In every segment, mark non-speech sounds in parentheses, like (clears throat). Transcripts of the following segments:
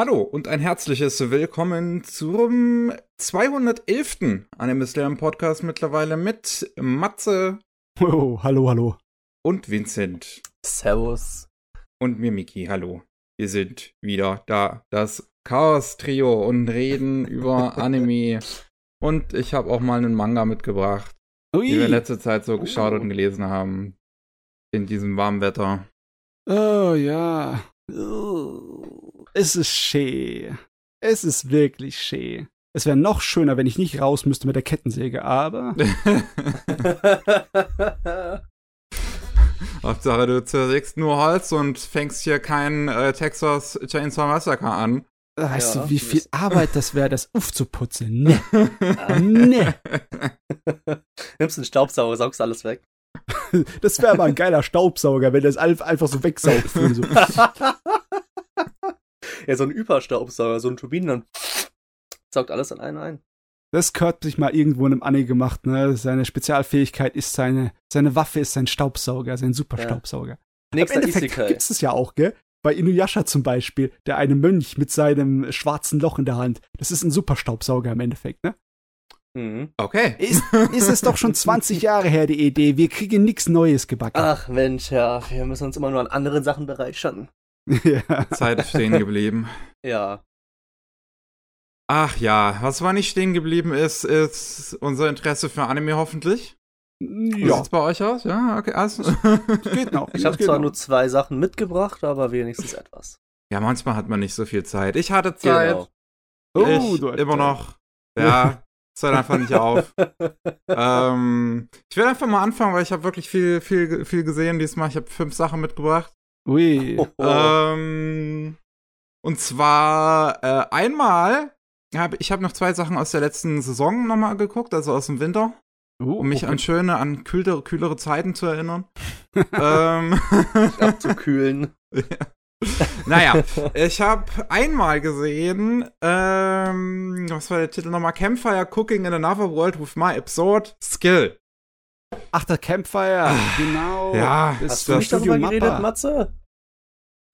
Hallo und ein herzliches Willkommen zum 211. Anime Slam Podcast mittlerweile mit Matze. Oh, hallo, hallo. Und Vincent. Servus. Und mir Miki, hallo. Wir sind wieder da, das Chaos-Trio und reden über (laughs) Anime. Und ich habe auch mal einen Manga mitgebracht, Ui. die wir in letzter Zeit so geschaut oh. und gelesen haben. In diesem warmen Wetter. Oh ja. Es ist schön. Es ist wirklich schön. Es wäre noch schöner, wenn ich nicht raus müsste mit der Kettensäge, aber. (laughs) (laughs) Hauptsache, du zersägst nur Holz und fängst hier keinen äh, Texas Chainsaw Massacre an. Weißt ja, du, wie viel Arbeit das wäre, das aufzuputzen? (laughs) Nee. nee. Nimmst einen Staubsauger, saugst alles weg. (laughs) Das wäre mal ein geiler Staubsauger, wenn der es einfach so wegsaugt. So. (laughs) ja, so ein Überstaubsauger, so ein Turbinen, dann saugt alles an einen ein. Das Kurt sich mal irgendwo in einem Anime gemacht, ne? Seine Spezialfähigkeit ist seine, seine Waffe ist sein Staubsauger, sein Superstaubsauger. Ja. Nächster Im Endeffekt gibt es ja auch, gell? Bei Inuyasha zum Beispiel, der eine Mönch mit seinem schwarzen Loch in der Hand. Das ist ein Superstaubsauger im Endeffekt, ne? Mhm. Okay. Ist, ist es doch schon 20 (laughs) Jahre her, die Idee. Wir kriegen nichts Neues gebacken. Ach Mensch, ja, wir müssen uns immer nur an anderen Sachen bereichern. (laughs) ja. Zeit stehen geblieben. Ja. Ach ja, was war nicht stehen geblieben ist, ist unser Interesse für Anime hoffentlich. Ja. Wie sieht's bei euch aus? Ja, okay, also. (laughs) geht noch. Ich habe zwar noch. nur zwei Sachen mitgebracht, aber wenigstens etwas. Ja, manchmal hat man nicht so viel Zeit. Ich hatte Zeit. Genau. Oh, ich immer noch. Ja, es hört einfach nicht auf. (laughs) ähm, ich will einfach mal anfangen, weil ich habe wirklich viel, viel, viel gesehen diesmal. Ich habe fünf Sachen mitgebracht. Ui. Oh, oh. Ähm, und zwar äh, einmal habe ich habe noch zwei Sachen aus der letzten Saison nochmal geguckt, also aus dem Winter. Uh, um mich okay. an schöne, an kühlere, kühlere Zeiten zu erinnern. (laughs) ähm, abzukühlen. (laughs) ja. (laughs) naja, ich habe einmal gesehen, ähm, was war der Titel nochmal? Campfire Cooking in Another World with My Absurd Skill. Ach, der Campfire, ah, genau. Ja, ist Hast du nicht darüber Mappa. geredet, Matze?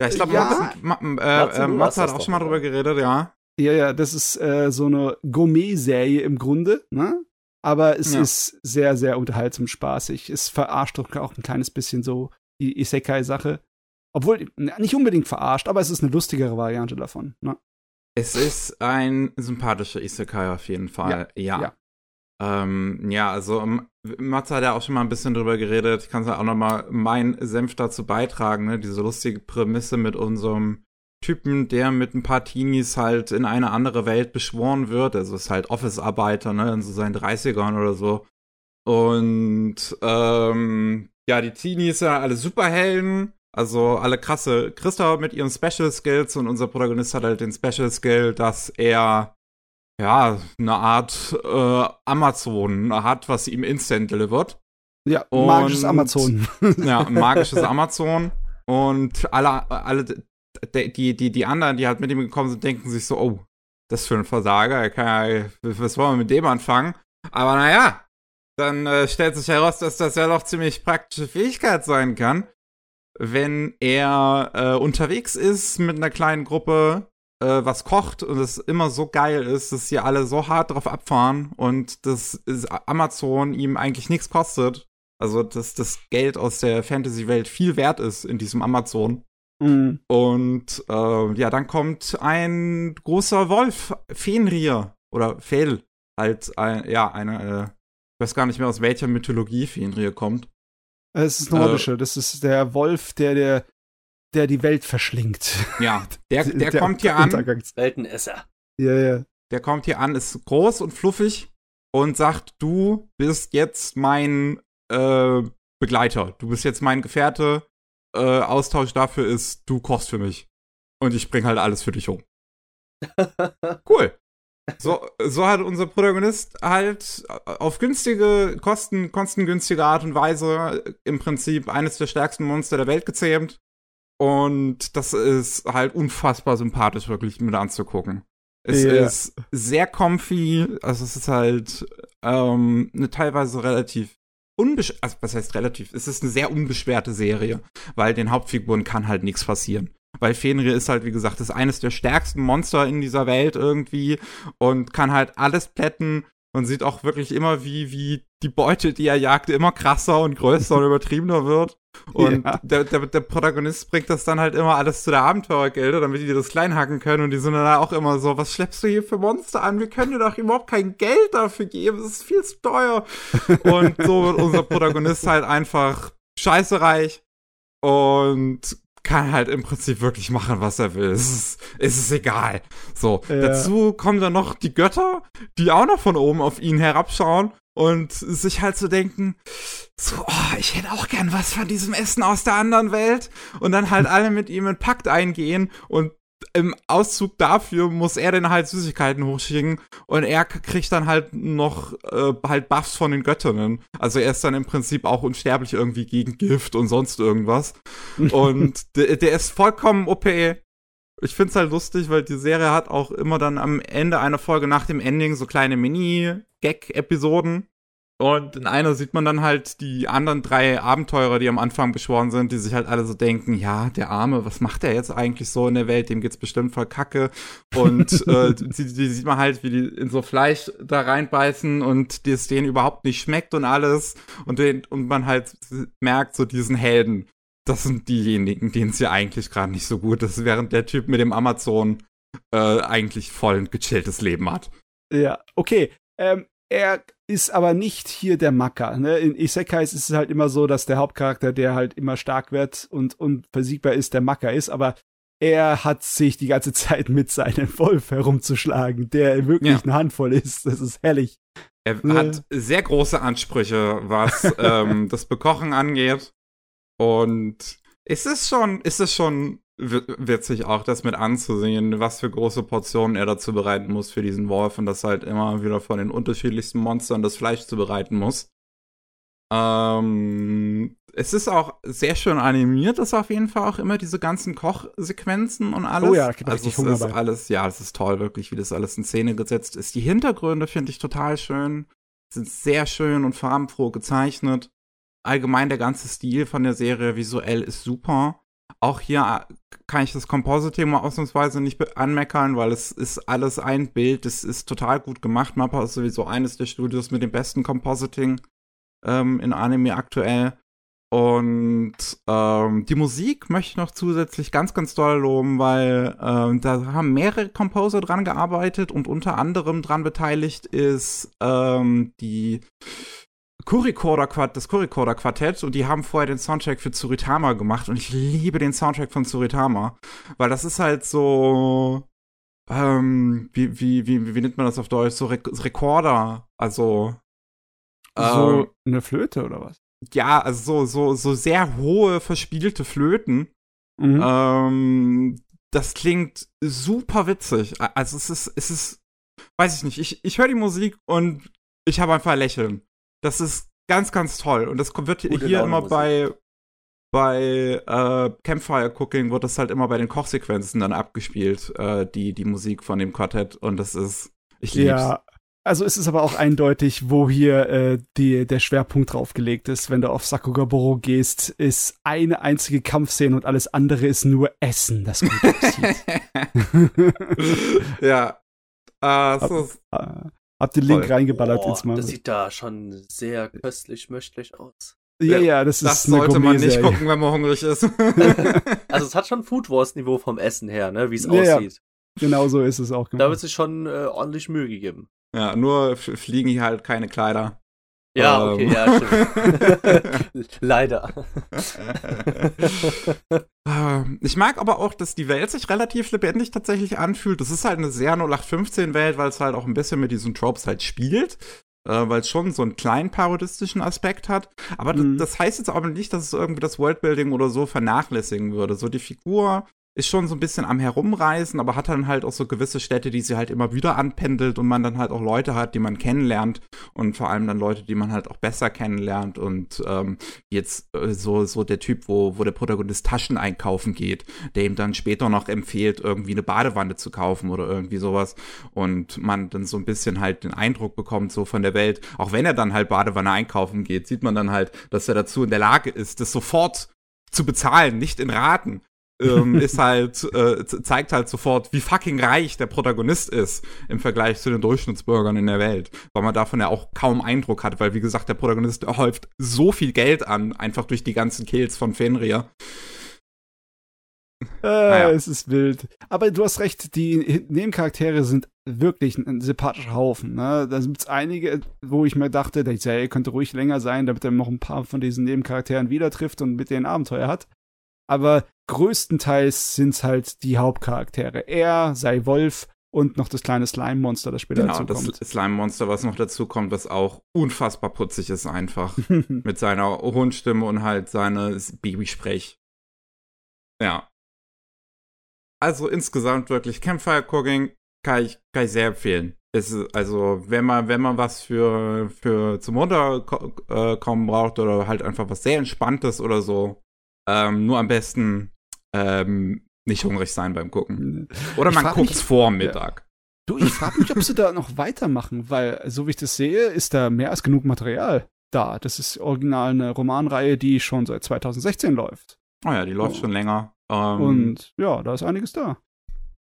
Ja, ich glaube, ja. Matze, äh, äh, Matze hat auch schon mal drüber geredet, ja. Ja, ja, das ist äh, so eine Gourmet-Serie im Grunde, ne? Aber es ja. ist sehr, sehr unterhaltsam spaßig. Es verarscht doch auch ein kleines bisschen so die Isekai-Sache. Obwohl, nicht unbedingt verarscht, aber es ist eine lustigere Variante davon. Ne? Es ist ein sympathischer Isekai auf jeden Fall, ja. Ja, ja. Ähm, ja also Matze hat ja auch schon mal ein bisschen drüber geredet. Ich kann ja auch noch mal meinen Senf dazu beitragen, ne? Diese lustige Prämisse mit unserem Typen, der mit ein paar Teenies halt in eine andere Welt beschworen wird. Also ist halt Office-Arbeiter, ne, in so seinen 30ern oder so. Und ähm, ja, die Teenies sind alle Superhelden also alle krasse Christa mit ihren Special Skills und unser Protagonist hat halt den Special Skill, dass er ja eine Art äh, Amazon hat, was ihm instant delivert. Ja, und, magisches Amazon. ja, magisches (laughs) (laughs) Amazon. Und alle, alle die, die, die anderen, die halt mit ihm gekommen sind, denken sich so, oh, das für ein Versager, ja, was wollen wir mit dem anfangen? Aber naja, dann äh, stellt sich heraus, dass das ja doch ziemlich praktische Fähigkeit sein kann wenn er äh, unterwegs ist mit einer kleinen Gruppe, äh, was kocht und es immer so geil ist, dass sie alle so hart drauf abfahren und dass Amazon ihm eigentlich nichts kostet. Also, dass das Geld aus der Fantasy-Welt viel wert ist in diesem Amazon. Mhm. Und äh, ja, dann kommt ein großer Wolf, Fenrir oder Fel, halt, ein, ja, eine, äh, ich weiß gar nicht mehr aus welcher Mythologie Fenrir kommt. Es ist nordische, äh, das ist der Wolf, der, der, der die Welt verschlingt. Ja, (laughs) der, der, der kommt hier an. Weltenesser. Ja, ja. Der kommt hier an, ist groß und fluffig und sagt, du bist jetzt mein äh, Begleiter. Du bist jetzt mein Gefährte. Äh, Austausch dafür ist, du kochst für mich. Und ich bring halt alles für dich um. (laughs) cool. So, so hat unser Protagonist halt auf günstige, kosten, kostengünstige Art und Weise im Prinzip eines der stärksten Monster der Welt gezähmt. Und das ist halt unfassbar sympathisch, wirklich mit anzugucken. Es yeah. ist sehr comfy, also es ist halt ähm, eine teilweise relativ unbeschwerte, also was heißt relativ, es ist eine sehr unbeschwerte Serie, weil den Hauptfiguren kann halt nichts passieren. Weil Fenrir ist halt, wie gesagt, ist eines der stärksten Monster in dieser Welt irgendwie und kann halt alles plätten man sieht auch wirklich immer, wie, wie die Beute, die er jagt, immer krasser und größer und (laughs) übertriebener wird. Und ja. der, der, der, Protagonist bringt das dann halt immer alles zu der Abenteuergilde, damit die das klein hacken können. Und die sind dann auch immer so, was schleppst du hier für Monster an? Wir können dir doch überhaupt kein Geld dafür geben. Das ist viel zu teuer. (laughs) und so wird unser Protagonist halt einfach scheißereich und kann halt im Prinzip wirklich machen, was er will. Es ist, es ist egal. So, ja. dazu kommen dann noch die Götter, die auch noch von oben auf ihn herabschauen und sich halt zu so denken, so, oh, ich hätte auch gern was von diesem Essen aus der anderen Welt und dann halt alle mit ihm in Pakt eingehen und im Auszug dafür muss er dann halt Süßigkeiten hochschicken und er kriegt dann halt noch äh, halt Buffs von den Göttinnen. Also er ist dann im Prinzip auch unsterblich irgendwie gegen Gift und sonst irgendwas. (laughs) und der, der ist vollkommen OP. Ich find's halt lustig, weil die Serie hat auch immer dann am Ende einer Folge nach dem Ending so kleine Mini-Gag-Episoden, und in einer sieht man dann halt die anderen drei Abenteurer, die am Anfang beschworen sind, die sich halt alle so denken, ja, der Arme, was macht der jetzt eigentlich so in der Welt? Dem geht's bestimmt voll Kacke. Und (laughs) äh, die, die, sieht man halt, wie die in so Fleisch da reinbeißen und die es denen überhaupt nicht schmeckt und alles. Und, den, und man halt merkt so diesen Helden. Das sind diejenigen, denen es ja eigentlich gerade nicht so gut ist, während der Typ mit dem Amazon äh, eigentlich voll ein gechilltes Leben hat. Ja, okay. Ähm, er ist aber nicht hier der Macker. Ne? In Isekais ist es halt immer so, dass der Hauptcharakter, der halt immer stark wird und unversiegbar ist, der Macker ist, aber er hat sich die ganze (laughs) Zeit mit seinem Wolf herumzuschlagen, der wirklich ja. eine Handvoll ist. Das ist herrlich. Er ne? hat sehr große Ansprüche, was (laughs) ähm, das Bekochen angeht. Und ist es schon, ist es schon witzig auch, das mit anzusehen, was für große Portionen er dazu bereiten muss für diesen Wolf und das halt immer wieder von den unterschiedlichsten Monstern das Fleisch zubereiten muss. Ähm, es ist auch sehr schön animiert, ist auf jeden Fall auch immer diese ganzen Kochsequenzen und alles. Oh ja, gibt also es ist alles, ja, es ist toll, wirklich, wie das alles in Szene gesetzt ist. Die Hintergründe finde ich total schön, sind sehr schön und farbenfroh gezeichnet. Allgemein der ganze Stil von der Serie visuell ist super. Auch hier kann ich das Compositing ausnahmsweise nicht anmeckern, weil es ist alles ein Bild. Es ist total gut gemacht. Mappa ist sowieso eines der Studios mit dem besten Compositing ähm, in Anime aktuell. Und ähm, die Musik möchte ich noch zusätzlich ganz, ganz doll loben, weil ähm, da haben mehrere Composer dran gearbeitet und unter anderem dran beteiligt ist ähm, die Kurikorda das Kurikorda Quartett und die haben vorher den Soundtrack für Tsuritama gemacht und ich liebe den Soundtrack von Tsuritama, weil das ist halt so ähm, wie, wie, wie, wie nennt man das auf Deutsch? So Re Rekorder, also so ähm, eine Flöte oder was? Ja, also so, so, so sehr hohe, verspielte Flöten. Mhm. Ähm, das klingt super witzig. Also es ist, es ist, weiß ich nicht, ich, ich höre die Musik und ich habe einfach ein Lächeln. Das ist ganz, ganz toll. Und das wird Gute hier immer bei, bei äh, Campfire Cooking wird das halt immer bei den Kochsequenzen dann abgespielt, äh, die, die Musik von dem Quartett. Und das ist, ich lieb's. Ja, also es ist aber auch eindeutig, wo hier äh, die, der Schwerpunkt drauf gelegt ist. Wenn du auf Sakugaboro gehst, ist eine einzige Kampfszene und alles andere ist nur Essen, das gut (laughs) aussieht. ja. Äh, so, uh, hab den Link Voll. reingeballert Boah, ins Mal. Das sieht da schon sehr köstlich, möchtlich aus. Ja, ja, das, das ist. Das sollte man nicht gucken, wenn man hungrig ist. (laughs) also es hat schon Food Wars Niveau vom Essen her, ne, wie es ja, aussieht. Ja. Genau so ist es auch. Gemacht. Da wird sich schon äh, ordentlich Mühe gegeben. Ja, nur fliegen hier halt keine Kleider. Ja, okay, ähm. ja, stimmt. (laughs) Leider. (laughs) Ähm, ich mag aber auch, dass die Welt sich relativ lebendig tatsächlich anfühlt. Das ist halt eine sehr 0815-Welt, weil es halt auch ein bisschen mit diesen Tropes halt spielt. Äh, weil es schon so einen kleinen parodistischen Aspekt hat. Aber mhm. das, das heißt jetzt aber nicht, dass es irgendwie das Worldbuilding oder so vernachlässigen würde. So die Figur ist schon so ein bisschen am Herumreisen, aber hat dann halt auch so gewisse Städte, die sie halt immer wieder anpendelt und man dann halt auch Leute hat, die man kennenlernt und vor allem dann Leute, die man halt auch besser kennenlernt und ähm, jetzt äh, so, so der Typ, wo, wo der Protagonist Taschen einkaufen geht, der ihm dann später noch empfiehlt, irgendwie eine Badewanne zu kaufen oder irgendwie sowas und man dann so ein bisschen halt den Eindruck bekommt, so von der Welt, auch wenn er dann halt Badewanne einkaufen geht, sieht man dann halt, dass er dazu in der Lage ist, das sofort zu bezahlen, nicht in Raten. Ähm, ist halt, äh, zeigt halt sofort, wie fucking reich der Protagonist ist im Vergleich zu den Durchschnittsbürgern in der Welt. Weil man davon ja auch kaum Eindruck hat, weil wie gesagt, der Protagonist häuft so viel Geld an, einfach durch die ganzen Kills von Fenrir. Äh, naja. Es ist wild. Aber du hast recht, die Nebencharaktere sind wirklich ein sympathischer Haufen. Ne? Da gibt es einige, wo ich mir dachte, die Serie könnte ruhig länger sein, damit er noch ein paar von diesen Nebencharakteren wieder trifft und mit denen Abenteuer hat. Aber größtenteils sind es halt die Hauptcharaktere. Er, sei Wolf und noch das kleine Slime-Monster, das später genau, dazu kommt. das Slime-Monster, was noch dazu kommt, was auch unfassbar putzig ist einfach. (laughs) mit seiner Hundstimme und halt seines Babysprech. Ja, also insgesamt wirklich Campfire Cooking kann ich, kann ich sehr empfehlen. Ist, also, wenn man, wenn man was für, für zum Runterkommen braucht oder halt einfach was sehr Entspanntes oder so, ähm, nur am besten ähm, nicht hungrig sein beim Gucken. Oder man guckt vor Mittag. Ja. Du, ich frage mich, ob sie da noch weitermachen, weil, so wie ich das sehe, ist da mehr als genug Material da. Das ist original eine Romanreihe, die schon seit 2016 läuft. Oh ja, die läuft oh. schon länger. Ähm, Und ja, da ist einiges da.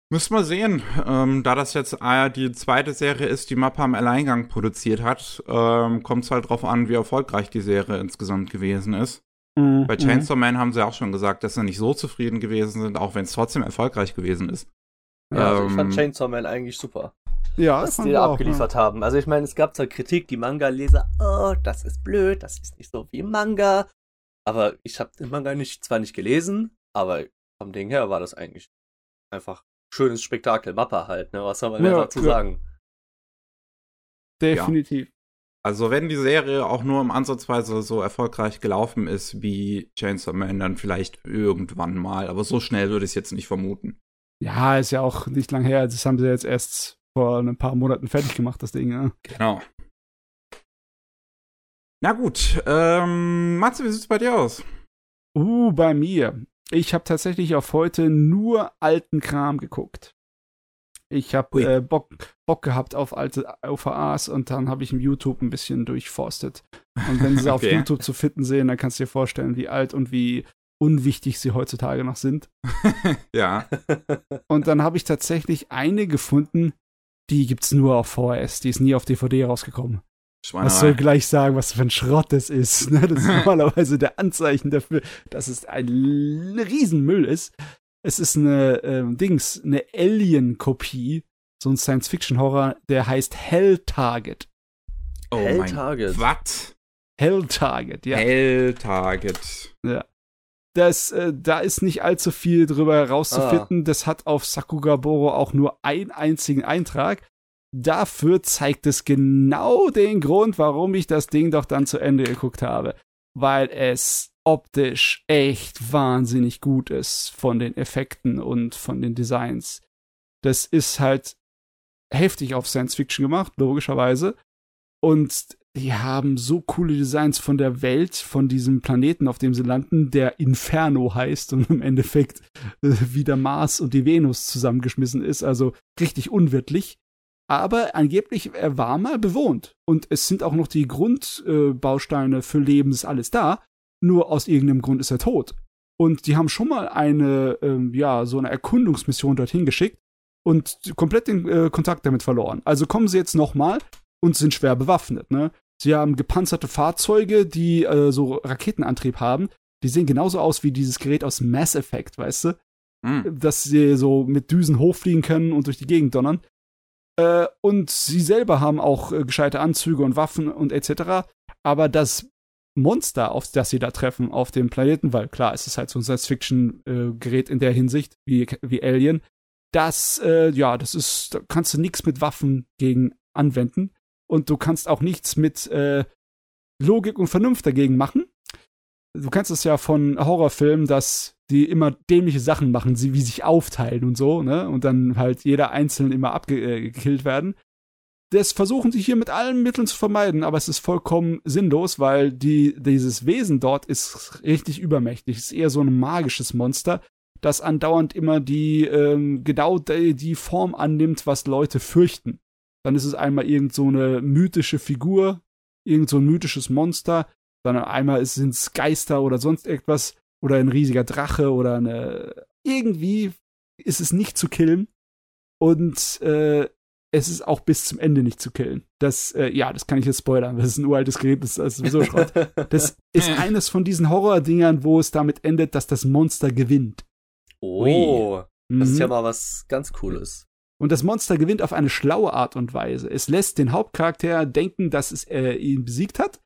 Müssen wir sehen. Ähm, da das jetzt äh, die zweite Serie ist, die Mappa im Alleingang produziert hat, ähm, kommt es halt drauf an, wie erfolgreich die Serie insgesamt gewesen ist. Mhm. Bei Chainsaw Man haben sie auch schon gesagt, dass sie nicht so zufrieden gewesen sind, auch wenn es trotzdem erfolgreich gewesen ist. Ja, also ich fand ähm, Chainsaw Man eigentlich super. Ja, was die da abgeliefert ja. haben. Also ich meine, es gab zwar Kritik, die Manga-Leser, oh, das ist blöd, das ist nicht so wie im Manga. Aber ich habe den Manga nicht, zwar nicht gelesen, aber vom Ding her war das eigentlich einfach schönes Spektakel. Mappa halt, ne? Was soll man ja, dazu ja. sagen? Definitiv. Also wenn die Serie auch nur im Ansatzweise so erfolgreich gelaufen ist wie Chainsaw Man, dann vielleicht irgendwann mal. Aber so schnell würde ich es jetzt nicht vermuten. Ja, ist ja auch nicht lang her. Das haben sie jetzt erst vor ein paar Monaten fertig gemacht, das Ding. Ja. Genau. Na gut, ähm, Matze, wie sieht's bei dir aus? Uh, bei mir. Ich habe tatsächlich auf heute nur alten Kram geguckt. Ich habe äh, Bock, Bock gehabt auf alte OVAs und dann habe ich im YouTube ein bisschen durchforstet. Und wenn sie (laughs) okay. auf YouTube zu finden sehen, dann kannst du dir vorstellen, wie alt und wie unwichtig sie heutzutage noch sind. (laughs) ja. Und dann habe ich tatsächlich eine gefunden, die gibt's nur auf VHS, die ist nie auf DVD rausgekommen. Was soll gleich sagen, was für ein Schrott das ist? Ne? Das ist (laughs) normalerweise der Anzeichen dafür, dass es ein Riesenmüll ist. Es ist eine ähm, Dings, eine Alien-Kopie, so ein Science-Fiction-Horror, der heißt Hell Target. Oh Hell mein Target. Was? Hell Target, ja. Hell Target. Ja. Das, äh, da ist nicht allzu viel drüber herauszufinden. Ah. Das hat auf Sakugaboro auch nur einen einzigen Eintrag. Dafür zeigt es genau den Grund, warum ich das Ding doch dann zu Ende geguckt habe. Weil es optisch echt wahnsinnig gut ist von den Effekten und von den Designs. Das ist halt heftig auf Science Fiction gemacht, logischerweise. Und die haben so coole Designs von der Welt, von diesem Planeten, auf dem sie landen, der Inferno heißt und im Endeffekt äh, wie der Mars und die Venus zusammengeschmissen ist. Also richtig unwirtlich aber angeblich er war mal bewohnt und es sind auch noch die Grundbausteine äh, für Leben ist alles da, nur aus irgendeinem Grund ist er tot. Und die haben schon mal eine, ähm, ja, so eine Erkundungsmission dorthin geschickt und komplett den äh, Kontakt damit verloren. Also kommen sie jetzt nochmal und sind schwer bewaffnet, ne? Sie haben gepanzerte Fahrzeuge, die äh, so Raketenantrieb haben. Die sehen genauso aus wie dieses Gerät aus Mass Effect, weißt du? Mhm. Dass sie so mit Düsen hochfliegen können und durch die Gegend donnern. Äh, und sie selber haben auch äh, gescheite Anzüge und Waffen und etc. Aber das Monster, auf das sie da treffen auf dem Planeten, weil klar, es ist halt so ein Science-Fiction-Gerät in der Hinsicht, wie, wie Alien, das, äh, ja, das ist, da kannst du nichts mit Waffen gegen anwenden. Und du kannst auch nichts mit äh, Logik und Vernunft dagegen machen. Du kennst es ja von Horrorfilmen, dass die immer dämliche Sachen machen, sie wie sich aufteilen und so, ne? Und dann halt jeder einzeln immer abgekillt äh, werden. Das versuchen sie hier mit allen Mitteln zu vermeiden, aber es ist vollkommen sinnlos, weil die, dieses Wesen dort ist richtig übermächtig. Es ist eher so ein magisches Monster, das andauernd immer die, ähm, genau die, die Form annimmt, was Leute fürchten. Dann ist es einmal irgend so eine mythische Figur, irgend so ein mythisches Monster, dann einmal sind es Geister oder sonst irgendwas oder ein riesiger Drache oder eine. Irgendwie ist es nicht zu killen. Und äh, es ist auch bis zum Ende nicht zu killen. Das, äh, ja, das kann ich jetzt spoilern. Das ist ein uraltes Gerät, das ist sowieso Schrott. (laughs) Das ist eines von diesen Horror-Dingern, wo es damit endet, dass das Monster gewinnt. Oh, das ist ja Mhm. mal was ganz Cooles. Und das Monster gewinnt auf eine schlaue Art und Weise. Es lässt den Hauptcharakter denken, dass es äh, ihn besiegt hat.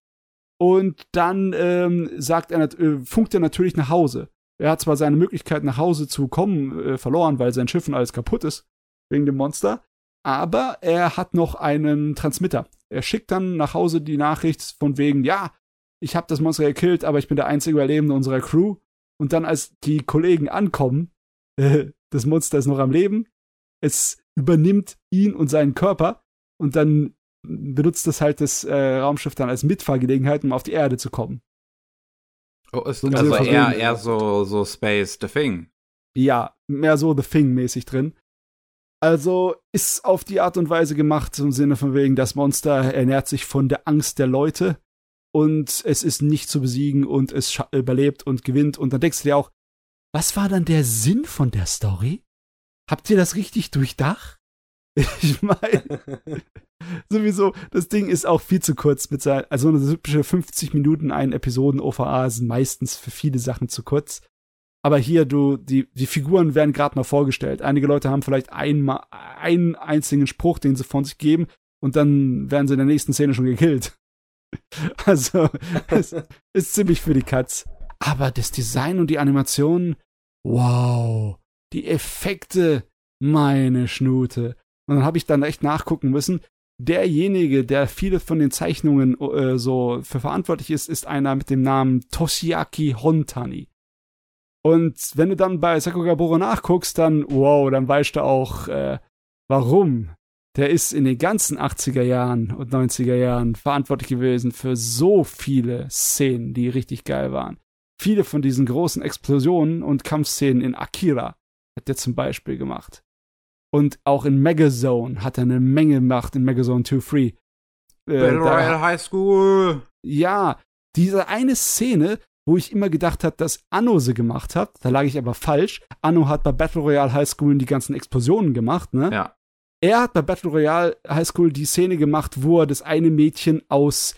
Und dann ähm, sagt er, äh, funkt er natürlich nach Hause. Er hat zwar seine Möglichkeit, nach Hause zu kommen, äh, verloren, weil sein Schiff und alles kaputt ist, wegen dem Monster. Aber er hat noch einen Transmitter. Er schickt dann nach Hause die Nachricht von wegen, ja, ich habe das Monster gekillt, aber ich bin der einzige Überlebende unserer Crew. Und dann, als die Kollegen ankommen, (laughs) äh, das Monster ist noch am Leben, es übernimmt ihn und seinen Körper und dann benutzt das halt das äh, Raumschiff dann als Mitfahrgelegenheit, um auf die Erde zu kommen. Oh, ist So also eher, eher so, so Space the Thing. Ja, mehr so The Thing-mäßig drin. Also ist auf die Art und Weise gemacht, im Sinne von wegen, das Monster ernährt sich von der Angst der Leute und es ist nicht zu besiegen und es überlebt und gewinnt. Und dann denkst du dir auch, was war dann der Sinn von der Story? Habt ihr das richtig durchdacht? (laughs) Ich meine, (laughs) sowieso, das Ding ist auch viel zu kurz mit sein, also eine typische 50 Minuten ein Episoden OVA sind meistens für viele Sachen zu kurz. Aber hier, du, die, die Figuren werden gerade mal vorgestellt. Einige Leute haben vielleicht einmal einen einzigen Spruch, den sie von sich geben, und dann werden sie in der nächsten Szene schon gekillt. (laughs) Also, es (laughs) ist ziemlich für die Katz. Aber das Design und die Animationen, wow. Die Effekte, meine Schnute. Und dann habe ich dann echt nachgucken müssen. Derjenige, der viele von den Zeichnungen äh, so für verantwortlich ist, ist einer mit dem Namen Toshiaki Hontani. Und wenn du dann bei Sakugaboro nachguckst, dann, wow, dann weißt du auch, äh, warum. Der ist in den ganzen 80er Jahren und 90er Jahren verantwortlich gewesen für so viele Szenen, die richtig geil waren. Viele von diesen großen Explosionen und Kampfszenen in Akira hat er zum Beispiel gemacht. Und auch in Megazone hat er eine Menge gemacht, in Megazone 2-3. Äh, Battle Royale High School. ja, diese eine Szene, wo ich immer gedacht habe, dass Anno sie gemacht hat, da lag ich aber falsch. Anno hat bei Battle Royale High School die ganzen Explosionen gemacht, ne? Ja. Er hat bei Battle Royale High School die Szene gemacht, wo er das eine Mädchen aus,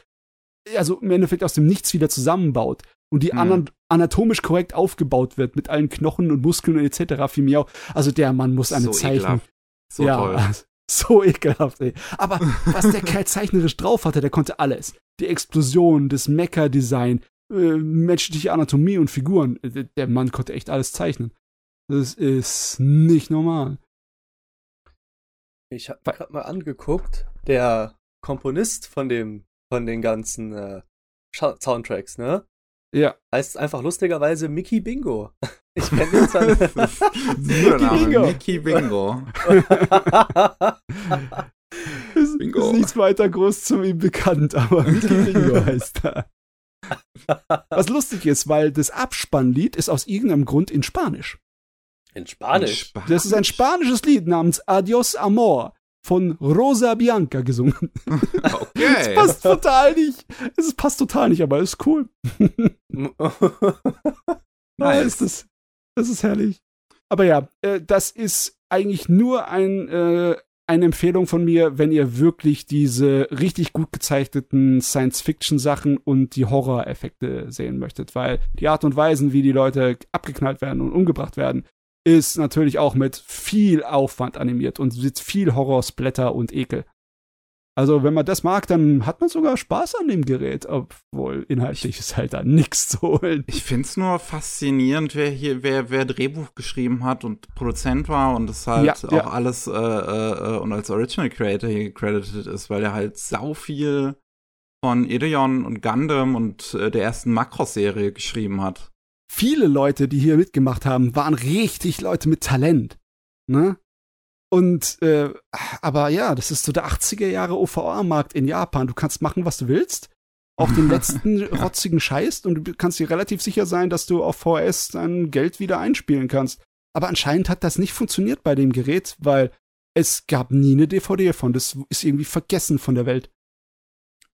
also im Endeffekt aus dem Nichts wieder zusammenbaut und die Hm. anderen anatomisch korrekt aufgebaut wird mit allen Knochen und Muskeln und etc. Mich auch. Also der Mann muss eine so Zeichnung. ekelhaft. So ja, toll. (laughs) so ekelhaft, ey. Aber (laughs) was der Kerl zeichnerisch drauf hatte, der konnte alles. Die Explosion, das Mecha-Design, äh, menschliche Anatomie und Figuren. Äh, Der Mann konnte echt alles zeichnen. Das ist nicht normal. Ich habe gerade mal angeguckt, der Komponist von dem, von den ganzen äh, Soundtracks, ne? Ja. Heißt einfach lustigerweise Mickey Bingo. (laughs) Ich kenne den zwar. Name, (laughs) Bingo. Mickey Bingo. (laughs) Ist, Bingo. ist nichts weiter groß zu ihm bekannt, aber Mickey Bingo heißt er. Was lustig ist, weil das Abspannlied ist aus irgendeinem Grund in Spanisch. In Spanisch. Das ist ein spanisches Lied namens Adios Amor von Rosa Bianca gesungen. (laughs) Es Okay. passt total nicht. Es passt total nicht, aber ist cool. (laughs) Ah, Nice. ist das, das ist herrlich. Aber ja, äh, das ist eigentlich nur ein, äh, eine Empfehlung von mir, wenn ihr wirklich diese richtig gut gezeichneten Science-Fiction-Sachen und die Horror-Effekte sehen möchtet, weil die Art und Weisen, wie die Leute abgeknallt werden und umgebracht werden, ist natürlich auch mit viel Aufwand animiert und mit viel Horror, Splatter und Ekel. Also, wenn man das mag, dann hat man sogar Spaß an dem Gerät, obwohl inhaltlich ist halt da nichts zu holen. Ich find's nur faszinierend, wer hier, wer, wer Drehbuch geschrieben hat und Produzent war und das halt Ja, auch ja. alles äh, äh, und als Original Creator hier gecredited ist, weil er halt sau viel von Ideon und Gundam und äh, der ersten Macross-Serie geschrieben hat. viele Leute, die hier mitgemacht haben, waren richtig Leute mit Talent. Ne? Und, äh, aber ja, das ist so der 80er Jahre OVA-Markt in Japan. Du kannst machen, was du willst. Auch den letzten (laughs) rotzigen Scheiß und du kannst dir relativ sicher sein, dass du auf VS dein Geld wieder einspielen kannst. Aber anscheinend hat das nicht funktioniert bei dem Gerät, weil es gab nie eine DVD davon. Das ist irgendwie vergessen von der Welt.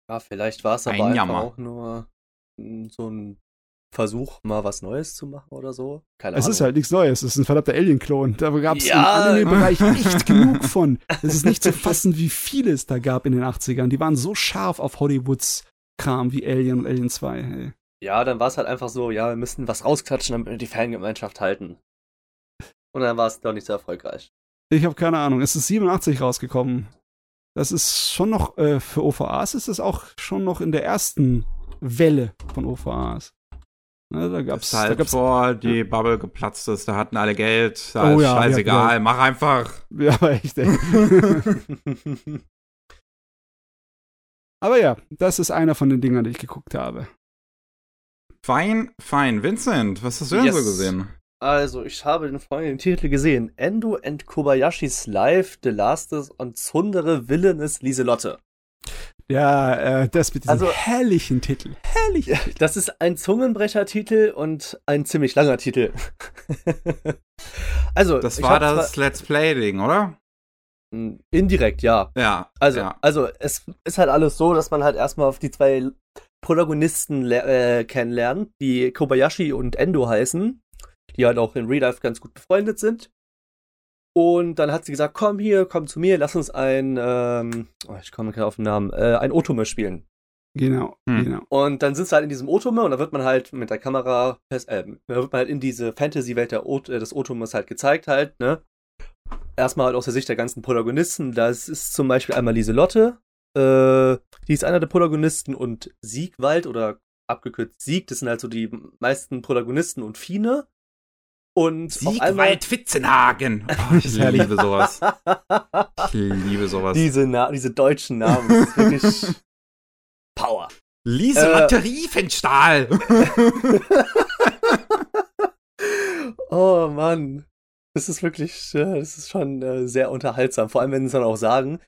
Ja, vielleicht war es aber Ein einfach Jammer. auch nur mm, so ein Versuch, mal was Neues zu machen oder so. Keine es Ahnung. ist halt nichts Neues, es ist ein verdammter Alien-Klon. Da gab es ja. im Anime-Bereich (laughs) nicht genug von. Es ist nicht zu fassen, wie viele es da gab in den 80ern. Die waren so scharf auf Hollywoods Kram wie Alien und Alien 2. Hey. Ja, dann war es halt einfach so, ja, wir müssen was rausklatschen, damit wir die Fangemeinschaft halten. Und dann war es doch nicht so erfolgreich. Ich habe keine Ahnung. Es ist 87 rausgekommen. Das ist schon noch, äh, für OVAs ist es auch schon noch in der ersten Welle von OVAs. Ne, da gab's, halt da gab's, vor die Bubble geplatzt ist, da hatten alle Geld, da oh, ist ja, scheißegal, ja, mach einfach. Ja, aber echt, ey. (laughs) aber ja, das ist einer von den Dingern, die ich geguckt habe. Fein, fein. Vincent, was hast du denn yes. so gesehen? Also, ich habe den folgenden Titel gesehen. Endo and Kobayashis Life, The Lastes und Zundere Villainous Lieselotte. Ja, äh, das mit diesem also, herrlichen Titel. Herrlich. Ja, das ist ein Zungenbrecher-Titel und ein ziemlich langer Titel. (laughs) also, das war das Let's Play-Ding, oder? Hm, indirekt, ja. Ja. Also, ja. also es ist halt alles so, dass man halt erstmal auf die zwei Protagonisten äh, kennenlernt, die Kobayashi und Endo heißen, die halt auch in Real Life ganz gut befreundet sind. Und dann hat sie gesagt, komm hier, komm zu mir, lass uns ein, ähm, oh, ich komme gerade auf den Namen, äh, ein Otome spielen. Genau, hm. genau. Und dann sind sie halt in diesem Otome und da wird man halt mit der Kamera, äh, da wird man halt in diese Fantasy-Welt äh, des Otomes halt gezeigt halt, ne? Erstmal halt aus der Sicht der ganzen Protagonisten. Das ist zum Beispiel einmal Lieselotte, äh, die ist einer der Protagonisten und Siegwald oder abgekürzt Sieg, das sind halt so die meisten Protagonisten und Fine. Und Siegwald Witzenhagen. (laughs) Oh, ich liebe sowas. Ich liebe sowas. Diese, Na diese deutschen Namen, das ist wirklich (laughs) Power. Lieselotte äh, Riefenstahl. (laughs) oh Mann. Das ist wirklich, das ist schon äh, sehr unterhaltsam. Vor allem, wenn sie es dann auch sagen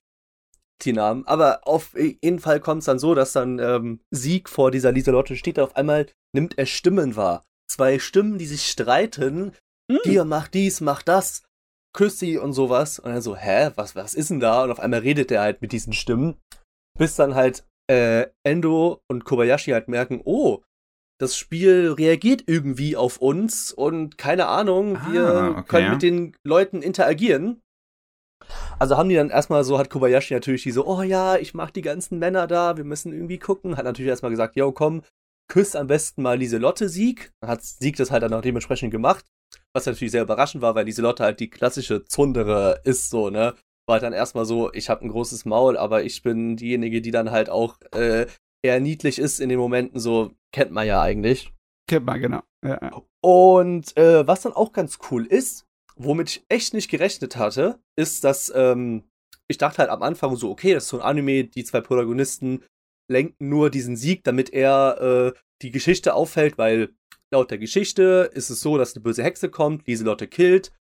die Namen. Aber auf jeden Fall kommt es dann so, dass dann ähm, Sieg vor dieser Lieselotte steht. Auf einmal nimmt er Stimmen wahr. Zwei Stimmen, die sich streiten. Mhm. Dir mach dies, mach das. Küss sie und sowas. Und dann so, hä, was, was ist denn da? Und auf einmal redet er halt mit diesen Stimmen. Bis dann halt äh, Endo und Kobayashi halt merken, oh, das Spiel reagiert irgendwie auf uns und keine Ahnung, wir ah, okay. können mit den Leuten interagieren. Also haben die dann erstmal so, hat Kobayashi natürlich die so, oh ja, ich mach die ganzen Männer da, wir müssen irgendwie gucken. Hat natürlich erstmal gesagt, yo, komm, küss am besten mal Lieselotte Sieg. Dann hat Sieg das halt dann auch dementsprechend gemacht. Was natürlich sehr überraschend war, weil Lieselotte halt die klassische Zundere ist, so, ne? War halt dann erstmal so, ich habe ein großes Maul, aber ich bin diejenige, die dann halt auch äh, eher niedlich ist in den Momenten, so kennt man ja eigentlich. Kennt man, genau. Ja. Und äh, was dann auch ganz cool ist, womit ich echt nicht gerechnet hatte, ist, dass ähm, ich dachte halt am Anfang so, okay, das ist so ein Anime, die zwei Protagonisten lenken nur diesen Sieg, damit er äh, die Geschichte auffällt, weil laut der Geschichte ist es so, dass eine böse Hexe kommt, Lieselotte killt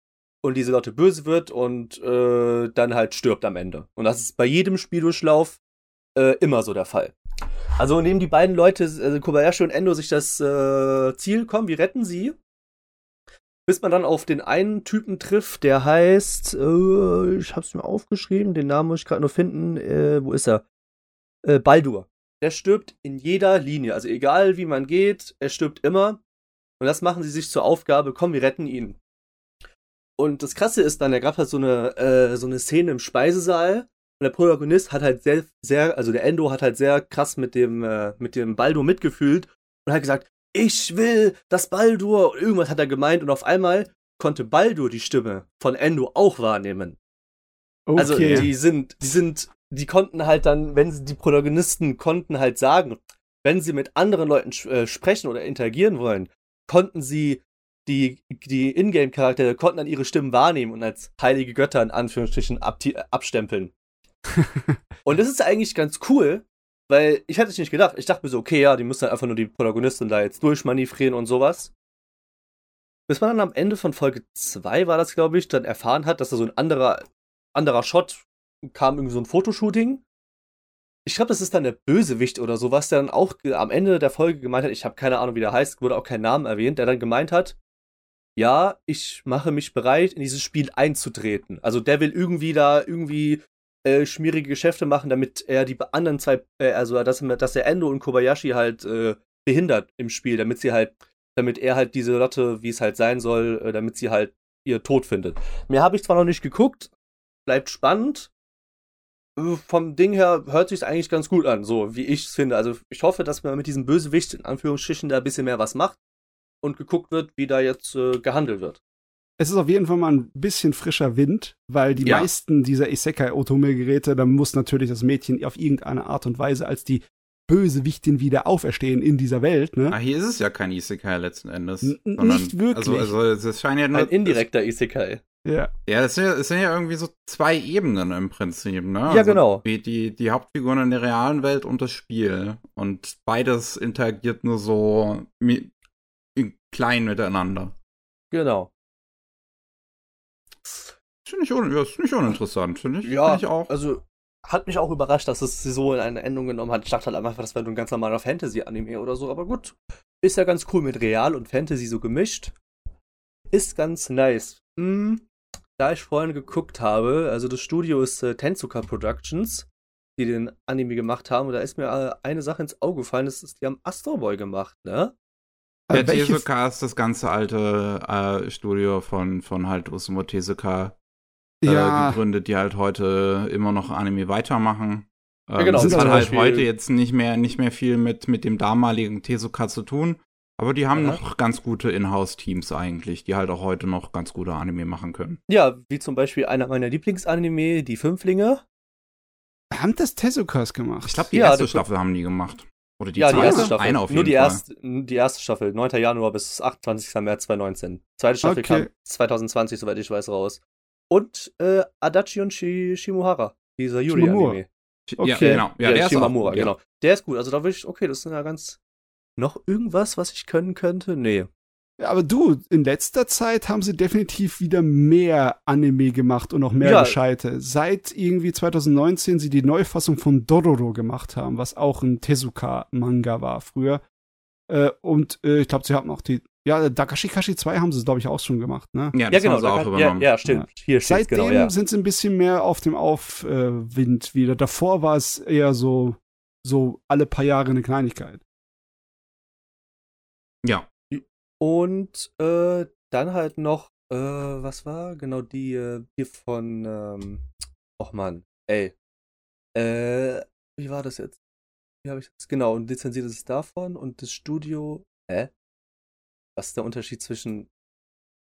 und Lieselotte böse wird und äh, dann halt stirbt am Ende. Und das ist bei jedem Spieldurchlauf äh, immer so der Fall. Also nehmen die beiden Leute, also Kobayashi und Endo, sich das äh, Ziel, komm, wir retten sie bis man dann auf den einen Typen trifft, der heißt, äh, ich hab's mir aufgeschrieben, den Namen muss ich gerade nur finden, äh, wo ist er? Äh, Baldur. Der stirbt in jeder Linie, also egal wie man geht, er stirbt immer. Und das machen sie sich zur Aufgabe, komm, wir retten ihn. Und das Krasse ist dann, da gab halt so eine, äh, so eine Szene im Speisesaal und der Protagonist hat halt sehr, sehr, also der Endo hat halt sehr krass mit dem, äh, mit dem Baldur mitgefühlt und hat gesagt, ich will das Baldur. Und irgendwas hat er gemeint und auf einmal konnte Baldur die Stimme von Endo auch wahrnehmen. Also, okay. Also die sind, die sind, die konnten halt dann, wenn sie die Protagonisten konnten halt sagen, wenn sie mit anderen Leuten äh, sprechen oder interagieren wollen, konnten sie die, die Ingame-Charaktere konnten dann ihre Stimmen wahrnehmen und als heilige Götter in Anführungsstrichen abstempeln. (laughs) und das ist eigentlich ganz cool, weil ich hätte es nicht gedacht. Ich dachte mir so, okay, ja, die müssen halt einfach nur die Protagonistin da jetzt durchmanövrieren und sowas. Bis man dann am Ende von Folge 2 war das, glaube ich, dann erfahren hat, dass da so ein anderer, anderer Shot kam, irgendwie so ein Fotoshooting. Ich glaube, das ist dann der Bösewicht oder sowas, der dann auch am Ende der Folge gemeint hat, ich habe keine Ahnung, wie der heißt, wurde auch kein Namen erwähnt, der dann gemeint hat, ja, ich mache mich bereit, in dieses Spiel einzutreten. Also der will irgendwie da irgendwie äh, schmierige Geschäfte machen, damit er die anderen zwei, äh, also dass, dass er Endo und Kobayashi halt äh, behindert im Spiel, damit sie halt damit er halt diese Lotte, wie es halt sein soll, äh, damit sie halt ihr Tod findet. Mehr habe ich zwar noch nicht geguckt, bleibt spannend. Vom Ding her hört sich eigentlich ganz gut an, so wie ich es finde. Also ich hoffe, dass man mit diesem Bösewicht in Anführungsstrichen da ein bisschen mehr was macht und geguckt wird, wie da jetzt äh, gehandelt wird. Es ist auf jeden Fall mal ein bisschen frischer Wind, weil die ja. meisten dieser Isekai-Otome-Geräte, da muss natürlich das Mädchen auf irgendeine Art und Weise als die Bösewichtin wieder auferstehen in dieser Welt, ne? Ah, hier ist es ja kein Isekai letzten Endes. N sondern, nicht wirklich. Also, also es scheint ja nur, Ein indirekter Isekai. Ja. Ja, es sind ja, es sind ja irgendwie so zwei Ebenen im Prinzip, ne? Ja, also genau. Die, die, die Hauptfiguren in der realen Welt und das Spiel. Und beides interagiert nur so klein miteinander. Genau. Finde ich, un ja, ist nicht uninteressant, finde ich. Ja, find ich auch. also hat mich auch überrascht, dass es so in eine Endung genommen hat. Ich dachte halt einfach, das wäre nur ein ganz normaler Fantasy-Anime oder so, aber gut. Ist ja ganz cool mit Real und Fantasy so gemischt. Ist ganz nice. Hm, da ich vorhin geguckt habe, also das Studio ist äh, Tensuka Productions, die den Anime gemacht haben, und da ist mir äh, eine Sache ins Auge gefallen, das ist, die haben Astro Boy gemacht, ne? Der Tezuka ist das ganze alte äh, Studio von, von halt Osumo Tezuka äh, ja. gegründet, die halt heute immer noch Anime weitermachen. Ähm, ja, genau. Das hat halt heute jetzt nicht mehr, nicht mehr viel mit, mit dem damaligen Tezuka zu tun. Aber die haben ja. noch ganz gute Inhouse-Teams eigentlich, die halt auch heute noch ganz gute Anime machen können. Ja, wie zum Beispiel einer meiner Lieblingsanime, die Fünflinge. Haben das Tezukas gemacht? Ich glaube, die ja, erste Staffel haben die gemacht. Oder die ja, zweite? die erste Staffel. Eine auf jeden Nur die Fall. erste, die erste Staffel, 9. Januar bis 28. März 2019. Zweite Staffel Okay. kam 2020, soweit ich weiß, raus. Und äh, Adachi und Shi Shimohara, dieser. Yuri-Anime. Ja, Okay. genau. Ja, der ist Shimamura, auch, ja. genau. Der ist gut. Also da will ich, okay, das ist ja ganz. Noch irgendwas, was ich können könnte? Nee. Ja, aber du, in letzter Zeit haben sie definitiv wieder mehr Anime gemacht und noch mehr Ja. Gescheite. Seit irgendwie 2019 sie die Neufassung von Dororo gemacht haben, was auch ein Tezuka-Manga war früher. Äh, und äh, ich glaube, sie haben auch die, ja, Dakashikashi 2 haben sie, glaube ich, auch schon gemacht, ne? Ja, Ja, das genau. haben sie auch kann- ja, übernommen. ja, stimmt. Hier Seitdem genau, ja. sind sie ein bisschen mehr auf dem Aufwind wieder. Davor war es eher so, so alle paar Jahre eine Kleinigkeit. Ja. Und äh, dann halt noch, äh, was war? Genau, die äh, von, ähm, och Mann, ey. Äh, wie war das jetzt? Wie habe ich das? Genau, und lizenziert ist es davon und das Studio. Hä? Was ist der Unterschied zwischen.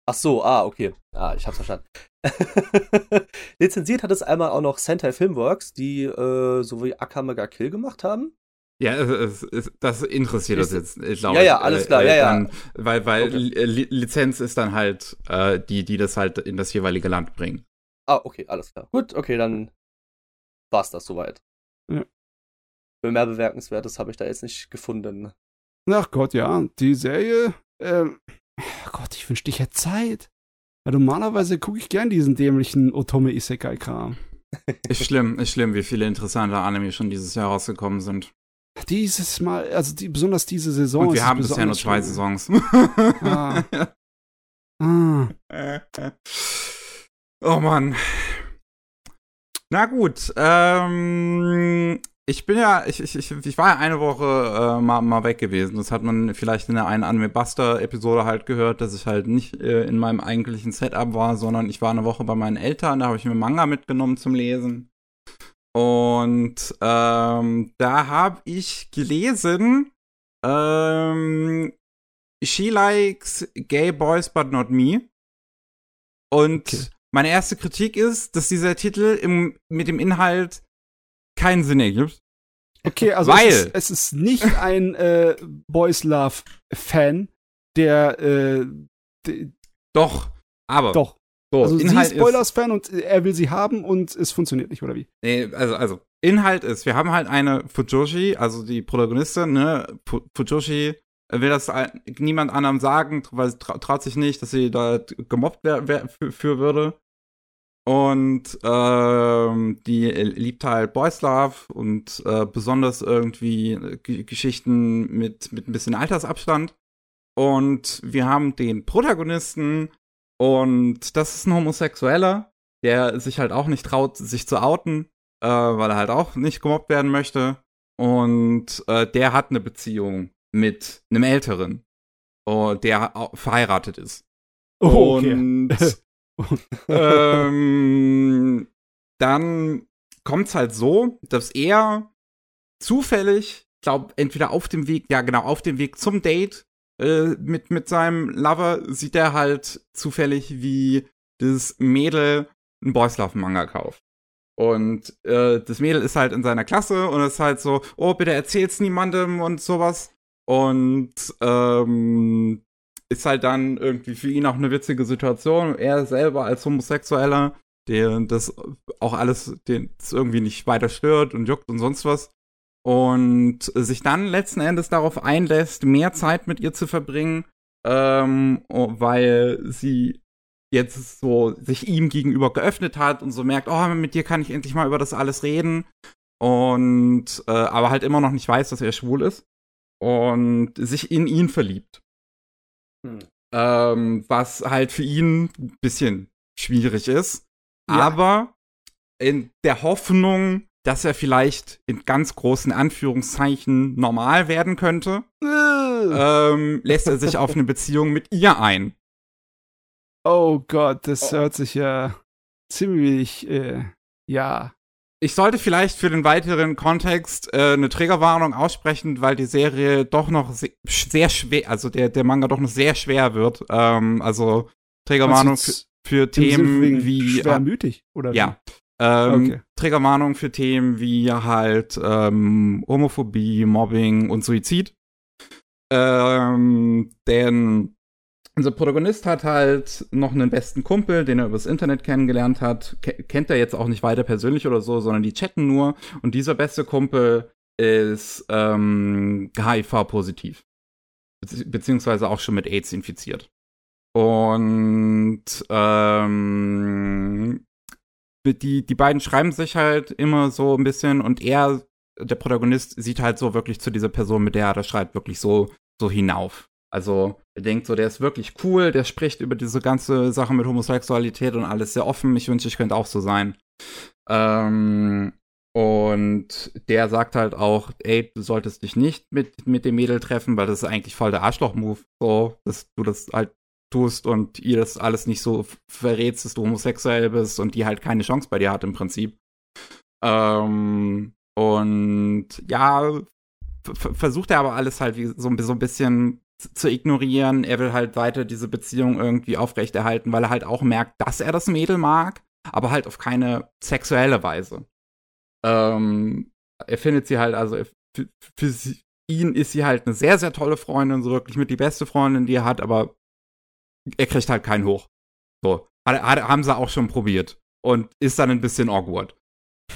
Ach so, ah, okay. Ah, ich hab's verstanden. (laughs) lizenziert hat es einmal auch noch Sentai Filmworks, die äh, sowohl Akamega Kill gemacht haben. Ja, es, es, das interessiert uns Ist- jetzt, glaube Ja, ich. ja, alles klar, ja, ja. Dann, weil weil Okay. Li Li- Lizenz ist dann halt äh, die, die das halt in das jeweilige Land bringen. Ah, okay, alles klar. Gut, okay, dann war's das soweit. Ja. Für mehr Bemerkenswertes habe ich da jetzt nicht gefunden. Ach Gott, ja, die Serie, ähm, Gott, ich wünschte, ich hätte Zeit. Weil normalerweise gucke ich gern diesen dämlichen Otome Isekai-Kram. Ist schlimm, ist schlimm, wie viele interessante Anime schon dieses Jahr rausgekommen sind. Dieses Mal, also die, besonders diese Saison. Und wir haben bisher nur zwei. Saisons. Ah. Ah. (laughs) oh Mann. Na gut, ähm, ich bin ja, ich, ich, ich, war ja eine Woche äh, mal, mal weg gewesen. Das hat man vielleicht in der einen Anime Buster Episode halt gehört, dass ich halt nicht äh, in meinem eigentlichen Setup war, sondern ich war eine Woche bei meinen Eltern, da habe ich mir Manga mitgenommen zum Lesen. Und ähm, da habe ich gelesen, ähm, She likes gay boys but not me. Und Okay. meine erste Kritik ist, dass dieser Titel im, mit dem Inhalt keinen Sinn ergibt. Okay, also Weil- es, ist, es ist nicht ein äh, Boys Love Fan, der äh, Doch, aber doch. So, Also sie Inhalt ist Spoilers Fan und er will sie haben und es funktioniert nicht oder wie? Nee, also, also, Inhalt ist, wir haben halt eine Fujoshi, also die Protagonistin, ne, Fu- Fujoshi will das niemand anderem sagen, weil sie tra traut sich nicht, dass sie da gemobbt wär, für, für würde. Und ähm, die liebt halt Boys Love und äh, besonders irgendwie äh, G Geschichten mit, mit ein bisschen Altersabstand. Und wir haben den Protagonisten und das ist ein Homosexueller, der sich halt auch nicht traut, sich zu outen, äh, weil er halt auch nicht gemobbt werden möchte. Und äh, der hat eine Beziehung mit einem Älteren. oh, der verheiratet ist. Oh, okay. Und (laughs) ähm, dann kommt es halt so, dass er zufällig, glaube entweder auf dem Weg, ja genau, auf dem Weg zum Date äh, mit, mit seinem Lover, sieht er halt zufällig, wie das Mädel einen Boys Love Manga kauft. Und äh, das Mädel ist halt in seiner Klasse und ist halt so, oh, bitte erzähl's niemandem und sowas. Und ähm, ist halt dann irgendwie für ihn auch eine witzige Situation. Er selber als Homosexueller, der das auch alles, den irgendwie nicht weiter stört und juckt und sonst was. Und sich dann letzten Endes darauf einlässt, mehr Zeit mit ihr zu verbringen, ähm, weil sie jetzt so sich ihm gegenüber geöffnet hat und so merkt, oh, mit dir kann ich endlich mal über das alles reden. Und äh, aber halt immer noch nicht weiß, dass er schwul ist. Und sich in ihn verliebt. Hm. Ähm, was halt für ihn ein bisschen schwierig ist. Ja. Aber in der Hoffnung, dass er vielleicht in ganz großen Anführungszeichen normal werden könnte, ähm, lässt er sich auf eine Beziehung mit ihr ein. Oh Gott, das oh. hört sich ja ziemlich, äh, ja. Ich sollte vielleicht für den weiteren Kontext äh, eine Triggerwarnung aussprechen, weil die Serie doch noch se sehr schwer, also der, der Manga doch noch sehr schwer wird. Ähm, also Triggerwarnung für, für Themen wie. Schwermütig, oder? Ja. Ähm, okay. Triggerwarnung für Themen wie halt ähm, Homophobie, Mobbing und Suizid. Ähm, denn unser Protagonist hat halt noch einen besten Kumpel, den er übers Internet kennengelernt hat. Ke kennt er jetzt auch nicht weiter persönlich oder so, sondern die chatten nur. Und dieser beste Kumpel ist ähm, HIV-positiv. Be beziehungsweise auch schon mit AIDS infiziert. Und ähm, die, die beiden schreiben sich halt immer so ein bisschen und er, der Protagonist, sieht halt so wirklich zu dieser Person, mit der er da schreibt, wirklich so, so hinauf. Also er denkt so, der ist wirklich cool, der spricht über diese ganze Sache mit Homosexualität und alles sehr offen. Ich wünsche, ich könnte auch so sein. Ähm, und der sagt halt auch, ey, du solltest dich nicht mit, mit dem Mädel treffen, weil das ist eigentlich voll der Arschloch-Move, so, dass du das halt tust und ihr das alles nicht so verrätst, dass du homosexuell bist und die halt keine Chance bei dir hat im Prinzip. Ähm, und ja, versucht er aber alles halt so, so ein bisschen zu ignorieren. Er will halt weiter diese Beziehung irgendwie aufrechterhalten, weil er halt auch merkt, dass er das Mädel mag, aber halt auf keine sexuelle Weise. Ähm, er findet sie halt, also für, für sie, ihn ist sie halt eine sehr, sehr tolle Freundin, so wirklich mit die beste Freundin, die er hat, aber er kriegt halt keinen hoch. So. Hat, hat, haben sie auch schon probiert. Und ist dann ein bisschen awkward.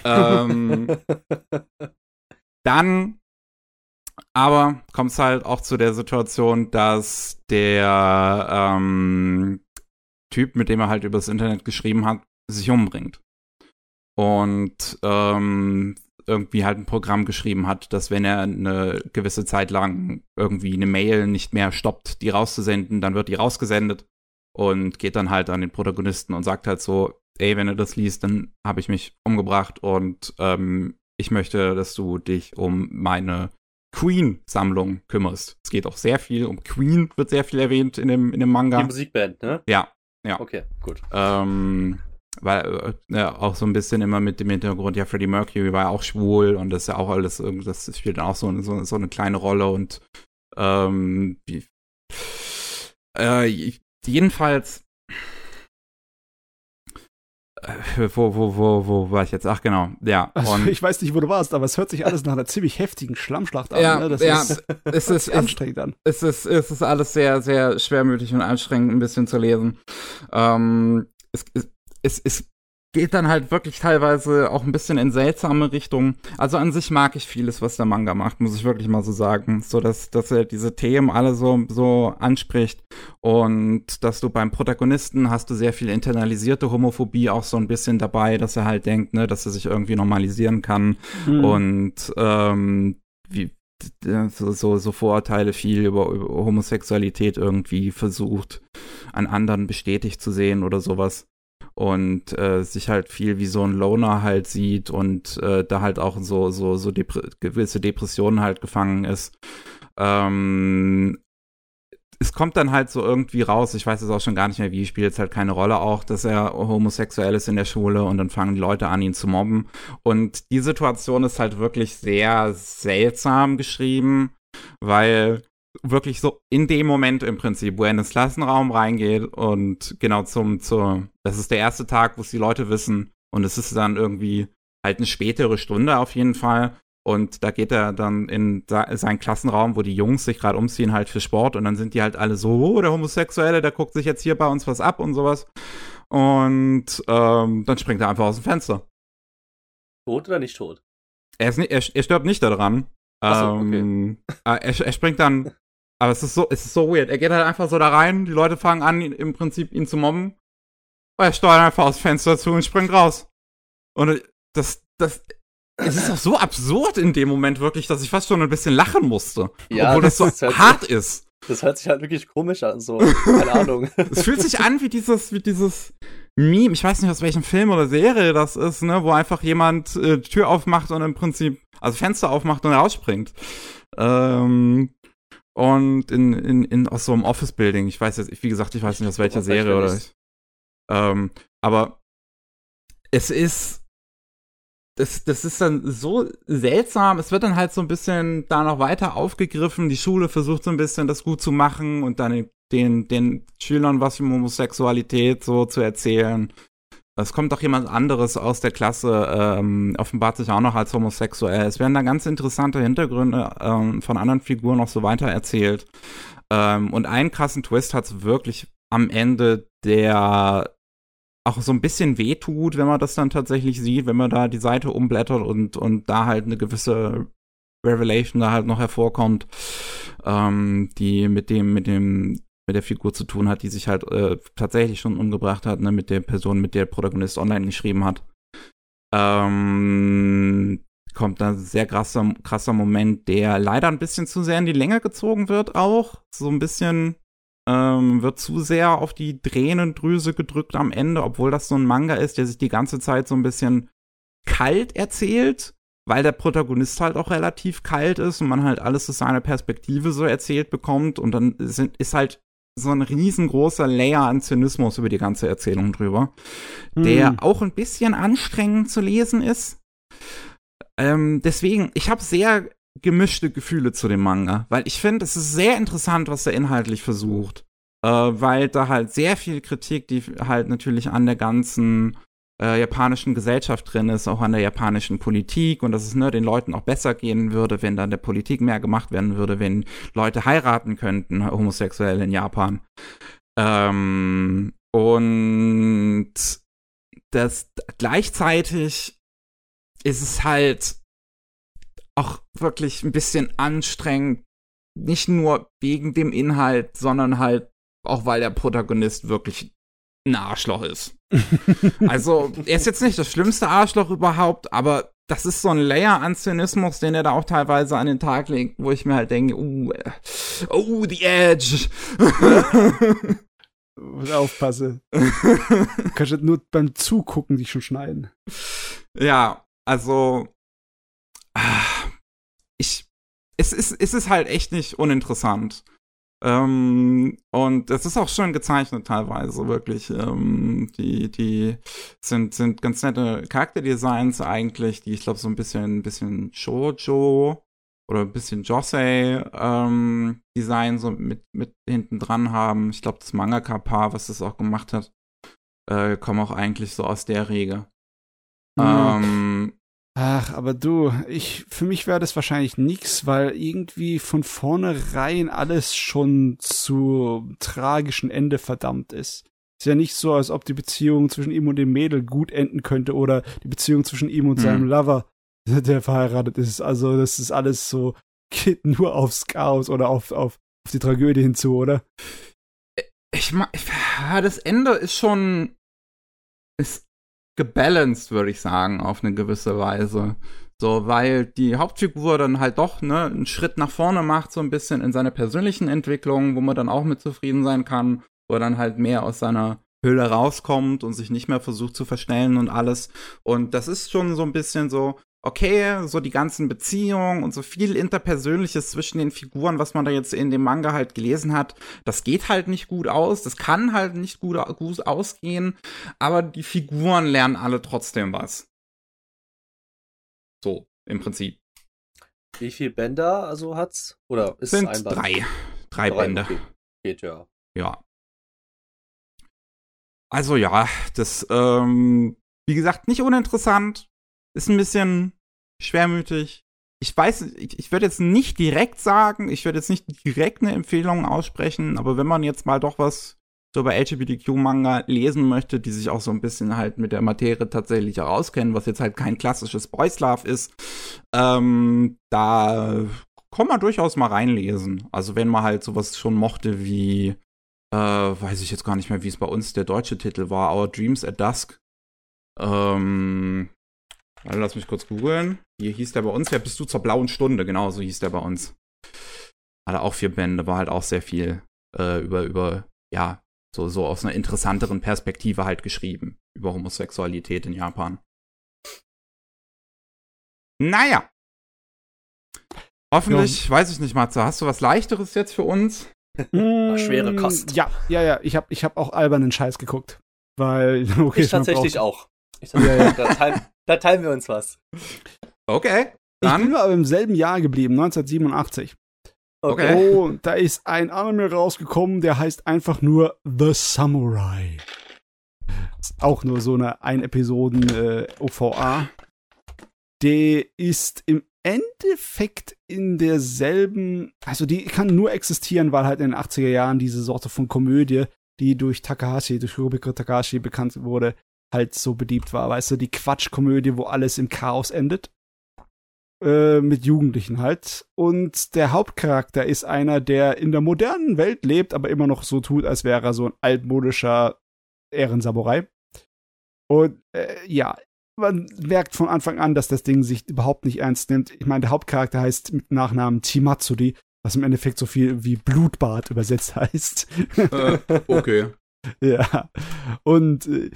ähm, (laughs) dann aber kommt es halt auch zu der Situation, dass der ähm, Typ, mit dem er halt übers Internet geschrieben hat, sich umbringt. Und ähm, irgendwie halt ein Programm geschrieben hat, dass wenn er eine gewisse Zeit lang irgendwie eine Mail nicht mehr stoppt, die rauszusenden, dann wird die rausgesendet und geht dann halt an den Protagonisten und sagt halt so, ey, wenn du das liest, dann habe ich mich umgebracht und ähm, ich möchte, dass du dich um meine Queen-Sammlung kümmerst. Es geht auch sehr viel um Queen, wird sehr viel erwähnt in dem, in dem Manga. Die Musikband, ne? Ja, ja. Okay, gut. Ähm, weil äh, ja, auch so ein bisschen immer mit dem Hintergrund, ja, Freddie Mercury war ja auch schwul und das ist ja auch alles, das spielt dann auch so, so, so eine kleine Rolle und ähm, wie, äh, jedenfalls äh, wo, wo, wo, wo war ich jetzt? Ach, genau. Ja. Also, ich weiß nicht, wo du warst, aber es hört sich alles nach einer ziemlich heftigen Schlammschlacht an. Ja, ne? das ja, ist, es (laughs) ist anstrengend an. Es ist, es ist alles sehr, sehr schwermütig und anstrengend, ein bisschen zu lesen. Ähm, es, es, es, es geht dann halt wirklich teilweise auch ein bisschen in seltsame Richtungen. Also an sich mag ich vieles, was der Manga macht, muss ich wirklich mal so sagen. So, dass, dass er diese Themen alle so, so anspricht und dass du beim Protagonisten hast du sehr viel internalisierte Homophobie auch so ein bisschen dabei, dass er halt denkt, ne, dass er sich irgendwie normalisieren kann mhm. und ähm, wie, so, so, so Vorurteile viel über, über Homosexualität irgendwie versucht, an anderen bestätigt zu sehen oder sowas und äh, sich halt viel wie so ein Loner halt sieht und äh, da halt auch so so so Depre gewisse Depressionen halt gefangen ist. Ähm, es kommt dann halt so irgendwie raus, ich weiß es auch schon gar nicht mehr wie, spielt jetzt halt keine Rolle auch, dass er homosexuell ist in der Schule und dann fangen die Leute an, ihn zu mobben. Und die Situation ist halt wirklich sehr seltsam geschrieben, weil wirklich so in dem Moment im Prinzip, wo er in den Klassenraum reingeht und genau zum, zum, das ist der erste Tag, wo es die Leute wissen und es ist dann irgendwie halt eine spätere Stunde auf jeden Fall und da geht er dann in seinen Klassenraum, wo die Jungs sich gerade umziehen, halt für Sport. Und dann sind die halt alle so, oh, der Homosexuelle, der guckt sich jetzt hier bei uns was ab und sowas. Und ähm, dann springt er einfach aus dem Fenster. Tot oder nicht tot? Er, ist er, er stirbt nicht daran. Achso, okay. Ähm, er, er springt dann, (laughs) aber es ist so, es ist so weird. Er geht halt einfach so da rein, die Leute fangen an, ihn, im Prinzip ihn zu mobben. Und er steuert einfach aus Fenster zu und springt raus. Und das, das, es ist auch so absurd in dem Moment wirklich, dass ich fast schon ein bisschen lachen musste. Ja, obwohl das, das so halt hart ist. Das hört sich halt wirklich komisch an, so. Keine Ahnung. (laughs) Es fühlt sich an wie dieses, wie dieses Meme, ich weiß nicht aus welchem Film oder Serie das ist, ne, wo einfach jemand äh, Tür aufmacht und im Prinzip, also Fenster aufmacht und rausspringt. Ähm, und in, in, in aus so einem Office-Building, ich weiß jetzt, wie gesagt, ich weiß nicht aus welcher Serie oder ich. Ähm, aber es ist das, das ist dann so seltsam. Es wird dann halt so ein bisschen da noch weiter aufgegriffen. Die Schule versucht so ein bisschen das gut zu machen und dann den, den Schülern was über Homosexualität so zu erzählen. Es kommt auch jemand anderes aus der Klasse, ähm, offenbart sich auch noch als homosexuell. Es werden da ganz interessante Hintergründe ähm, von anderen Figuren noch so weiter erzählt. Ähm, und einen krassen Twist hat es wirklich am Ende, der auch so ein bisschen wehtut, wenn man das dann tatsächlich sieht, wenn man da die Seite umblättert und, und da halt eine gewisse Revelation da halt noch hervorkommt, ähm, die mit dem, mit dem, mit der Figur zu tun hat, die sich halt äh, tatsächlich schon umgebracht hat, ne, mit der Person, mit der Protagonist online geschrieben hat. Ähm, kommt da ein sehr krasser, krasser Moment, der leider ein bisschen zu sehr in die Länge gezogen wird auch. So ein bisschen ähm, wird zu sehr auf die Tränendrüse gedrückt am Ende, obwohl das so ein Manga ist, der sich die ganze Zeit so ein bisschen kalt erzählt, weil der Protagonist halt auch relativ kalt ist und man halt alles aus seiner Perspektive so erzählt bekommt und dann sind, ist halt so ein riesengroßer Layer an Zynismus über die ganze Erzählung drüber, mhm. der auch ein bisschen anstrengend zu lesen ist. Ähm, deswegen, ich habe sehr gemischte Gefühle zu dem Manga, weil ich finde, es ist sehr interessant, was er inhaltlich versucht, äh, weil da halt sehr viel Kritik, die halt natürlich an der ganzen äh, japanischen Gesellschaft drin ist, auch an der japanischen Politik und dass es ne, den Leuten auch besser gehen würde, wenn dann der Politik mehr gemacht werden würde, wenn Leute heiraten könnten, homosexuell in Japan. Ähm, und das gleichzeitig ist es halt auch wirklich ein bisschen anstrengend. Nicht nur wegen dem Inhalt, sondern halt auch, weil der Protagonist wirklich ein Arschloch ist. (laughs) also, er ist jetzt nicht das schlimmste Arschloch überhaupt, aber das ist so ein Layer an Zynismus, den er da auch teilweise an den Tag legt, wo ich mir halt denke, uh, oh, the edge. Aufpasse. Kannst du nur beim Zugucken dich schon schneiden. Ja, also. Ah, ich, es ist, es ist halt echt nicht uninteressant. Ähm, und es ist auch schön gezeichnet teilweise, wirklich. Ähm, die, die sind, sind ganz nette Charakterdesigns eigentlich, die ich glaube so ein bisschen, ein bisschen Shoujo oder ein bisschen Josei ähm, Design so mit, mit hinten dran haben. Ich glaube, das Mangaka-Paar, was das auch gemacht hat, äh, kommen auch eigentlich so aus der Regel. Mhm. Ähm, Ach, aber du, ich, für mich wäre das wahrscheinlich nix, weil irgendwie von vornherein alles schon zu tragischen Ende verdammt ist. Ist ja nicht so, als ob die Beziehung zwischen ihm und dem Mädel gut enden könnte oder die Beziehung zwischen ihm und hm. seinem Lover, (laughs) der verheiratet ist. Also, das ist alles so, geht nur aufs Chaos oder auf, auf, auf die Tragödie hinzu, oder? Ich mag, das Ende ist schon, ist gebalanced, würde ich sagen, auf eine gewisse Weise. So, weil die Hauptfigur dann halt doch ne, einen Schritt nach vorne macht, so ein bisschen in seiner persönlichen Entwicklung, wo man dann auch mit zufrieden sein kann, wo er dann halt mehr aus seiner Hülle rauskommt und sich nicht mehr versucht zu verstellen und alles. Und das ist schon so ein bisschen so, okay, so die ganzen Beziehungen und so viel Interpersönliches zwischen den Figuren, was man da jetzt in dem Manga halt gelesen hat, das geht halt nicht gut aus, das kann halt nicht gut, gut ausgehen, aber die Figuren lernen alle trotzdem was. So, im Prinzip. Wie viele Bänder also hat's? Oder ist Sind es ein Band? drei. Drei, Drei, Bände. okay. Geht ja. Ja. Also ja, das, ähm, wie gesagt, nicht uninteressant. Ist ein bisschen schwermütig. Ich weiß, ich, ich würde jetzt nicht direkt sagen, ich würde jetzt nicht direkt eine Empfehlung aussprechen, aber wenn man jetzt mal doch was so bei LGBTQ-Manga lesen möchte, die sich auch so ein bisschen halt mit der Materie tatsächlich herauskennen, was jetzt halt kein klassisches Boys Love ist, ähm, da kann man durchaus mal reinlesen. Also wenn man halt sowas schon mochte wie, äh, weiß ich jetzt gar nicht mehr, wie es bei uns der deutsche Titel war, Our Dreams at Dusk. Ähm, warte, lass mich kurz googeln. Hier hieß der bei uns, ja, bist du zur blauen Stunde, genau, so hieß der bei uns. Hatte auch vier Bände, war halt auch sehr viel äh, über, über, ja, so, so aus einer interessanteren Perspektive halt geschrieben, über Homosexualität in Japan. Naja. Hoffentlich, weiß ich nicht, Matze, hast du was leichteres jetzt für uns? schwere Mm, Kost. Ja, ja, ja. Ich habe ich hab auch albernen Scheiß geguckt. Weil, (laughs) okay, ich tatsächlich auch. Ich tatsächlich, da, teilen, da teilen wir uns was. Okay, Ich bin dann. aber im selben Jahr geblieben, 1987. Okay. Oh, da ist ein Anime rausgekommen, der heißt einfach nur The Samurai. Ist auch nur so eine Ein-Episoden äh, OVA. Der ist im Endeffekt in derselben, also die kann nur existieren, weil halt in den 80er Jahren diese Sorte von Komödie, die durch Takahashi, durch Rubiko Takahashi bekannt wurde, halt so beliebt war. Weißt du, die Quatschkomödie, wo alles im Chaos endet äh, mit Jugendlichen halt. Und der Hauptcharakter ist einer, der in der modernen Welt lebt, aber immer noch so tut, als wäre er so ein altmodischer Ehrensamurai. Und äh, ja, man merkt von Anfang an, dass das Ding sich überhaupt nicht ernst nimmt. Ich meine, der Hauptcharakter heißt mit Nachnamen Chimatsuri, was im Endeffekt so viel wie Blutbad übersetzt (laughs) heißt. Äh, okay. Ja. Und äh,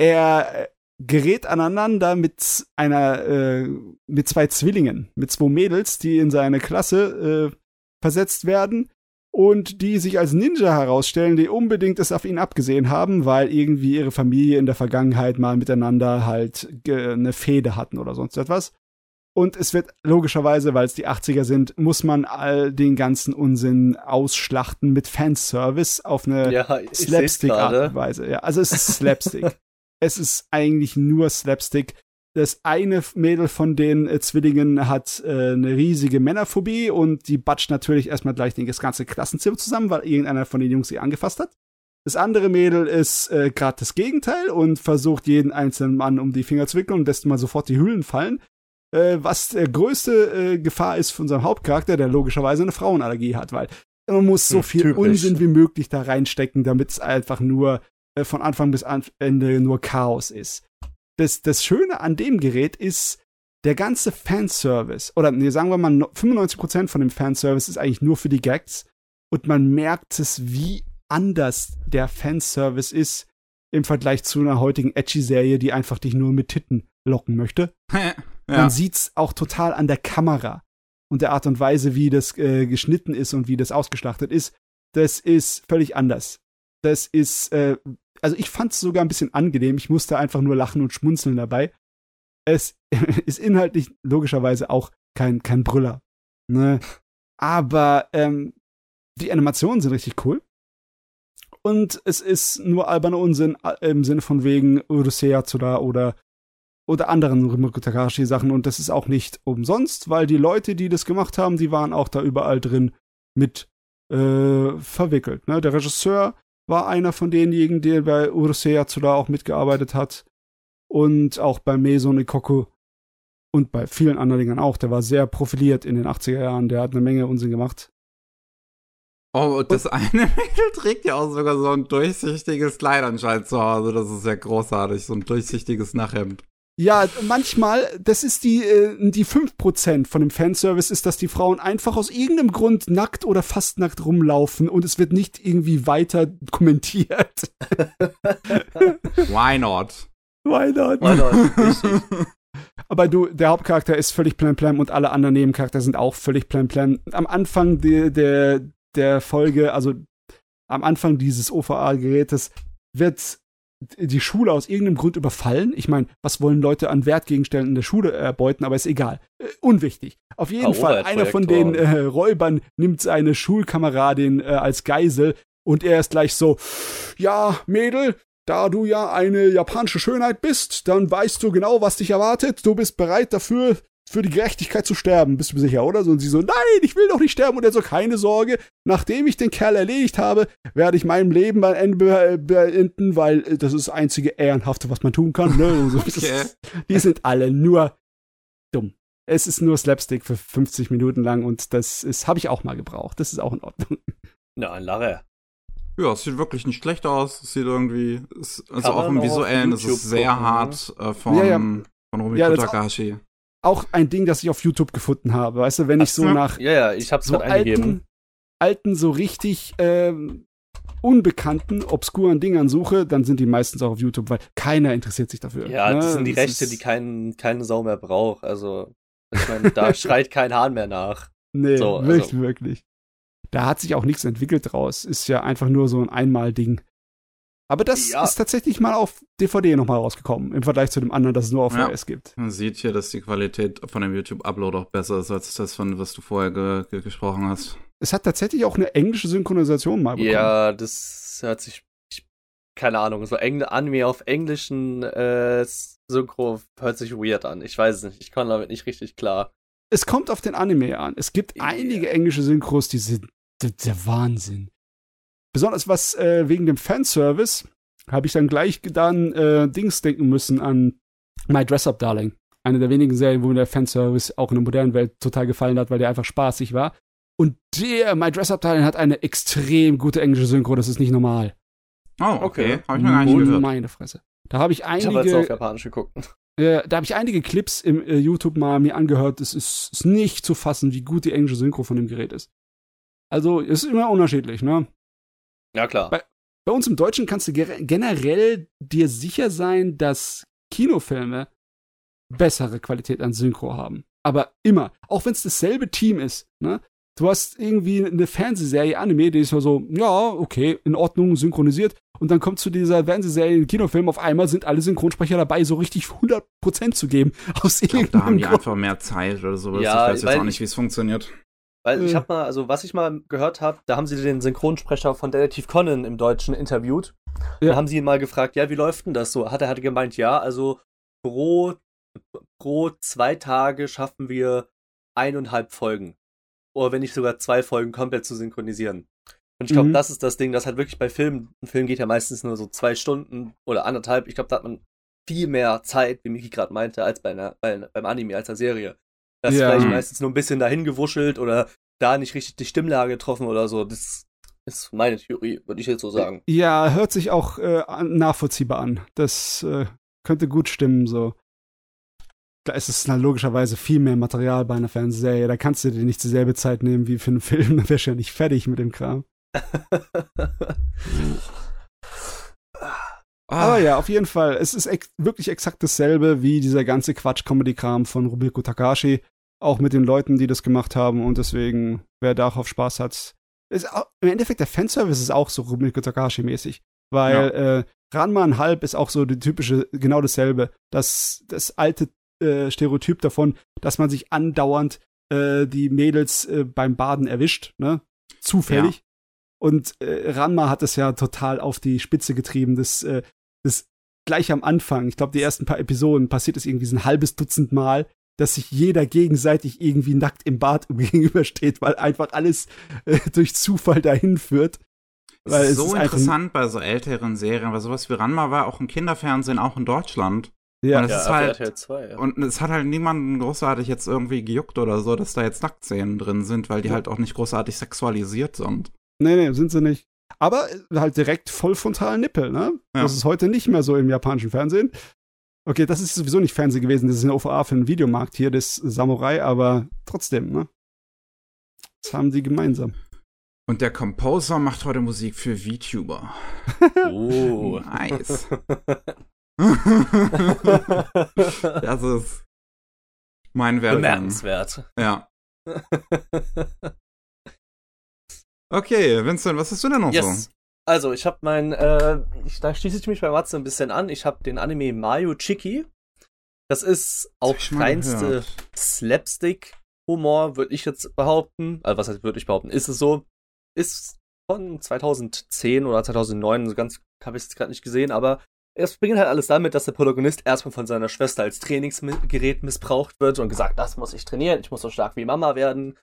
er äh, gerät aneinander mit einer, äh, mit zwei Zwillingen, mit zwei Mädels, die in seine Klasse äh, versetzt werden und die sich als Ninja herausstellen, die unbedingt es auf ihn abgesehen haben, weil irgendwie ihre Familie in der Vergangenheit mal miteinander halt eine Fehde hatten oder sonst etwas. Und es wird logischerweise, weil es die 80er sind, muss man all den ganzen Unsinn ausschlachten mit Fanservice auf eine Ja, Slapstick-Art und Weise. Ja, also es ist Slapstick. (laughs) es ist eigentlich nur Slapstick. Das eine Mädel von den äh, Zwillingen hat äh, eine riesige Männerphobie und die batscht natürlich erstmal gleich das ganze Klassenzimmer zusammen, weil irgendeiner von den Jungs sie angefasst hat. Das andere Mädel ist äh, gerade das Gegenteil und versucht jeden einzelnen Mann um die Finger zu wickeln und lässt mal sofort die Hüllen fallen. Äh, was der größte äh, Gefahr ist für unseren Hauptcharakter, der logischerweise eine Frauenallergie hat, weil man muss so Hm, viel typisch. Unsinn wie möglich da reinstecken, damit es einfach nur äh, von Anfang bis Ende nur Chaos ist. Das, das Schöne an dem Gerät ist, der ganze Fanservice, oder nee, sagen wir mal, no- 95% von dem Fanservice ist eigentlich nur für die Gags und man merkt es, wie anders der Fanservice ist im Vergleich zu einer heutigen Edgy-Serie, die einfach dich nur mit Titten locken möchte. (laughs) ja. Man sieht's auch total an der Kamera und der Art und Weise, wie das äh, geschnitten ist und wie das ausgeschlachtet ist. Das ist völlig anders. Das ist, äh, also ich fand es sogar ein bisschen angenehm. Ich musste einfach nur lachen und schmunzeln dabei. Es (laughs) ist inhaltlich logischerweise auch kein, kein Brüller. Ne? Aber ähm, die Animationen sind richtig cool. Und es ist nur alberner Unsinn im Sinne von wegen Urusei Yatsura oder oder anderen Rimuru Takahashi Sachen und das ist auch nicht umsonst, weil die Leute, die das gemacht haben, die waren auch da überall drin mit äh, verwickelt. Ne? Der Regisseur war einer von denjenigen, der bei Urusei Yatsura auch mitgearbeitet hat und auch bei Meson Ikoku und bei vielen anderen Dingen auch. Der war sehr profiliert in den 80er Jahren, der hat eine Menge Unsinn gemacht. Oh, und das eine (laughs) Mädel trägt ja auch sogar so ein durchsichtiges Kleid anscheinend zu Hause. Das ist ja großartig, so ein durchsichtiges Nachhemd. Ja, manchmal, das ist die, äh, die 5% von dem Fanservice, ist, dass die Frauen einfach aus irgendeinem Grund nackt oder fast nackt rumlaufen und es wird nicht irgendwie weiter kommentiert. Why not? Why not? Why not? (laughs) Aber du, der Hauptcharakter ist völlig plemplem und alle anderen Nebencharakter sind auch völlig plemplem. Am Anfang der, der, der Folge, also am Anfang dieses OVA-Gerätes, wird die Schule aus irgendeinem Grund überfallen. Ich meine, was wollen Leute an Wertgegenständen in der Schule erbeuten, aber ist egal. Äh, unwichtig. Auf jeden Fall, einer von den äh, Räubern nimmt seine Schulkameradin äh, als Geisel und er ist gleich so, ja, Mädel, da du ja eine japanische Schönheit bist, dann weißt du genau, was dich erwartet. Du bist bereit dafür, für die Gerechtigkeit zu sterben. Bist du sicher, oder? Und sie so, nein, ich will doch nicht sterben. Und er so, keine Sorge, nachdem ich den Kerl erledigt habe, werde ich mein Leben am Ende beenden, weil äh, das ist das einzige Ehrenhafte, was man tun kann. Ne? So, okay. ist, die sind alle nur dumm. Es ist nur Slapstick für 50 Minuten lang und das ist, habe ich auch mal gebraucht. Das ist auch in Ordnung. Na, Larre. Ja, es sieht wirklich nicht schlecht aus. Es sieht irgendwie, es, also auch im Visuellen, es ist sehr gucken, hart äh, von, ja, ja. von Rumiko ja, Takahashi auch ein Ding, das ich auf YouTube gefunden habe. Weißt du, wenn ich so nach ja, ja, ich hab's so alten, alten, so richtig ähm, unbekannten, obskuren Dingern suche, dann sind die meistens auch auf YouTube, weil keiner interessiert sich dafür. Ja, ne? das sind die das Rechte, die kein, keine Sau mehr braucht. Also, ich meine, da (laughs) schreit kein Hahn mehr nach. Nee, so, wirklich, also. wirklich. Da hat sich auch nichts entwickelt draus. Ist ja einfach nur so ein Einmal-Ding. Aber das ja. ist tatsächlich mal auf DVD nochmal rausgekommen, im Vergleich zu dem anderen, das es nur auf ja. VHS gibt. Man sieht hier, dass die Qualität von dem YouTube-Upload auch besser ist, als das von, was du vorher ge ge gesprochen hast. Es hat tatsächlich auch eine englische Synchronisation mal bekommen. Ja, das hört sich, ich, keine Ahnung, so Engl Anime auf englischen äh, Synchro hört sich weird an. Ich weiß es nicht, ich komme damit nicht richtig klar. Es kommt auf den Anime an. Es gibt yeah. einige englische Synchros, die sind der Wahnsinn. Besonders was äh, wegen dem Fanservice habe ich dann gleich dann äh, Dings denken müssen an My Dress Up Darling. Eine der wenigen Serien, wo mir der Fanservice auch in der modernen Welt total gefallen hat, weil der einfach spaßig war. Und der My Dress Up Darling hat eine extrem gute englische Synchro, das ist nicht normal. Oh, okay. Habe ich noch gar nicht gehört. Meine Fresse. Da habe ich einige. Ich habe jetzt auf Japanisch geguckt. Äh, da habe ich einige Clips im äh, YouTube mal mir angehört. Es ist, ist, nicht zu fassen, wie gut die englische Synchro von dem Gerät ist. Also, es ist immer unterschiedlich, ne? Ja, klar. Bei, bei uns im Deutschen kannst du generell dir sicher sein, dass Kinofilme bessere Qualität an Synchro haben. Aber immer. Auch wenn es dasselbe Team ist. Ne? Du hast irgendwie eine Fernsehserie, Anime, die ist ja so, ja, okay, in Ordnung, synchronisiert. Und dann kommt zu dieser Fernsehserie, Kinofilm, auf einmal sind alle Synchronsprecher dabei, so richtig 100% zu geben. (laughs) Aus ich glaub, da haben die Grund. einfach mehr Zeit oder sowas. Ja, ich weiß jetzt auch nicht, wie es funktioniert. Weil ich hm. habe mal, also was ich mal gehört habe, da haben sie den Synchronsprecher von Detective Conan im Deutschen interviewt. Ja. Da haben sie ihn mal gefragt, ja, wie läuft denn das so? Hat er hatte gemeint, ja, also pro, pro zwei Tage schaffen wir eineinhalb Folgen. Oder wenn nicht sogar zwei Folgen komplett zu synchronisieren. Und ich glaube, mhm. das ist das Ding, das hat wirklich bei Filmen, ein Film geht ja meistens nur so zwei Stunden oder anderthalb. Ich glaube, da hat man viel mehr Zeit, wie Miki gerade meinte, als bei einer, bei, beim Anime, als der Serie. Das ja. ist vielleicht meistens nur ein bisschen dahin gewuschelt oder da nicht richtig die Stimmlage getroffen oder so. Das ist meine Theorie, würde ich jetzt so sagen. Ja, hört sich auch äh, nachvollziehbar an. Das äh, könnte gut stimmen, so. Da ist es dann logischerweise viel mehr Material bei einer Fernsehserie. Da kannst du dir nicht dieselbe Zeit nehmen wie für einen (laughs) Film. Dann wärst du ja nicht fertig mit dem Kram. (laughs) Aber ja, auf jeden Fall. Es ist ex wirklich exakt dasselbe wie dieser ganze Quatsch-Comedy-Kram von Rubiko Takashi. Auch mit den Leuten, die das gemacht haben. Und deswegen, wer darauf Spaß hat. Ist auch, Im Endeffekt, der Fanservice ist auch so Rubiko Takashi-mäßig. Weil ja. äh, Ranma halb ist auch so die typische, genau dasselbe. Das, das alte äh, Stereotyp davon, dass man sich andauernd äh, die Mädels äh, beim Baden erwischt, ne? Zufällig. Ja. Und äh, Ranma hat es ja total auf die Spitze getrieben. Das, äh, das gleich am Anfang, ich glaube, die ersten paar Episoden passiert es irgendwie so ein halbes Dutzend Mal, dass sich jeder gegenseitig irgendwie nackt im Bad (laughs) gegenübersteht, weil einfach alles äh, durch Zufall dahin führt. Weil es ist so interessant bei so älteren Serien, weil sowas wie Ranma war auch im Kinderfernsehen, auch in Deutschland. Ja, und es ja, ist halt, 2, ja. und es hat halt niemanden großartig jetzt irgendwie gejuckt oder so, dass da jetzt Nacktszenen drin sind, weil die ja. halt auch nicht großartig sexualisiert sind. Nee, nee, sind sie nicht. Aber halt direkt voll frontal Nippel, ne? Ja. Das ist heute nicht mehr so im japanischen Fernsehen. Okay, das ist sowieso nicht Fernsehen gewesen, das ist eine OVA für einen Videomarkt hier, das Samurai, aber trotzdem, ne? Das haben sie gemeinsam. Und der Composer macht heute Musik für VTuber. (laughs) Oh. nice. (laughs) das ist Mein Werdegang. Bemerkenswert. Ja. (laughs) okay, Vincent, was hast du denn noch Yes. so? Also, ich habe mein, äh, ich, da schließe ich mich bei Matze ein bisschen an. Ich habe den Anime Mario Chiki. Das ist auch reinste gehört. Slapstick-Humor, würde ich jetzt behaupten. Also, was heißt, würde ich behaupten? Ist es so? Ist von 2010 oder 2009, so ganz habe ich es gerade nicht gesehen, aber es beginnt halt alles damit, dass der Protagonist erstmal von seiner Schwester als Trainingsgerät missbraucht wird und gesagt, das muss ich trainieren, ich muss so stark wie Mama werden,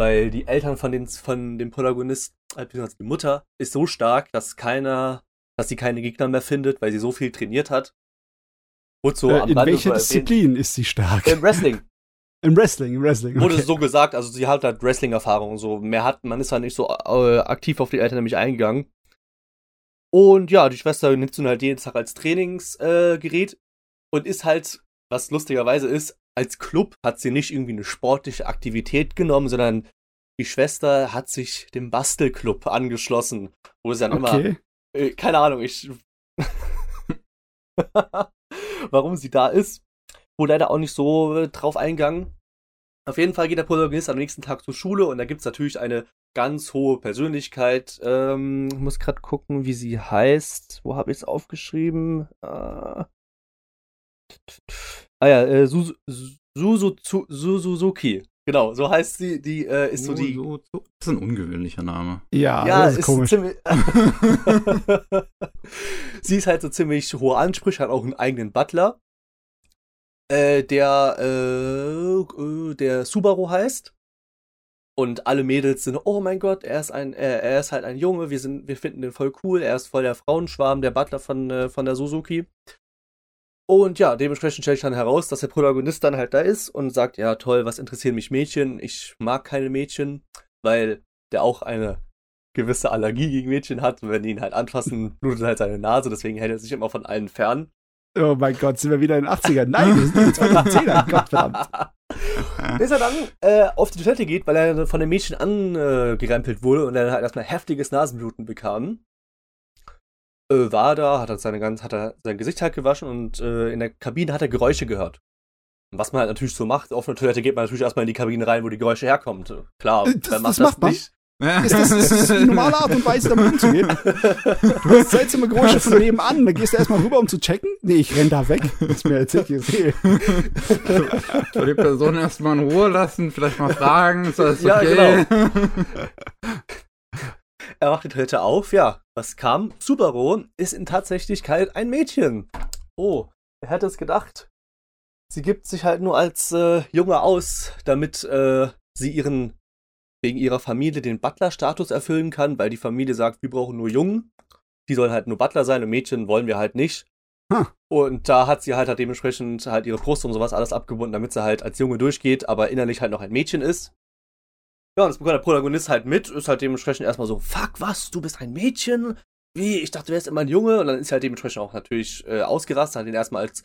weil die Eltern von, den, von dem Protagonist, äh, beziehungsweise die Mutter, ist so stark, dass keiner, dass sie keine Gegner mehr findet, weil sie so viel trainiert hat. Wurde so äh, in welcher. Disziplin ist sie stark? Im Wrestling. (laughs) Im Wrestling, im Wrestling. Wurde okay. so gesagt, also sie hat halt Wrestling-Erfahrung und so. Mehr hat, man ist halt nicht so äh, aktiv auf die Eltern nämlich eingegangen. Und ja, die Schwester nimmt sie halt jeden Tag als Trainingsgerät äh, und ist halt, was lustigerweise ist, als Club hat sie nicht irgendwie eine sportliche Aktivität genommen, sondern die Schwester hat sich dem Bastelclub angeschlossen, wo sie dann immer Okay. äh, keine Ahnung, ich. (laughs) Warum sie da ist, wo leider auch nicht so äh, drauf eingegangen. Auf jeden Fall geht der Protagonist am nächsten Tag zur Schule und da gibt's natürlich eine ganz hohe Persönlichkeit. Ähm, ich muss gerade gucken, wie sie heißt. Wo habe ich es aufgeschrieben? Äh, ah ja, äh, Suzu- Suzu- Suzuki. Genau, so heißt sie. Die äh, ist so die. Das ist ein ungewöhnlicher Name. Ja, Ja, das ist, ist komisch. ziemlich. (laughs) sie ist halt so ziemlich hohe Ansprüche, hat auch einen eigenen Butler, äh, der äh, äh, der Subaru heißt. Und alle Mädels sind, oh mein Gott, er ist ein, er, er ist halt ein Junge, wir sind, wir finden den voll cool, er ist voll der Frauenschwarm, der Butler von, äh, von der Suzuki. Und ja, dementsprechend stellt sich dann heraus, dass der Protagonist dann halt da ist und sagt, ja toll, was interessieren mich Mädchen? Ich mag keine Mädchen, weil der auch eine gewisse Allergie gegen Mädchen hat. Und wenn die ihn halt anfassen, (laughs) blutet halt seine Nase, deswegen hält er sich immer von allen fern. Oh mein Gott, sind wir wieder in den 80ern? Nein, wir sind in den 2010ern. Gott verdammt. (laughs) Bis er dann äh, auf die Toilette geht, weil er von dem Mädchen angerempelt wurde und er halt erstmal heftiges Nasenbluten bekam. Äh, war da, hat er, seine ganz, hat er sein Gesicht halt gewaschen und äh, in der Kabine hat er Geräusche gehört. Und was man halt natürlich so macht, auf einer Toilette geht man natürlich erstmal in die Kabine rein, wo die Geräusche herkommt. Klar, Äh, das- das macht man? (laughs) Ist das, ist das die normale Art und Weise, damit umzugehen? Du hörst seltsame Geräusche von nebenan, dann gehst du erstmal rüber, um zu checken. Nee, ich renn da weg. Das ist mir erzählt, ich sehe. (laughs) So die Person erstmal in Ruhe lassen, vielleicht mal fragen, ist das Ja, okay? (laughs) Er macht die Toilette auf, ja. Was kam? Subaru ist in Tatsächlichkeit ein Mädchen. Oh, wer hätte es gedacht? Sie gibt sich halt nur als äh, Junge aus, damit äh, sie ihren, wegen ihrer Familie den Butler-Status erfüllen kann, weil die Familie sagt, wir brauchen nur Jungen. Die sollen halt nur Butler sein und Mädchen wollen wir halt nicht. Huh. Und da hat sie halt, halt dementsprechend halt ihre Brust und sowas alles abgebunden, damit sie halt als Junge durchgeht, aber innerlich halt noch ein Mädchen ist. Ja, und das bekommt der Protagonist halt mit, ist halt dementsprechend erstmal so, fuck, was, du bist ein Mädchen? Wie, ich dachte, du wärst immer ein Junge. Und dann ist er halt dementsprechend auch natürlich äh, ausgerastet, hat ihn erstmal als,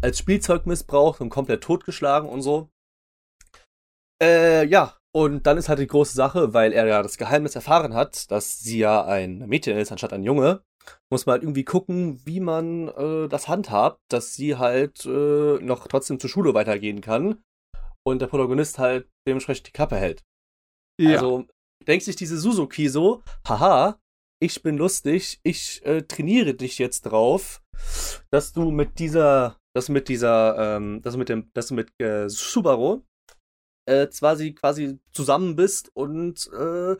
als Spielzeug missbraucht und komplett totgeschlagen und so. Äh, ja, und dann ist halt die große Sache, weil er ja das Geheimnis erfahren hat, dass sie ja ein Mädchen ist, anstatt ein Junge, muss man halt irgendwie gucken, wie man äh, das handhabt, dass sie halt äh, noch trotzdem zur Schule weitergehen kann und der Protagonist halt dementsprechend die Klappe hält. Ja. Also denkt sich diese Suzuki so, haha, ich bin lustig, ich äh, trainiere dich jetzt drauf, dass du mit dieser, dass du mit dieser, ähm, dass du mit dem, dass du mit äh, Subaru äh, quasi quasi zusammen bist und äh,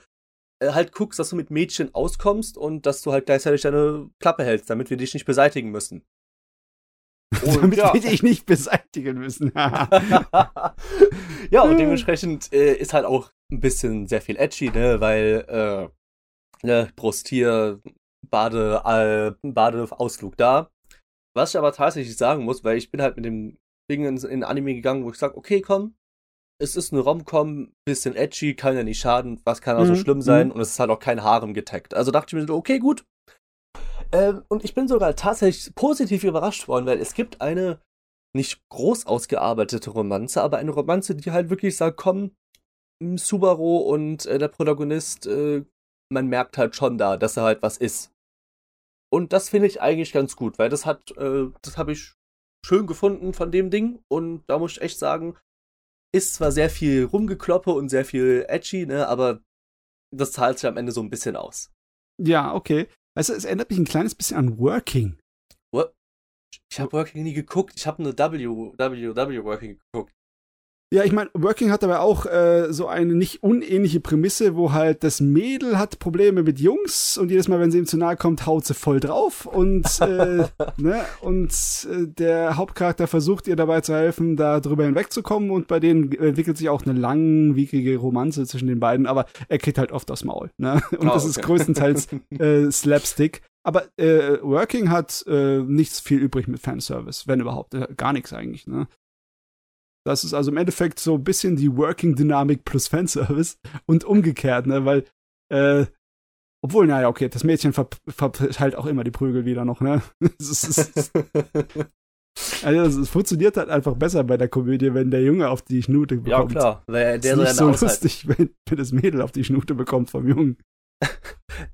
äh, halt guckst, dass du mit Mädchen auskommst und dass du halt gleichzeitig deine Klappe hältst, damit wir dich nicht beseitigen müssen. (laughs) Und damit ja. wir dich nicht beseitigen müssen. (laughs) (laughs) ja, und dementsprechend äh, ist halt auch ein bisschen sehr viel edgy, ne, weil äh, ne, Brusttier, Bade, äh, Badeausflug da. Was ich aber tatsächlich sagen muss, weil ich bin halt mit dem Ding in, in Anime gegangen, wo ich sage, okay, komm, es ist eine Rom-Com, bisschen edgy, kann ja nicht schaden, was kann auch so Mhm, schlimm sein mhm. und es ist halt auch kein Harem getaggt. Also dachte ich mir so, okay, gut. Ähm, und ich bin sogar tatsächlich positiv überrascht worden, weil es gibt eine nicht groß ausgearbeitete Romanze, aber eine Romanze, die halt wirklich sagt, komm, Subaru und äh, der Protagonist, äh, man merkt halt schon da, dass er halt was ist. Und das finde ich eigentlich ganz gut, weil das hat, äh, das habe ich schön gefunden von dem Ding und da muss ich echt sagen, ist zwar sehr viel Rumgekloppe und sehr viel edgy, ne, aber das zahlt sich am Ende so ein bisschen aus. Ja, okay. Also es erinnert mich ein kleines bisschen an Working. What? Ich habe Working nie geguckt. Ich habe eine WWW Working geguckt. Ja, ich meine, Working hat aber auch äh, so eine nicht unähnliche Prämisse, wo halt das Mädel hat Probleme mit Jungs und jedes Mal, wenn sie ihm zu nahe kommt, haut sie voll drauf und, äh, (laughs) ne, und äh, der Hauptcharakter versucht ihr dabei zu helfen, da drüber hinwegzukommen und bei denen entwickelt sich auch eine langwierige Romanze zwischen den beiden, aber er kriegt halt oft aufs Maul, ne? (laughs) Und oh, das okay. ist größtenteils (laughs) äh, Slapstick. Aber äh, Working hat äh, nichts viel übrig mit Fanservice, wenn überhaupt, äh, gar nichts eigentlich, ne? Das ist also im Endeffekt so ein bisschen die Working-Dynamik plus Fanservice und umgekehrt, ne? Weil, äh, obwohl, naja, okay, das Mädchen verteilt auch immer die Prügel wieder noch, ne? (laughs) Es, ist, (laughs) also, es funktioniert halt einfach besser bei der Komödie, wenn der Junge auf die Schnute bekommt. Ja, klar. Der, der ist nicht so lustig, (laughs) wenn, wenn das Mädel auf die Schnute bekommt vom Jungen.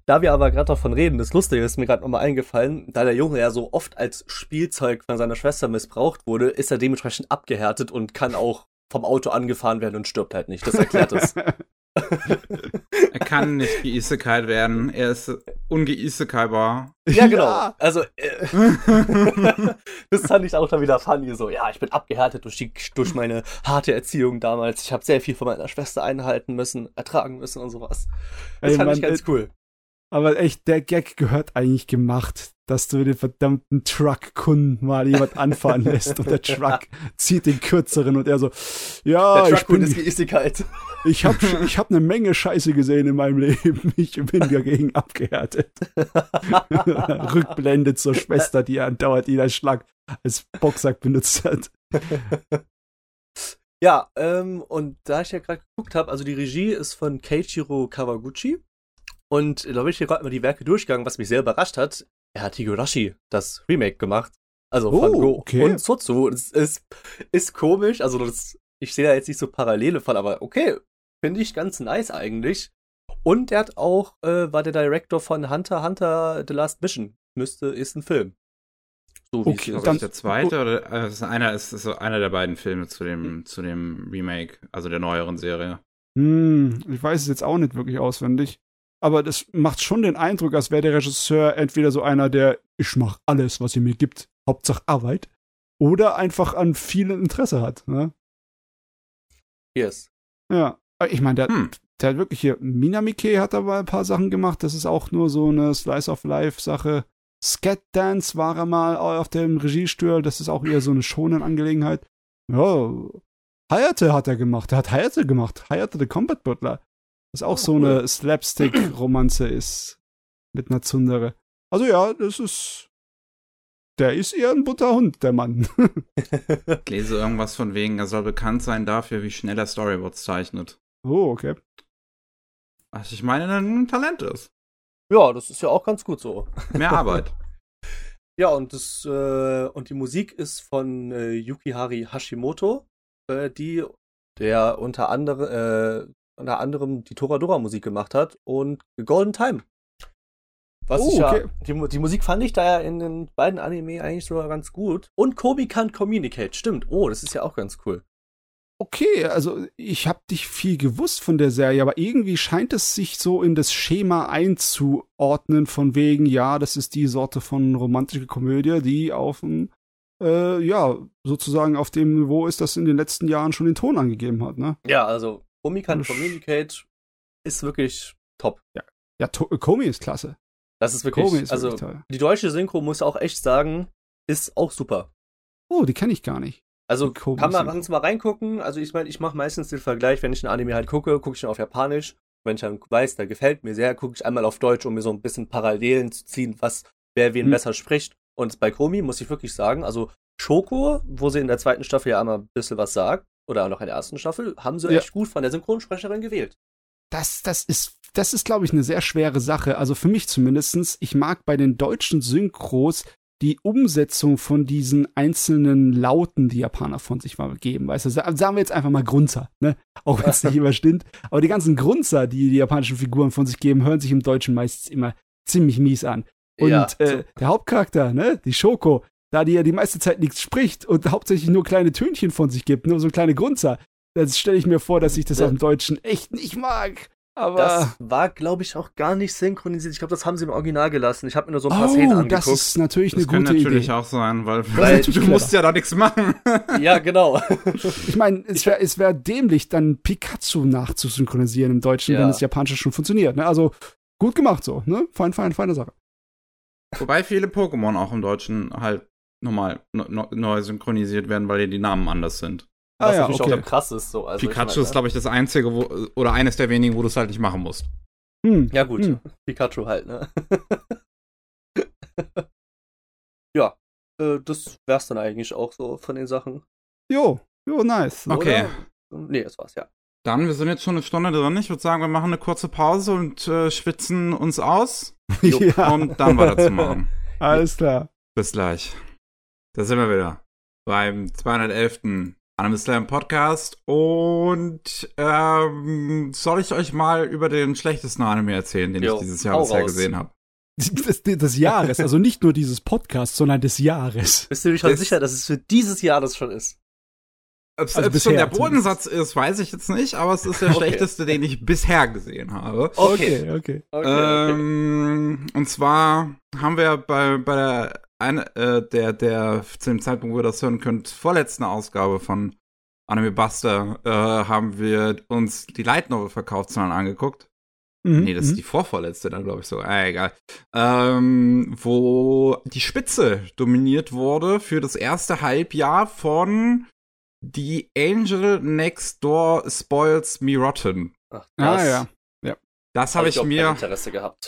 Da wir aber gerade davon reden, das Lustige ist mir gerade nochmal eingefallen, da der Junge ja so oft als Spielzeug von seiner Schwester missbraucht wurde, ist er dementsprechend abgehärtet und kann auch vom Auto angefahren werden und stirbt halt nicht. Das erklärt es. (laughs) er kann nicht geisekalt werden. Er ist ungeisekaibar. Ja, genau. Ja. Also, äh, (laughs) das fand ich auch dann wieder funny. So, ja, ich bin abgehärtet durch, die, durch meine harte Erziehung damals. Ich habe sehr viel von meiner Schwester einhalten müssen, ertragen müssen und sowas. Das Ey, fand Mann, ich ganz cool. Aber echt, der Gag gehört eigentlich gemacht, dass du den verdammten Truck-Kunden mal jemand anfahren (laughs) lässt und der Truck zieht den kürzeren und er so, ja, der ich bin, ist Geistigkeit. Ich hab, (laughs) ich hab eine Menge Scheiße gesehen in meinem Leben. Ich bin dagegen abgehärtet. (laughs) Rückblendet zur Schwester, die andauernd ihn als Schlag, als Boxsack benutzt hat. Ja, ähm, und da ich ja gerade geguckt habe, also die Regie ist von Keiichiro Kawaguchi. Und da bin ich hier gerade mal die Werke durchgegangen, was mich sehr überrascht hat. Er hat Higurashi das Remake gemacht. Also oh, von Go okay. und Sotsu. Das ist, ist komisch. Also das, ich sehe da jetzt nicht so Parallele von, aber okay. Finde ich ganz nice eigentlich. Und er hat auch, äh, war der Director von Hunter Hunter The Last Mission. Müsste, ist ein Film. So wie okay, ist der zweite oder äh, ist einer ist, ist so einer der beiden Filme zu dem zu dem Remake, also der neueren Serie. Hm, ich weiß es jetzt auch nicht wirklich auswendig aber das macht schon den Eindruck, als wäre der Regisseur entweder so einer, der ich mache alles, was ihr mir gibt, Hauptsache Arbeit, oder einfach an vielen Interesse hat. Ne? Yes. Ja, ich meine, der, hm. der hat wirklich hier, Minamike hat aber ein paar Sachen gemacht, das ist auch nur so eine Slice of Life Sache. Scat Dance war er mal auf dem Regiestuhl, das ist auch eher so eine schonen Angelegenheit. Ja, Hayate hat er gemacht, er hat Hayate gemacht, Hayate the Combat Butler. Was auch so eine Slapstick-Romanze ist. Mit einer Zundere. Also ja, das ist. Der ist eher ein Butterhund, der Mann. ich lese irgendwas von wegen, er soll bekannt sein dafür, wie schnell er Storyboards zeichnet. Oh, okay. Was ich meine, ein Talent ist. Ja, das ist ja auch ganz gut so. Mehr (laughs) Arbeit. ja, und das äh, und die Musik ist von äh, Yukihari Hashimoto, äh, die der unter anderem äh, unter anderem die Toradora-Musik gemacht hat und Golden Time. Was oh, ich ja, okay. die, die, Musik fand ich da ja in den beiden Anime eigentlich sogar ganz gut. Und Kobi kann communicate, stimmt. Oh, das ist ja auch ganz cool. Okay, also ich habe dich viel gewusst von der Serie, aber irgendwie scheint es sich so in das Schema einzuordnen, von wegen, ja, das ist die Sorte von romantischer Komödie, die auf dem, äh, ja, sozusagen auf dem Niveau ist, das in den letzten Jahren schon den Ton angegeben hat, ne? Ja, also Komi kann Communicate ist wirklich top. Ja, ja Komi ist klasse. Das ist wirklich, ist also wirklich die deutsche Synchro muss auch echt sagen, ist auch super. Oh, die kenne ich gar nicht. Also kann man mal reingucken. Also ich meine, ich mache meistens den Vergleich, wenn ich ein Anime halt gucke, gucke ich ihn auf Japanisch. Wenn ich dann weiß, der gefällt mir sehr, gucke ich einmal auf Deutsch, um mir so ein bisschen Parallelen zu ziehen, was wer wen hm. besser spricht. Und bei Komi muss ich wirklich sagen, also Shoko, wo sie in der zweiten Staffel ja einmal ein bisschen was sagt, oder noch in der ersten Staffel, haben sie ja. echt gut von der Synchronsprecherin gewählt. Das, das ist, das ist, glaube ich, eine sehr schwere Sache. Also für mich zumindestens. Ich mag bei den deutschen Synchros die Umsetzung von diesen einzelnen Lauten, die Japaner von sich mal geben. Weißt du, sagen wir jetzt einfach mal Grunzer, ne? Auch wenn es nicht immer stimmt. Aber die ganzen Grunzer, die die japanischen Figuren von sich geben, hören sich im Deutschen meistens immer ziemlich mies an. Und ja, äh, der Hauptcharakter, ne, die Shoko, da die ja die meiste Zeit nichts spricht und hauptsächlich nur kleine Tönchen von sich gibt, nur so kleine Grunzer, das stelle ich mir vor, dass ich das ja. auf dem Deutschen echt nicht mag. Aber das war, glaube ich, auch gar nicht synchronisiert. Ich glaube, das haben sie im Original gelassen. Ich habe mir nur so ein paar oh, Szenen angeguckt. Das ist natürlich das eine gute Idee. Das natürlich auch sein, weil, (laughs) weil du musst ja da nichts machen. (laughs) ja, genau. (laughs) ich meine, es wäre es wär dämlich, dann Pikachu nachzusynchronisieren im Deutschen, ja. wenn das Japanische schon funktioniert. Ne? Also gut gemacht so, ne? Fein, fein, feine Sache. Wobei viele Pokémon auch im Deutschen halt nochmal neu synchronisiert werden, weil die Namen anders sind. Ah, Was ja, natürlich okay. auch krass ist. So. Also Pikachu ich mein, ist, glaube ich, das einzige, wo, oder eines der wenigen, wo du es halt nicht machen musst. Hm. Ja, gut. Hm. Pikachu halt, ne? (laughs) ja, äh, das wär's dann eigentlich auch so von den Sachen. Jo, jo, nice. Okay. Oder? Nee, das war's, ja. Dann, wir sind jetzt schon eine Stunde drin. Ich würde sagen, wir machen eine kurze Pause und äh, schwitzen uns aus. (laughs) ja. Und dann weiterzumachen. Alles klar. Bis gleich. Da sind wir wieder. Beim 211. Anime Slam Podcast und ähm, soll ich euch mal über den schlechtesten Anime erzählen, den jo, ich dieses Jahr bisher gesehen habe? Des, des, Jahres, also nicht nur dieses Podcast, sondern des Jahres. Bist du dir schon sicher, dass es für dieses Jahr das schon ist? Ob es also schon der Bodensatz ist, weiß ich jetzt nicht, aber es ist der okay. schlechteste, den ich bisher gesehen habe. Okay, okay. okay, ähm, Und zwar haben wir bei, bei der eine, äh, der, der zu dem Zeitpunkt, wo ihr das hören könnt, vorletzten Ausgabe von Anime Buster, äh, haben wir uns die Light Novel Verkaufszahlen angeguckt. Mhm. Nee, das ist mhm. die vorvorletzte dann, glaube ich so. Ah, egal. Ähm, wo die Spitze dominiert wurde für das erste Halbjahr von The Angel Next Door Spoils Me Rotten. Ach, ah, ja. ja. Das habe hab ich, ich mir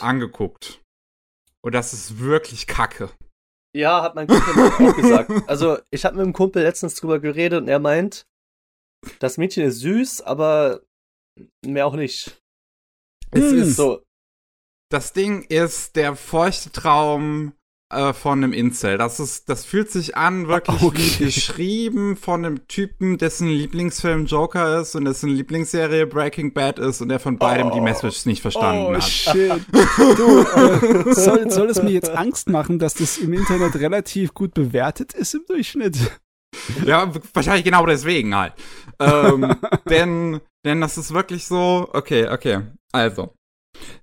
angeguckt. Und das ist wirklich kacke. Ja, hat mein Kumpel auch gesagt. Also, ich habe mit dem Kumpel letztens drüber geredet und er meint, das Mädchen ist süß, aber mehr auch nicht. Es hm. ist so. Das Ding ist der feuchte Traum äh, von einem Incel. Das ist, das fühlt sich an wirklich okay. wie geschrieben von einem Typen, dessen Lieblingsfilm Joker ist und dessen Lieblingsserie Breaking Bad ist und der von beidem oh. die Message nicht verstanden oh, hat. Shit. (laughs) du, äh, soll, soll es mir jetzt Angst machen, dass das im Internet relativ gut bewertet ist im Durchschnitt? Ja, wahrscheinlich genau deswegen halt. Ähm, (laughs) denn, denn das ist wirklich so, okay, okay. Also,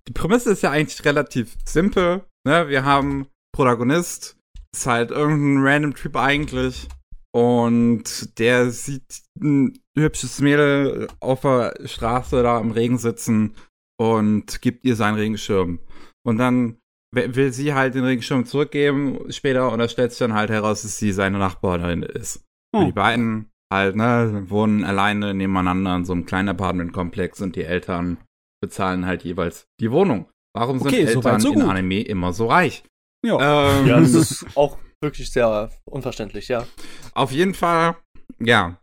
die Prämisse ist ja eigentlich relativ simpel. Ne? Wir haben Protagonist ist halt irgendein random Typ eigentlich. Und der sieht ein hübsches Mädel auf der Straße da im Regen sitzen und gibt ihr seinen Regenschirm. Und dann will sie halt den Regenschirm zurückgeben später und da stellt sich dann halt heraus, dass sie seine Nachbarin ist. Hm. Und die beiden halt, ne, wohnen alleine nebeneinander in so einem kleinen Apartmentkomplex und die Eltern bezahlen halt jeweils die Wohnung. Warum sind okay, Eltern so in Anime immer so reich? Ja. Ähm, ja, das ist auch wirklich sehr unverständlich, ja. Auf jeden Fall, ja.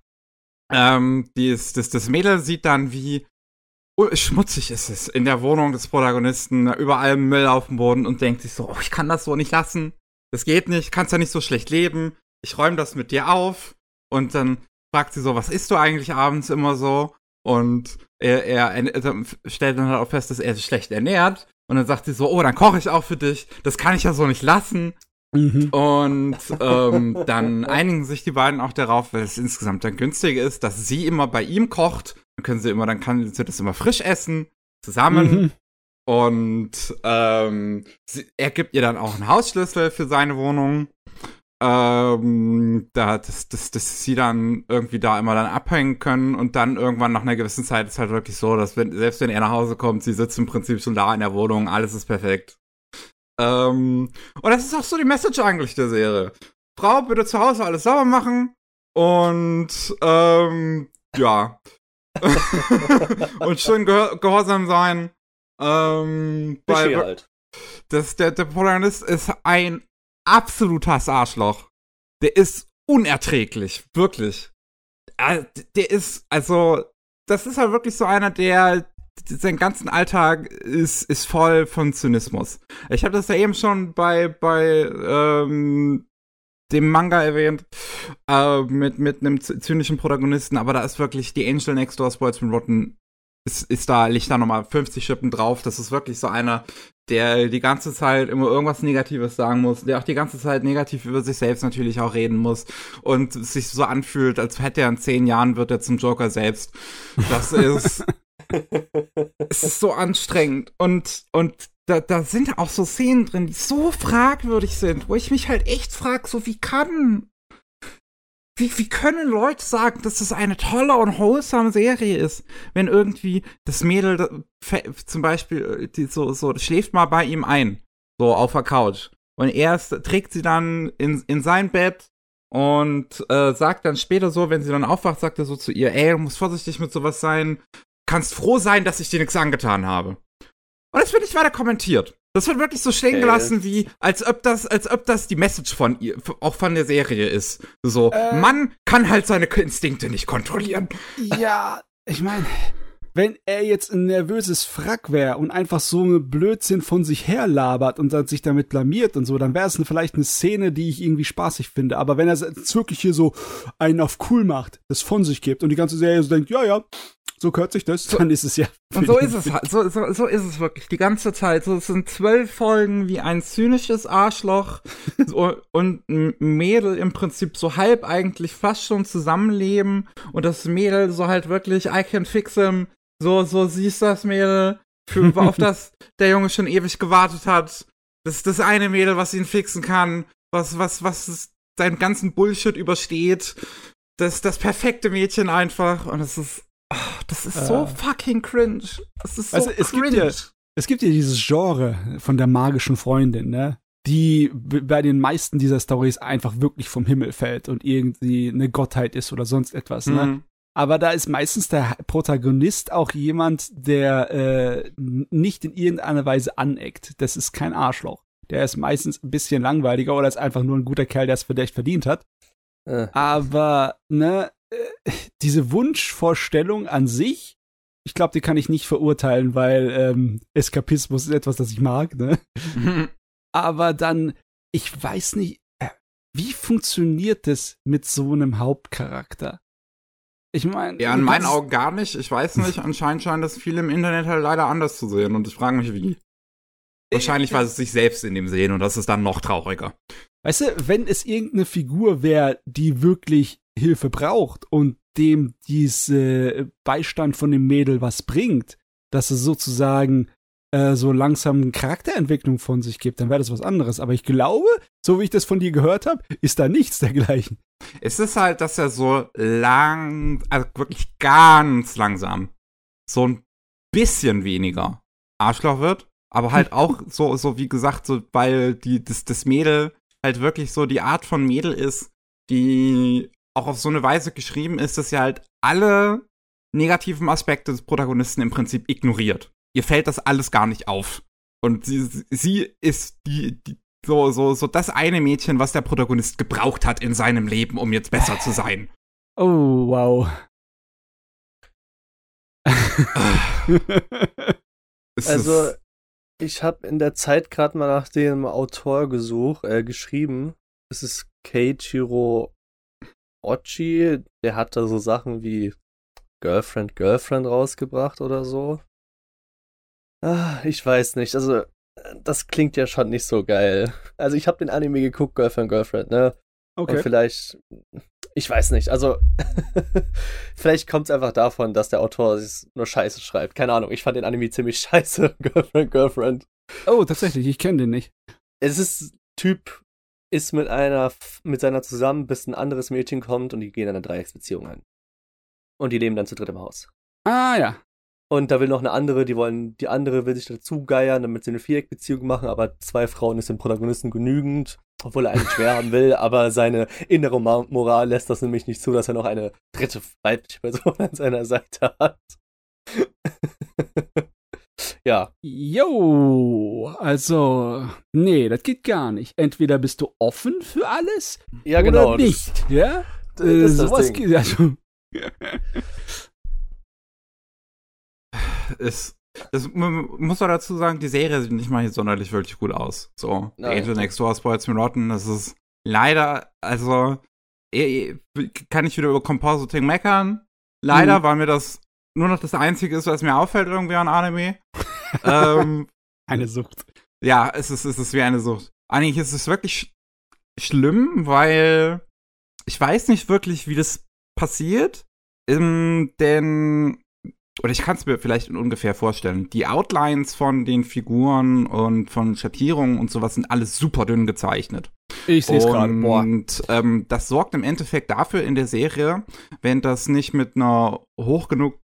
Ähm, dies, das, das Mädel sieht dann, wie schmutzig ist es in der Wohnung des Protagonisten, überall Müll auf dem Boden und denkt sich so, oh, ich kann das so nicht lassen. Das geht nicht, kannst ja nicht so schlecht leben. Ich räume das mit dir auf. Und dann fragt sie so, was isst du eigentlich abends immer so? Und er, er, er stellt dann halt auch fest, dass er sich schlecht ernährt. Und dann sagt sie so, oh, dann koche ich auch für dich. Das kann ich ja so nicht lassen. Mhm. Und ähm, dann einigen sich die beiden auch darauf, weil es insgesamt dann günstiger ist, dass sie immer bei ihm kocht. Dann können sie immer, dann kann sie das immer frisch essen, zusammen. Mhm. Und ähm, sie, er gibt ihr dann auch einen Hausschlüssel für seine Wohnung ähm, da, dass, dass, dass sie dann irgendwie da immer dann abhängen können und dann irgendwann nach einer gewissen Zeit ist halt wirklich so, dass wenn, selbst wenn er nach Hause kommt, sie sitzt im Prinzip schon da in der Wohnung, alles ist perfekt. Ähm, und das ist auch so die Message eigentlich der Serie. Frau, bitte zu Hause alles sauber machen und ähm, ja. (laughs) und schön geh gehorsam sein. Ähm, weil halt. das, der, der Protagonist ist ein absolutes Arschloch. Der ist unerträglich, wirklich. Äh, der ist, also, das ist halt wirklich so einer, der sein ganzen Alltag ist, ist voll von Zynismus. Ich habe das ja eben schon bei, bei ähm, dem Manga erwähnt, äh, mit, mit einem zynischen Protagonisten, aber da ist wirklich die Angel Next Door Sportsman Rotten ist, ist da, liegt da nochmal 50 Schippen drauf. Das ist wirklich so einer, der die ganze Zeit immer irgendwas Negatives sagen muss, der auch die ganze Zeit negativ über sich selbst natürlich auch reden muss und sich so anfühlt, als hätte er in zehn Jahren wird er zum Joker selbst. Das ist, (laughs) es ist so anstrengend und, und da, da sind auch so Szenen drin, die so fragwürdig sind, wo ich mich halt echt frage, so wie kann wie, wie können Leute sagen, dass es eine tolle und wholesome Serie ist, wenn irgendwie das Mädel zum Beispiel äh, die so, so schläft mal bei ihm ein, so auf der Couch. Und er trägt sie dann in, in sein Bett und äh, sagt dann später so, wenn sie dann aufwacht, sagt er so zu ihr, ey, du musst vorsichtig mit sowas sein, kannst froh sein, dass ich dir nichts angetan habe. Und das wird nicht weiter kommentiert. Das wird wirklich so stehen gelassen, wie als ob das, als ob das die Message von ihr, auch von der Serie ist. So, äh, Mann kann halt seine Instinkte nicht kontrollieren. Ja, ich meine, wenn er jetzt ein nervöses Frack wäre und einfach so einen Blödsinn von sich her labert und dann sich damit blamiert und so, dann wäre es vielleicht eine Szene, die ich irgendwie spaßig finde. Aber wenn er jetzt wirklich hier so einen auf cool macht, das von sich gibt und die ganze Serie so denkt, ja, ja, so kürzt sich das, dann ist es ja. Und so ist es halt, so, so, so ist es wirklich die ganze Zeit. So, es sind zwölf Folgen wie ein zynisches Arschloch (laughs) so, und ein Mädel im Prinzip so halb eigentlich fast schon zusammenleben und das Mädel so halt wirklich, I can fix him, so, so siehst das Mädel, für, (laughs) auf das der Junge schon ewig gewartet hat. Das ist das eine Mädel, was ihn fixen kann, was, was, was seinen ganzen Bullshit übersteht. Das das perfekte Mädchen einfach und es ist Oh, das ist so äh. fucking cringe. Das ist so also, es cringe. Gibt ja, es gibt ja dieses Genre von der magischen Freundin, ne? Die bei den meisten dieser Stories einfach wirklich vom Himmel fällt und irgendwie eine Gottheit ist oder sonst etwas, ne? mhm. ne? Aber da ist meistens der Protagonist auch jemand, der äh, nicht in irgendeiner Weise aneckt. Das ist kein Arschloch. Der ist meistens ein bisschen langweiliger oder ist einfach nur ein guter Kerl, der es vielleicht verdient hat. Äh. Aber, ne, diese Wunschvorstellung an sich, ich glaube, die kann ich nicht verurteilen, weil ähm, Eskapismus ist etwas, das ich mag, ne? (laughs) Aber dann, ich weiß nicht, äh, wie funktioniert das mit so einem Hauptcharakter? Ich meine. Ja, in meinen Augen gar nicht. Ich weiß nicht. (laughs) Anscheinend scheint das viele im Internet halt leider anders zu sehen. Und ich frage mich, wie. Wahrscheinlich, weil sie sich selbst in dem sehen und das ist dann noch trauriger. Weißt du, wenn es irgendeine Figur wäre, die wirklich Hilfe braucht und dem diese Beistand von dem Mädel was bringt, dass es sozusagen äh, so langsam Charakterentwicklung von sich gibt, dann wäre das was anderes. Aber ich glaube, so wie ich das von dir gehört habe, ist da nichts dergleichen. Es ist halt, dass er so lang, also wirklich ganz langsam, so ein bisschen weniger Arschloch wird, aber halt auch (laughs) so, so wie gesagt, so, weil die, das, das Mädel halt wirklich so die Art von Mädel ist, die auch auf so eine Weise geschrieben ist, dass sie halt alle negativen Aspekte des Protagonisten im Prinzip ignoriert. Ihr fällt das alles gar nicht auf. Und sie, sie ist die, die so, so, so das eine Mädchen, was der Protagonist gebraucht hat in seinem Leben, um jetzt besser zu sein. Oh, wow. also, ich habe in der Zeit gerade mal nach dem Autor gesucht, äh, geschrieben. Es ist Keiichiro Ochi, der hat da so Sachen wie Girlfriend, Girlfriend rausgebracht oder so. Ah, ich weiß nicht, also das klingt ja schon nicht so geil. Also ich habe den Anime geguckt, Girlfriend, Girlfriend, ne? Okay. Und vielleicht, ich weiß nicht, also (laughs) vielleicht kommt es einfach davon, dass der Autor nur Scheiße schreibt. Keine Ahnung, ich fand den Anime ziemlich (laughs) scheiße, Girlfriend, Girlfriend. Oh, tatsächlich, ich kenne den nicht. Es ist Typ ist mit einer, mit seiner zusammen, bis ein anderes Mädchen kommt und die gehen eine Dreiecksbeziehung ein. Und die leben dann zu dritt im Haus. Ah, ja. Und da will noch eine andere, die wollen, die andere will sich dazu geiern, damit sie eine Viereckbeziehung machen, aber zwei Frauen ist dem Protagonisten genügend, obwohl er eigentlich schwer haben will, (laughs) aber seine innere Moral lässt das nämlich nicht zu, dass er noch eine dritte weibliche Person an seiner Seite hat. (laughs) Ja. Jo, also, nee, das geht gar nicht. Entweder bist du offen für alles ja, genau, oder nicht. Das, ja, das äh, ist sowas geht also. (laughs) es, es, man muss auch dazu sagen, die Serie sieht nicht mal hier sonderlich wirklich gut aus. So, Nein. Angel Next Door Spoils Me Rotten, das ist leider, also, eh, eh, kann ich wieder über Compositing meckern. Leider mhm. war mir das nur noch das Einzige ist, was mir auffällt irgendwie an Anime. (laughs) ähm, eine Sucht. Ja, es ist, es ist wie eine Sucht. Eigentlich ist es wirklich sch schlimm, weil ich weiß nicht wirklich, wie das passiert. Ähm, denn oder ich kann es mir vielleicht ungefähr vorstellen. Die Outlines von den Figuren und von Schattierungen und sowas sind alles super dünn gezeichnet. Ich sehe es gerade. Und ähm, das sorgt im Endeffekt dafür in der Serie, wenn das nicht mit einer hoch genug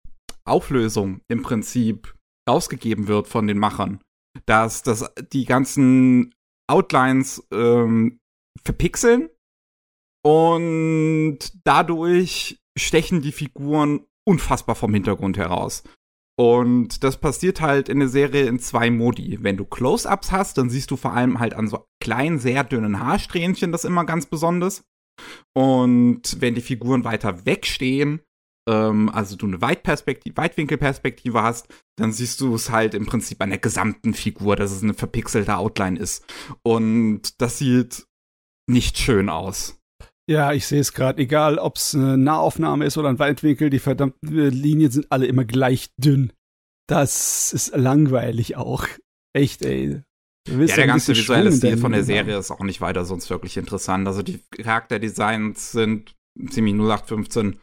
Auflösung im Prinzip rausgegeben wird von den Machern, dass, dass die ganzen Outlines ähm, verpixeln und dadurch stechen die Figuren unfassbar vom Hintergrund heraus. Und das passiert halt in der Serie in zwei Modi. Wenn du Close-ups hast, dann siehst du vor allem halt an so kleinen, sehr dünnen Haarsträhnchen das immer ganz besonders. Und wenn die Figuren weiter wegstehen, ähm, also du eine Weitperspektive, Weitwinkelperspektive hast, dann siehst du es halt im Prinzip an der gesamten Figur, dass es eine verpixelte Outline ist. Und das sieht nicht schön aus. Ja, ich sehe es gerade. Egal, ob es eine Nahaufnahme ist oder ein Weitwinkel, die verdammten Linien sind alle immer gleich dünn. Das ist langweilig auch. Echt, ey. Ja, der ganze visuelle Stil von der Serie ist auch nicht weiter sonst wirklich interessant. Also die Charakterdesigns sind ziemlich 0815.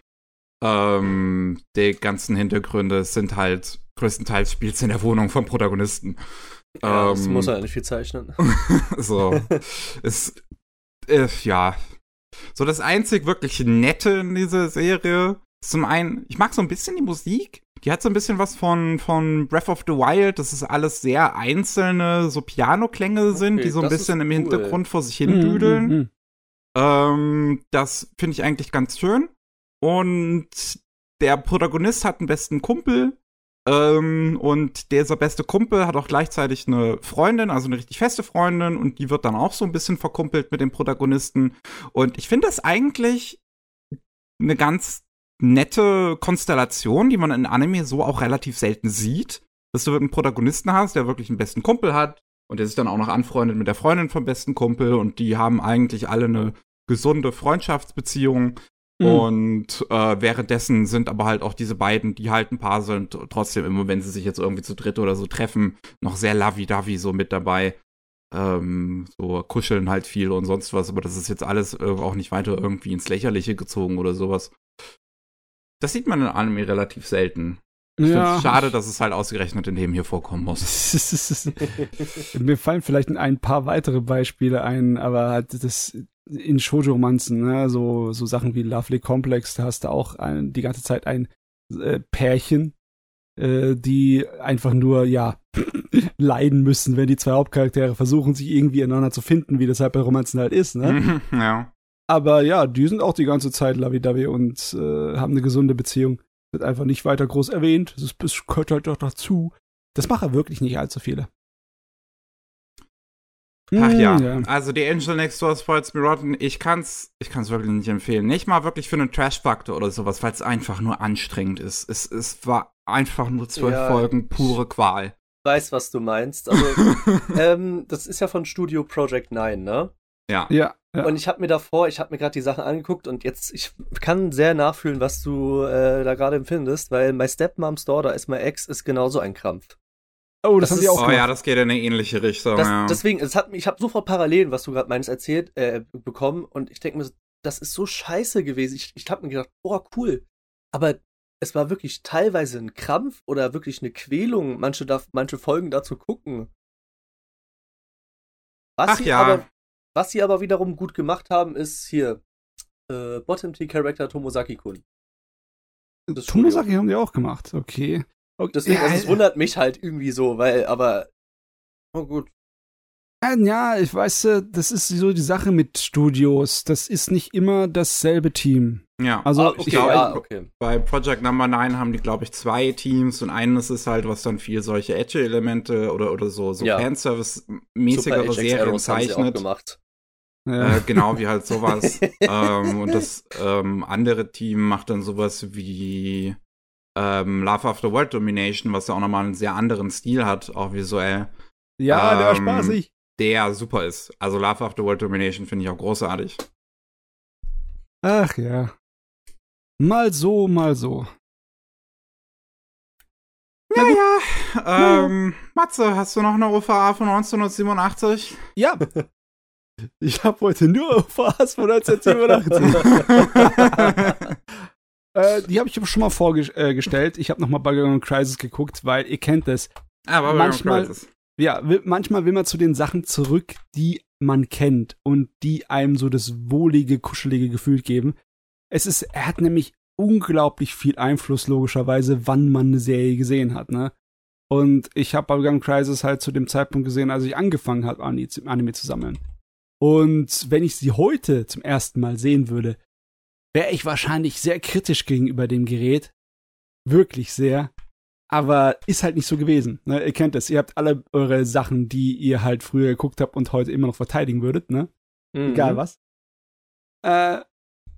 Ähm, die ganzen Hintergründe sind halt größtenteils spielt in der Wohnung vom Protagonisten. Ja, ähm, das muss er nicht viel zeichnen. (laughs) so. es, äh, ja, so das einzig wirklich Nette in dieser Serie ist zum einen, ich mag so ein bisschen die Musik. Die hat so ein bisschen was von, von Breath of the Wild. Das ist alles sehr einzelne, so Piano-Klänge sind, okay, die so ein bisschen im cool. Hintergrund vor sich hin düdeln. Mm, mm, mm. Ähm, das finde ich eigentlich ganz schön. Und der Protagonist hat einen besten Kumpel, ähm, und dieser beste Kumpel hat auch gleichzeitig eine Freundin, also eine richtig feste Freundin, und die wird dann auch so ein bisschen verkumpelt mit dem Protagonisten. Und ich finde das eigentlich eine ganz nette Konstellation, die man in Anime so auch relativ selten sieht. Dass du einen Protagonisten hast, der wirklich einen besten Kumpel hat und der sich dann auch noch anfreundet mit der Freundin vom besten Kumpel und die haben eigentlich alle eine gesunde Freundschaftsbeziehung. Mhm. Und äh, währenddessen sind aber halt auch diese beiden, die halt ein Paar sind, trotzdem immer, wenn sie sich jetzt irgendwie zu dritt oder so treffen, noch sehr lovey-dovey so mit dabei. Ähm, so kuscheln halt viel und sonst was, aber das ist jetzt alles äh, auch nicht weiter irgendwie ins Lächerliche gezogen oder sowas. Das sieht man in Anime relativ selten. Ich ja. finde es schade, dass es halt ausgerechnet in dem hier vorkommen muss. (laughs) Mir fallen vielleicht ein paar weitere Beispiele ein, aber halt das in Shoujo-Romanzen, ne? so, so Sachen wie Lovely Complex, da hast du auch ein, die ganze Zeit ein äh, Pärchen, äh, die einfach nur, ja, (clears throat) leiden müssen, wenn die zwei Hauptcharaktere versuchen, sich irgendwie ineinander zu finden, wie das halt bei Romanzen halt ist, ne? ja. Aber ja, die sind auch die ganze Zeit lovey-dovey und äh, haben eine gesunde Beziehung. Wird einfach nicht weiter groß erwähnt. Das, das gehört halt doch dazu. Das machen wirklich nicht allzu viele. Ach ja. Hm, ja. also die Angel Next Door Spoils Me Rotten, ich kann's, ich kann's wirklich nicht empfehlen. Nicht mal wirklich für einen Trash-Faktor oder sowas, weil es einfach nur anstrengend ist. Es, es war einfach nur zwölf ja, Folgen pure Qual. Ich weiß, was du meinst. Also, (laughs) ähm, das ist ja von Studio Project 9, ne? Ja. Ja. ja. Und ich habe mir davor, ich habe mir gerade die Sachen angeguckt und jetzt, ich kann sehr nachfühlen, was du äh, da gerade empfindest, weil My Stepmom's Daughter is My Ex ist genauso ein Krampf. Oh, das, das haben die auch Oh gemacht. ja, das geht in eine ähnliche Richtung. Das, ja. Deswegen, es hat, ich habe sofort Parallelen, was du gerade meinst, erzählt, äh, bekommen und ich denke mir, das ist so scheiße gewesen. Ich, ich habe mir gedacht, boah, cool. Aber es war wirklich teilweise ein Krampf oder wirklich eine Quälung, manche, da, manche Folgen da zu gucken. Was Ach sie ja. aber, was sie aber wiederum gut gemacht haben, ist hier äh, Bottom T Character Tomosaki-kun. Tomosaki haben die auch gemacht, okay. Okay, Deswegen, also, es wundert mich halt irgendwie so, weil, aber, oh gut. Ja, ich weiß, das ist so die Sache mit Studios. Das ist nicht immer dasselbe Team. Ja, also ah, okay, ich glaube, ja, okay. bei Project Number 9 haben die, glaube ich, zwei Teams und eines ist halt, was dann viel solche Edge-Elemente oder, oder so, so ja. Fanservice-mäßigere Serien zeichnet. gemacht. Ja. Äh, genau, wie halt sowas. (laughs) ähm, und das ähm, andere Team macht dann sowas wie ähm, Love After World Domination, was ja auch nochmal einen sehr anderen Stil hat, auch visuell. Ja, der war ähm, spaßig. Der super ist. Also Love After World Domination finde ich auch großartig. Ach ja. Mal so, mal so. Ja, ja. Ähm, Matze, hast du noch eine OVA von 1987? Ja. Ich habe heute nur OVAs von (laughs) 1987. (laughs) äh, die habe ich aber schon mal vorgestellt. Äh, ich habe nochmal Babylon Crisis geguckt, weil ihr kennt das. Ah, Babylon manchmal, Crisis. Ja, will, manchmal will man zu den Sachen zurück, die man kennt und die einem so das wohlige, kuschelige Gefühl geben. Es ist, er hat nämlich unglaublich viel Einfluss, logischerweise, wann man eine Serie gesehen hat, ne? Und ich habe Bubblegum Crisis halt zu dem Zeitpunkt gesehen, als ich angefangen habe, Anime zu sammeln. Und wenn ich sie heute zum ersten Mal sehen würde, wäre ich wahrscheinlich sehr kritisch gegenüber dem Gerät. Wirklich sehr. Aber ist halt nicht so gewesen. Ne? Ihr kennt es. Ihr habt alle eure Sachen, die ihr halt früher geguckt habt und heute immer noch verteidigen würdet, ne? Mhm. Egal was. Äh,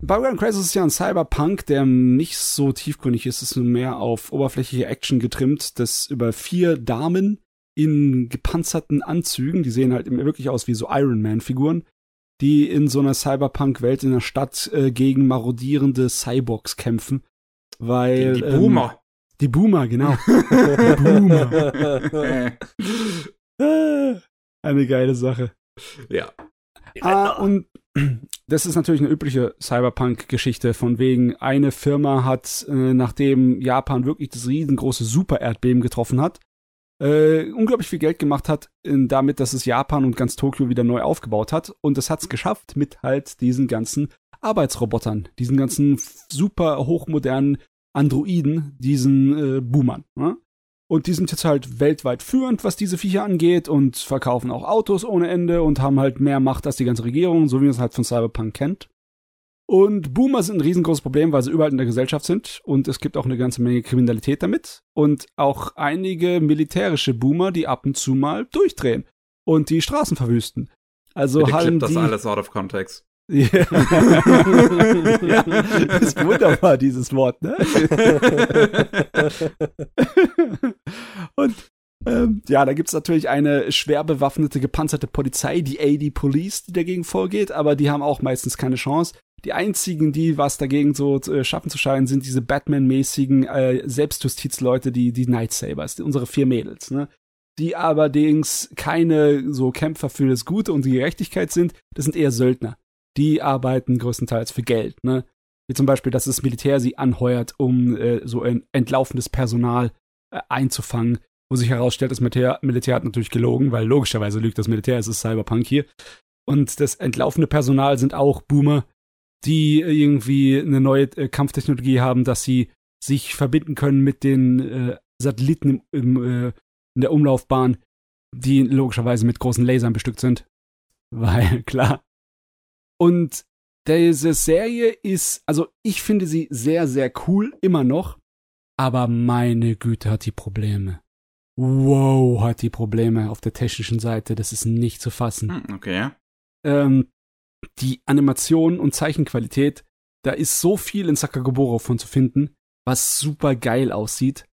Battleground Crisis ist ja ein Cyberpunk, der nicht so tiefgründig ist. Es ist nur mehr auf oberflächliche Action getrimmt, das über vier Damen in gepanzerten Anzügen, die sehen halt wirklich aus wie so Iron Man-Figuren, die in so einer Cyberpunk-Welt in der Stadt äh, gegen marodierende Cyborgs kämpfen. Weil. Die, die Boomer. Ähm, die Boomer, genau. (laughs) die Boomer. (laughs) Eine geile Sache. Ja. Ah, und das ist natürlich eine übliche Cyberpunk-Geschichte, von wegen eine Firma hat, äh, nachdem Japan wirklich das riesengroße Super-Erdbeben getroffen hat, äh, unglaublich viel Geld gemacht hat, in, damit, dass es Japan und ganz Tokio wieder neu aufgebaut hat. Und es hat es geschafft mit halt diesen ganzen Arbeitsrobotern, diesen ganzen super hochmodernen Androiden, diesen äh, Boomern. Ne? Und die sind jetzt halt weltweit führend, was diese Viecher angeht und verkaufen auch Autos ohne Ende und haben halt mehr Macht als die ganze Regierung, so wie man es halt von Cyberpunk kennt. Und Boomer sind ein riesengroßes Problem, weil sie überall in der Gesellschaft sind und es gibt auch eine ganze Menge Kriminalität damit und auch einige militärische Boomer, die ab und zu mal durchdrehen und die Straßen verwüsten. Also Bitte haben das die alles out of context. ja, (laughs) ist wunderbar, dieses Wort, ne? (laughs) Und ähm, ja, da gibt's natürlich eine schwer bewaffnete, gepanzerte Polizei, die AD Police, die dagegen vorgeht, aber die haben auch meistens keine Chance. Die einzigen, die was dagegen so äh, schaffen zu scheinen, sind diese Batman-mäßigen äh, Selbstjustizleute, die, die Night Sabers, unsere vier Mädels, ne? Die allerdings keine so Kämpfer für das Gute und die Gerechtigkeit sind, das sind eher Söldner die arbeiten größtenteils für Geld, ne? Wie zum Beispiel, dass das Militär sie anheuert, um äh, so ein entlaufendes Personal äh, einzufangen, wo sich herausstellt, das Militär, Militär hat natürlich gelogen, weil logischerweise lügt das Militär, es ist Cyberpunk hier. Und das entlaufene Personal sind auch Boomer, die irgendwie eine neue äh, Kampftechnologie haben, dass sie sich verbinden können mit den äh, Satelliten im, im, äh, in der Umlaufbahn, die logischerweise mit großen Lasern bestückt sind. (laughs) Weil, klar, und diese Serie ist, also ich finde sie sehr, sehr cool, immer noch. Aber meine Güte hat die Probleme. Wow, hat die Probleme auf der technischen Seite. Das ist nicht zu fassen. Hm, okay. Ähm, die Animation und Zeichenqualität, da ist so viel in Sakagoboro von zu finden, was super geil aussieht.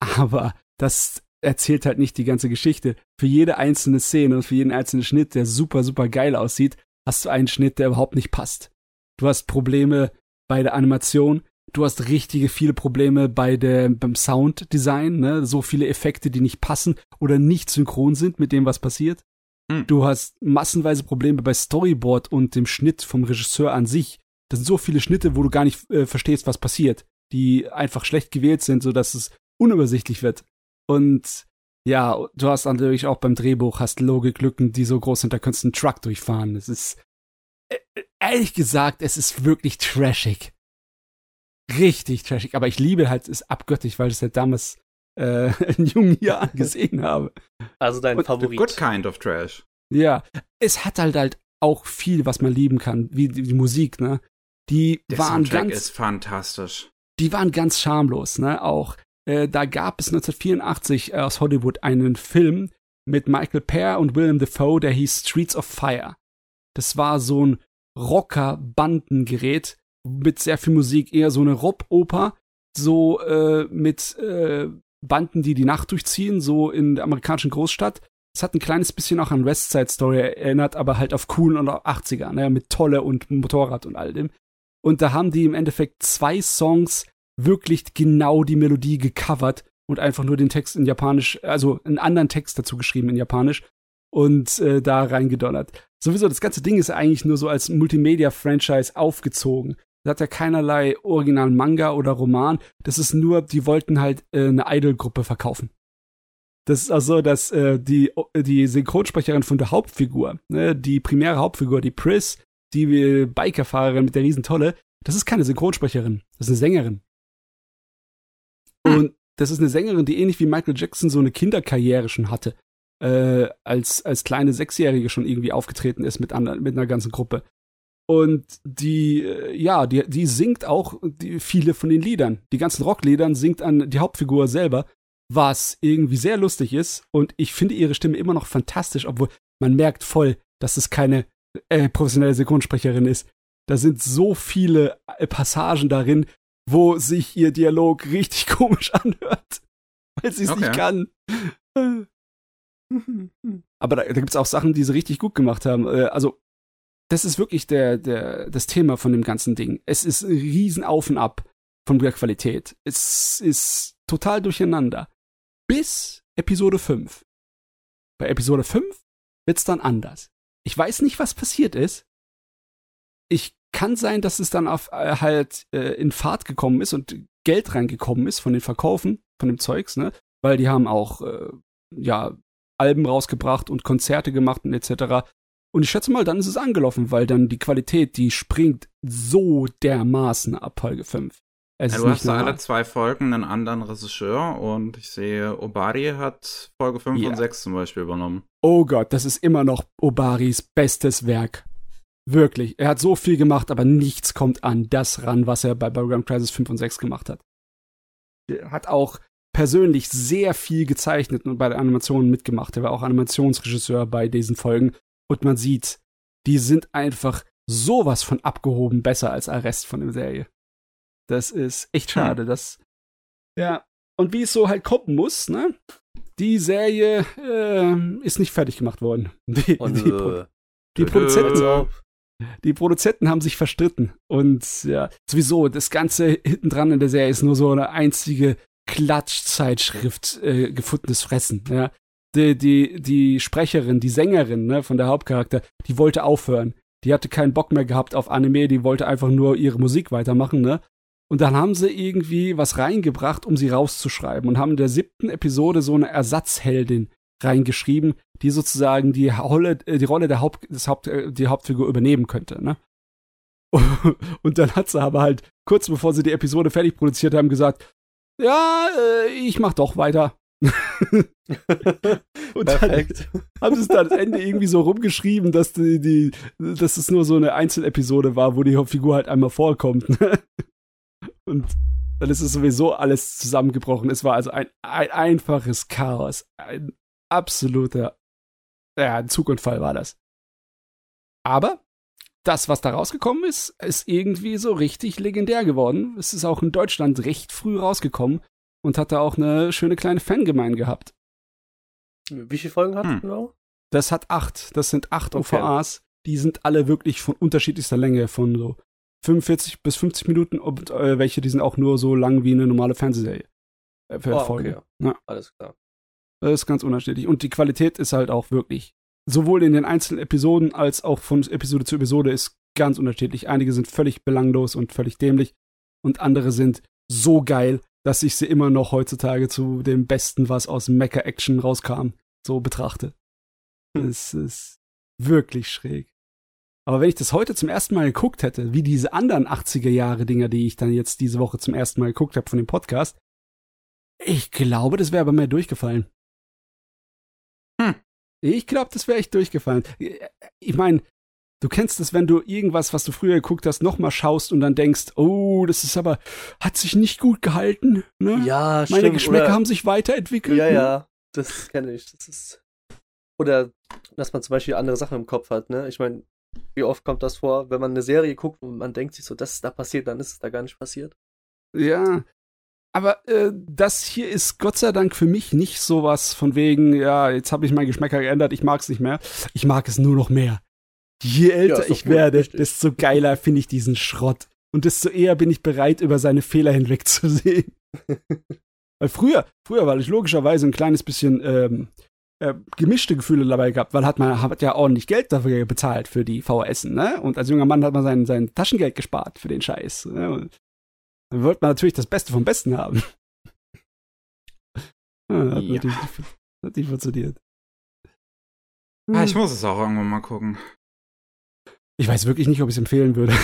Aber das erzählt halt nicht die ganze Geschichte. Für jede einzelne Szene und für jeden einzelnen Schnitt, der super, super geil aussieht, hast du einen Schnitt, der überhaupt nicht passt. Du hast Probleme bei der Animation, du hast richtige viele Probleme bei der, beim Sounddesign, ne? so viele Effekte, die nicht passen oder nicht synchron sind mit dem, was passiert. Hm. Du hast massenweise Probleme bei Storyboard und dem Schnitt vom Regisseur an sich. Das sind so viele Schnitte, wo du gar nicht äh, verstehst, was passiert, die einfach schlecht gewählt sind, sodass es unübersichtlich wird. Und ja, du hast natürlich auch beim Drehbuch hast Logiklücken, die so groß sind, da könntest du einen Truck durchfahren. Es ist, äh, ehrlich gesagt, es ist wirklich trashig. Richtig trashig. Aber ich liebe halt es abgöttisch, weil ich es halt damals äh, (laughs) in jungen Jahren (laughs) gesehen habe. Also dein Und Favorit. Good kind of trash. Ja, es hat halt halt auch viel, was man lieben kann, wie die, die Musik, ne? Die Der waren Soundtrack ganz, ist fantastisch. die waren ganz schamlos, ne? Auch äh, da gab es 1984 aus Hollywood einen Film mit Michael Pear und William Defoe, der hieß Streets of Fire. Das war so ein Rocker-Bandengerät mit sehr viel Musik, eher so eine Rob-Oper, so äh, mit äh, Banden, die die Nacht durchziehen, so in der amerikanischen Großstadt. Es hat ein kleines bisschen auch an West Side Story erinnert, aber halt auf coolen und 80er, ne, mit Tolle und Motorrad und all dem. Und da haben die im Endeffekt zwei Songs wirklich genau die Melodie gecovert und einfach nur den Text in Japanisch, also einen anderen Text dazu geschrieben in Japanisch und äh, da reingedonnert. Sowieso, das ganze Ding ist eigentlich nur so als Multimedia-Franchise aufgezogen. Das hat ja keinerlei originalen Manga oder Roman. Das ist nur, die wollten halt äh, eine Idol-Gruppe verkaufen. Das ist also, dass äh, die, die Synchronsprecherin von der Hauptfigur, ne, die primäre Hauptfigur, die Pris, die äh, Bikerfahrerin mit der Riesentolle, das ist keine Synchronsprecherin, das ist eine Sängerin. Und das ist eine Sängerin, die ähnlich wie Michael Jackson so eine Kinderkarriere schon hatte. Äh, als, als kleine Sechsjährige schon irgendwie aufgetreten ist mit, anderen, mit einer ganzen Gruppe. Und die, äh, ja, die, die singt auch die, viele von den Liedern. Die ganzen Rockliedern singt an die Hauptfigur selber, was irgendwie sehr lustig ist. Und ich finde ihre Stimme immer noch fantastisch, obwohl man merkt voll, dass es keine äh, professionelle Synchronsprecherin ist. Da sind so viele äh, Passagen darin, wo sich ihr Dialog richtig (laughs) komisch anhört, weil sie es okay. nicht kann. (laughs) Aber da, da gibt es auch Sachen, die sie richtig gut gemacht haben. Äh, also, das ist wirklich der, der, das Thema von dem ganzen Ding. Es ist riesen Auf und Ab von der Qualität. Es ist total durcheinander. Bis Episode 5. Bei Episode 5 wird's dann anders. Ich weiß nicht, was passiert ist. Ich kann sein, dass es dann auf, äh, halt äh, in Fahrt gekommen ist und Geld reingekommen ist von den Verkaufen von dem Zeugs, ne? Weil die haben auch äh, ja Alben rausgebracht und Konzerte gemacht und etc. Und ich schätze mal, dann ist es angelaufen, weil dann die Qualität, die springt so dermaßen ab Folge 5. Es ja, du hast da alle zwei Folgen einen anderen Regisseur und ich sehe, Obari hat Folge 5 ja. und 6 zum Beispiel übernommen. Oh Gott, das ist immer noch Obaris bestes Werk. Wirklich. Er hat so viel gemacht, aber nichts kommt an das ran, was er bei Battleground Crisis 5 und 6 gemacht hat. Er hat auch persönlich sehr viel gezeichnet und bei der Animation mitgemacht. Er war auch Animationsregisseur bei diesen Folgen. Und man sieht, die sind einfach sowas von abgehoben besser als der Rest von der Serie. Das ist echt hm. schade. Das, ja. Und wie es so halt kommen muss, ne? Die Serie äh, ist nicht fertig gemacht worden. (laughs) Die, und, die, Pro die Produzenten, die Produzenten haben sich verstritten. Und ja, sowieso, das Ganze hinten dran in der Serie ist nur so eine einzige Klatschzeitschrift äh, gefundenes Fressen. Ja. Die, die, die Sprecherin, die Sängerin ne, von der Hauptcharakter, die wollte aufhören. Die hatte keinen Bock mehr gehabt auf Anime, die wollte einfach nur ihre Musik weitermachen, ne? Und dann haben sie irgendwie was reingebracht, um sie rauszuschreiben und haben in der siebten Episode so eine Ersatzheldin reingeschrieben, die sozusagen die Rolle, äh, die Rolle der Haupt, des Haupt, äh, die Hauptfigur übernehmen könnte, ne? (laughs) Und dann hat sie aber halt kurz bevor sie die Episode fertig produziert haben gesagt, ja, äh, ich mach doch weiter. (laughs) und Perfekt. haben sie es dann am Ende irgendwie so rumgeschrieben, dass die, die, dass es nur so eine Einzelepisode war, wo die Hauptfigur halt einmal vorkommt. Ne? und dann ist es sowieso alles zusammengebrochen. Es war also ein, ein einfaches Chaos. Ein absoluter ja, ein Zugunfall war das. Aber das, was da rausgekommen ist, ist irgendwie so richtig legendär geworden. Es ist auch in Deutschland recht früh rausgekommen und hat da auch eine schöne kleine Fangemeinde gehabt. Wie viele Folgen hat hm. genau? Das hat acht. Das sind acht okay. OVAs. Die sind alle wirklich von unterschiedlichster Länge, von so 45 bis 50 Minuten und äh, welche, die sind auch nur so lang wie eine normale Fernsehserie. Äh, oh, Folge. Okay. Ja. Alles klar. Das ist ganz unterschiedlich. Und die Qualität ist halt auch wirklich sowohl in den einzelnen Episoden als auch von Episode zu Episode ist ganz unterschiedlich. Einige sind völlig belanglos und völlig dämlich und andere sind so geil, dass ich sie immer noch heutzutage zu dem Besten, was aus Mecha-Action rauskam, so betrachte. Hm. Es ist wirklich schräg. Aber wenn ich das heute zum ersten Mal geguckt hätte, wie diese anderen 80er Jahre Dinger, die ich dann jetzt diese Woche zum ersten Mal geguckt habe von dem Podcast, ich glaube, das wäre aber mehr durchgefallen. Hm. Ich glaube, das wäre echt durchgefallen. Ich meine, du kennst es, wenn du irgendwas, was du früher geguckt hast, nochmal schaust und dann denkst, oh, das ist aber, hat sich nicht gut gehalten. Ne? Ja, Meine stimmt, Geschmäcker oder, haben sich weiterentwickelt. Ja, ne? ja, das kenne ich. Das ist. Oder dass man zum Beispiel andere Sachen im Kopf hat, ne? Ich meine, wie oft kommt das vor, wenn man eine Serie guckt und man denkt sich so, das ist da passiert, dann ist es da gar nicht passiert. Ja, aber äh, das hier ist Gott sei Dank für mich nicht sowas von wegen, ja, jetzt habe ich meinen Geschmäcker geändert, ich mag es nicht mehr. Ich mag es nur noch mehr. Je älter ja, ich gut, werde, richtig. desto geiler finde ich diesen Schrott. Und desto eher bin ich bereit, über seine Fehler hinwegzusehen. (laughs) Weil früher, früher war ich logischerweise ein kleines bisschen ähm, äh, gemischte Gefühle dabei gehabt, weil hat man hat ja ordentlich Geld dafür bezahlt für die VHS, ne? Und als junger Mann hat man sein, sein Taschengeld gespart für den Scheiß. Ne? Und dann wollte man natürlich das Beste vom Besten haben. (laughs) ja, hat, ja. Natürlich, hat nicht funktioniert. Ah, ich muss es auch irgendwann mal gucken. Ich weiß wirklich nicht, ob ich es empfehlen würde.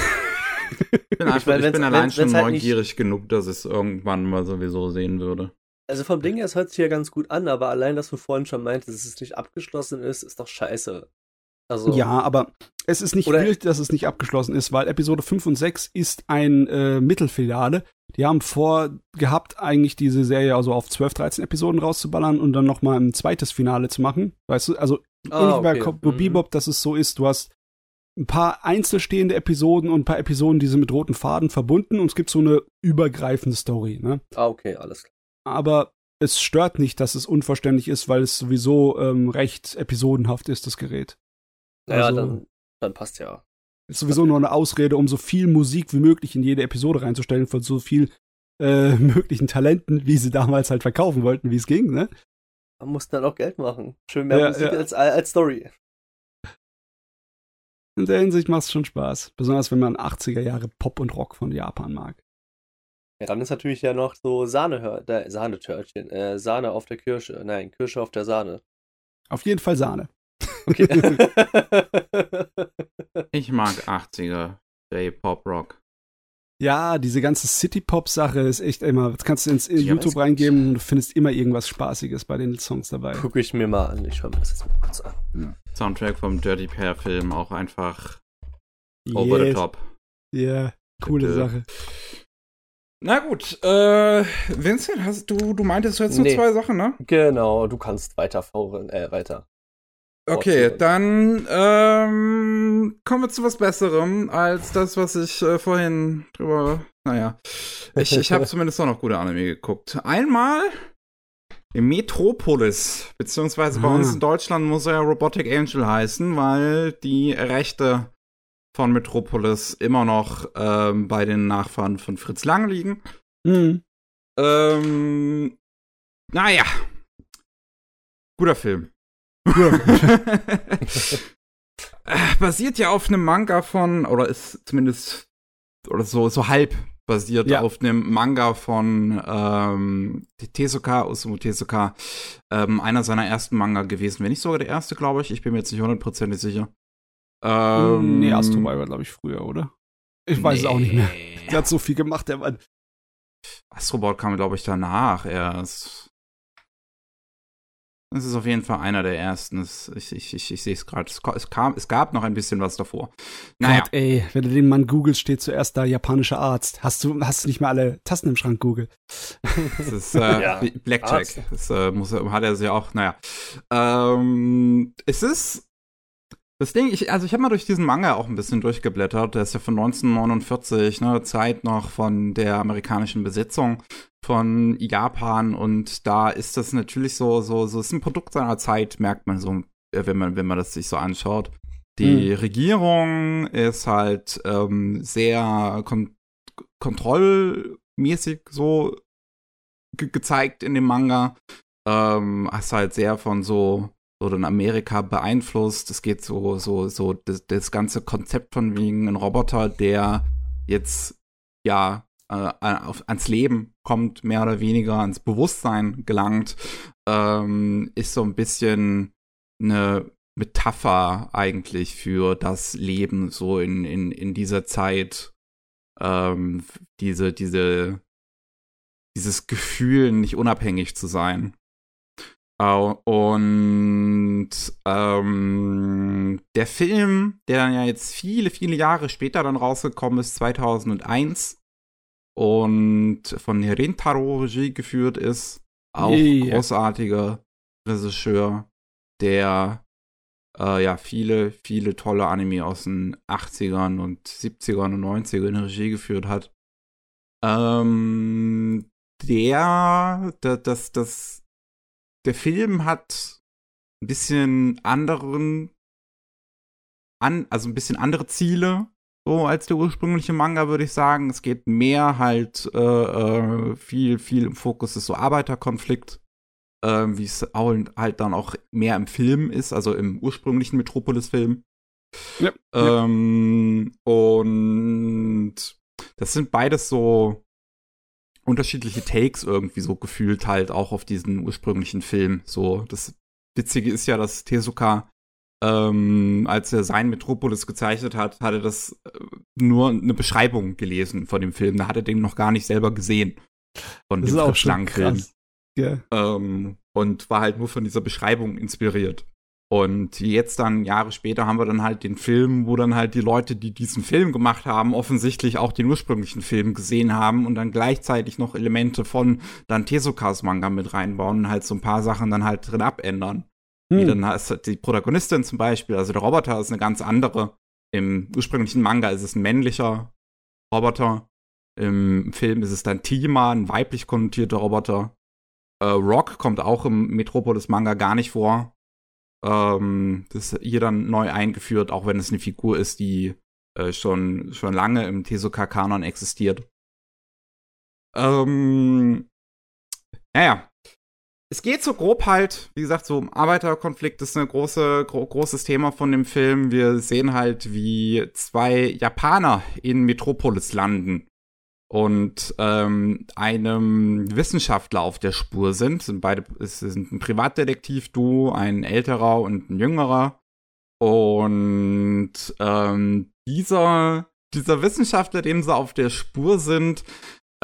Ich bin, einfach, ich, ich bin allein schon halt neugierig genug, dass ich es irgendwann mal sowieso sehen würde. Also vom Ding her, es hört sich ja ganz gut an, aber allein, dass du vorhin schon meintest, dass es nicht abgeschlossen ist, ist doch scheiße. Also, ja, aber es ist nicht wild, dass es nicht abgeschlossen ist, weil Episode 5 und 6 ist ein äh, Mittelfinale. Die haben vorgehabt, eigentlich diese Serie also auf 12, 13 Episoden rauszuballern und dann nochmal ein zweites Finale zu machen. Weißt du, also ah, ähnlich okay. bei Cowboy mhm. Bebop, dass es so ist, du hast ein paar einzelstehende Episoden und ein paar Episoden, die sind mit roten Faden verbunden und es gibt so eine übergreifende Story, ne? Ah, okay, alles klar. Aber es stört nicht, dass es unverständlich ist, weil es sowieso ähm, recht episodenhaft ist, das Gerät. Naja, also, dann, dann passt ja. Ist sowieso nur eine Ausrede, um so viel Musik wie möglich in jede Episode reinzustellen, von so viel äh, (laughs) möglichen Talenten, wie sie damals halt verkaufen wollten, wie es ging, ne? Man muss dann auch Geld machen. Schön mehr ja, Musik ja. Als, als Story in der Hinsicht macht es schon Spaß. Besonders wenn man 80er Jahre Pop und Rock von Japan mag. Ja, dann ist natürlich ja noch so Sahne, äh, Sahnetörtchen, äh, Sahne auf der Kirsche, nein, Kirsche auf der Sahne. Auf jeden Fall Sahne. Okay. (laughs) ich mag 80er J-Pop Rock. Ja, diese ganze City-Pop-Sache ist echt immer, das kannst du ins ja, YouTube reingeben und du findest immer irgendwas Spaßiges bei den Songs dabei. Gucke ich mir mal an, ich höre mir das jetzt mal kurz an. Ja. Soundtrack vom Dirty Pair-Film auch einfach yes. over the top. Ja, yeah, coole Bitte. Sache. Na gut, äh, Vincent, hast du, du meintest jetzt nee. nur zwei Sachen, ne? Genau, du kannst weiter faulen, äh, weiter. Okay, dann ähm, kommen wir zu was Besserem als das, was ich äh, vorhin drüber. Naja, ich, ich habe (laughs) zumindest auch noch gute Anime geguckt. Einmal Metropolis, beziehungsweise bei ah. uns in Deutschland muss er ja Robotic Angel heißen, weil die Rechte von Metropolis immer noch ähm, bei den Nachfahren von Fritz Lang liegen. Mhm. Ähm, naja. Guter Film. Ja. (laughs) (laughs) Basiert ja auf einem Manga von, oder ist zumindest, oder so, so halb basiert ja. auf einem Manga von ähm, Tezuka, Osamu Tezuka, ähm, einer seiner ersten Manga gewesen. Wenn nicht sogar der erste, glaube ich. Ich bin mir jetzt nicht hundertprozentig sicher. Ähm, nee, Astro war, glaube ich, früher, oder? Ich weiß nee. es auch nicht mehr. Der hat so viel gemacht, der Mann. Astrobot kam, glaube ich, danach erst. Das ist auf jeden Fall einer der ersten. Ich, ich, ich, ich sehe es gerade. Es, es gab noch ein bisschen was davor. Naja. Gott, ey, wenn du den Mann googelst, steht zuerst da japanischer Arzt. Hast du, hast du nicht mehr alle Tasten im Schrank, Google? (laughs) Das ist äh, ja. Blackjack. Das äh, muss, hat er sich auch, naja. Ähm, es ist das Ding, ich, also ich habe mal durch diesen Manga auch ein bisschen durchgeblättert. Der ist ja von 1949, ne, Zeit noch von der amerikanischen Besetzung von Japan und da ist das natürlich so, so, so ist ein Produkt seiner Zeit, merkt man so, äh, wenn man, wenn man das sich so anschaut. Die hm. Regierung ist halt ähm, sehr kon kontrollmäßig so ge gezeigt in dem Manga. Ähm, ist halt sehr von so so in Amerika beeinflusst. Es geht so, so, so das, das ganze Konzept von wegen ein Roboter, der jetzt ja äh, auf, ans Leben kommt, mehr oder weniger ans Bewusstsein gelangt, ähm, ist so ein bisschen eine Metapher eigentlich für das Leben so in, in, in dieser Zeit. Ähm, diese, diese, dieses Gefühl, nicht unabhängig zu sein. Und ähm, der Film, der dann ja jetzt viele, viele Jahre später dann rausgekommen ist, 2001, und von Rintaro Regie geführt ist, auch yeah. großartiger Regisseur, der äh, ja viele, viele tolle Anime aus den 80ern und 70ern und 90ern in Regie geführt hat. Ähm, der, das, das, der Film hat ein bisschen anderen, an, also ein bisschen andere Ziele, so als der ursprüngliche Manga, würde ich sagen. Es geht mehr halt äh, äh, viel, viel im Fokus ist so Arbeiterkonflikt, äh, wie es halt dann auch mehr im Film ist, also im ursprünglichen Metropolis-Film. Ja, ähm, ja. Und das sind beides so unterschiedliche Takes irgendwie so gefühlt halt auch auf diesen ursprünglichen Film. So, das Witzige ist ja, dass Tezuka, ähm, als er sein Metropolis gezeichnet hat, hatte das äh, nur eine Beschreibung gelesen von dem Film. Da hat er den noch gar nicht selber gesehen. Von das dem ist auch schon krass. Yeah. Ähm, und war halt nur von dieser Beschreibung inspiriert. Und jetzt dann, Jahre später, haben wir dann halt den Film, wo dann halt die Leute, die diesen Film gemacht haben, offensichtlich auch den ursprünglichen Film gesehen haben und dann gleichzeitig noch Elemente von dann Tezukas Manga mit reinbauen und halt so ein paar Sachen dann halt drin abändern. Hm. Wie dann ist die Protagonistin zum Beispiel, also der Roboter ist eine ganz andere. Im ursprünglichen Manga ist es ein männlicher Roboter. Im Film ist es dann Tima, ein weiblich konnotierter Roboter. Äh, Rock kommt auch im Metropolis-Manga gar nicht vor. Ähm, das ist hier dann neu eingeführt, auch wenn es eine Figur ist, die äh, schon, schon lange im Tezuka-Kanon existiert. Ähm, naja. Es geht so grob halt, wie gesagt, so um Arbeiterkonflikt ist ein große, gro großes Thema von dem Film. Wir sehen halt, wie zwei Japaner in Metropolis landen und ähm, einem Wissenschaftler auf der Spur sind. sind beide, es sind ein Privatdetektiv-Duo, ein älterer und ein jüngerer. Und ähm, dieser, dieser Wissenschaftler, dem sie auf der Spur sind,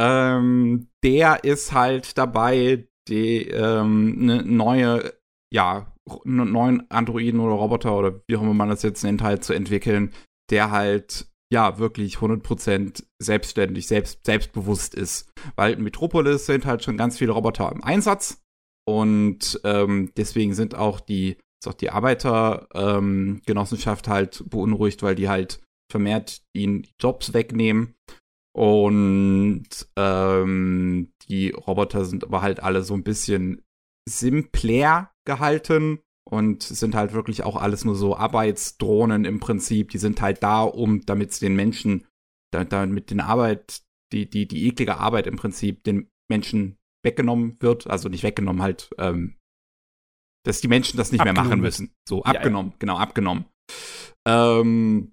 ähm, der ist halt dabei, die ähm, eine neue, ja, einen neuen Androiden oder Roboter oder wie auch immer man das jetzt nennt, halt zu entwickeln, der halt ja wirklich 100% selbstständig, selbst, selbstbewusst ist. Weil in Metropolis sind halt schon ganz viele Roboter im Einsatz und ähm, deswegen sind auch die, auch die Arbeitergenossenschaft ähm, halt beunruhigt, weil die halt vermehrt ihnen Jobs wegnehmen. Und ähm, die Roboter sind aber halt alle so ein bisschen simpler gehalten und sind halt wirklich auch alles nur so Arbeitsdrohnen im Prinzip. Die sind halt da, um, damit es den Menschen, damit den Arbeit, die, die, die eklige Arbeit im Prinzip den Menschen weggenommen wird. Also nicht weggenommen, halt, ähm, dass die Menschen das nicht abgenommen mehr machen müssen. So, abgenommen, ja, ja. genau, abgenommen. Ähm,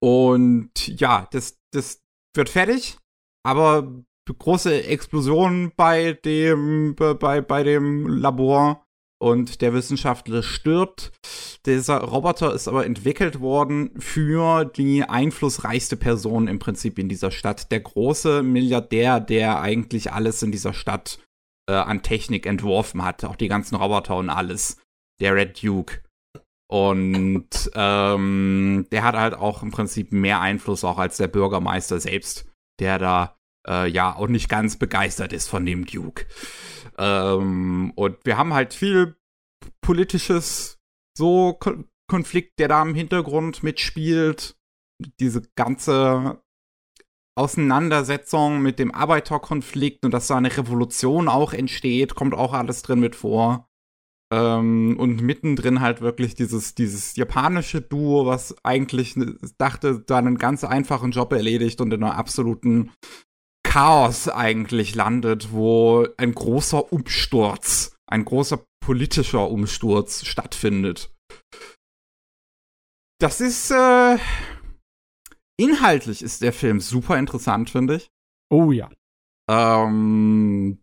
und ja, das, das wird fertig, aber große Explosion bei dem, bei, bei dem Labor und der Wissenschaftler stirbt. Dieser Roboter ist aber entwickelt worden für die einflussreichste Person im Prinzip in dieser Stadt. Der große Milliardär, der eigentlich alles in dieser Stadt äh, an Technik entworfen hat. Auch die ganzen Roboter und alles. Der Red Duke. Und ähm, der hat halt auch im Prinzip mehr Einfluss auch als der Bürgermeister selbst, der da äh, ja auch nicht ganz begeistert ist von dem Duke. Ähm, und wir haben halt viel politisches so Kon Konflikt, der da im Hintergrund mitspielt. Diese ganze Auseinandersetzung mit dem Arbeiterkonflikt und dass da eine Revolution auch entsteht, kommt auch alles drin mit vor. Ähm, und mittendrin halt wirklich dieses, dieses japanische Duo, was eigentlich dachte, da einen ganz einfachen Job erledigt und in einer absoluten Chaos eigentlich landet, wo ein großer Umsturz, ein großer politischer Umsturz stattfindet. Das ist, äh, inhaltlich ist der Film super interessant, finde ich. Oh ja. Ähm,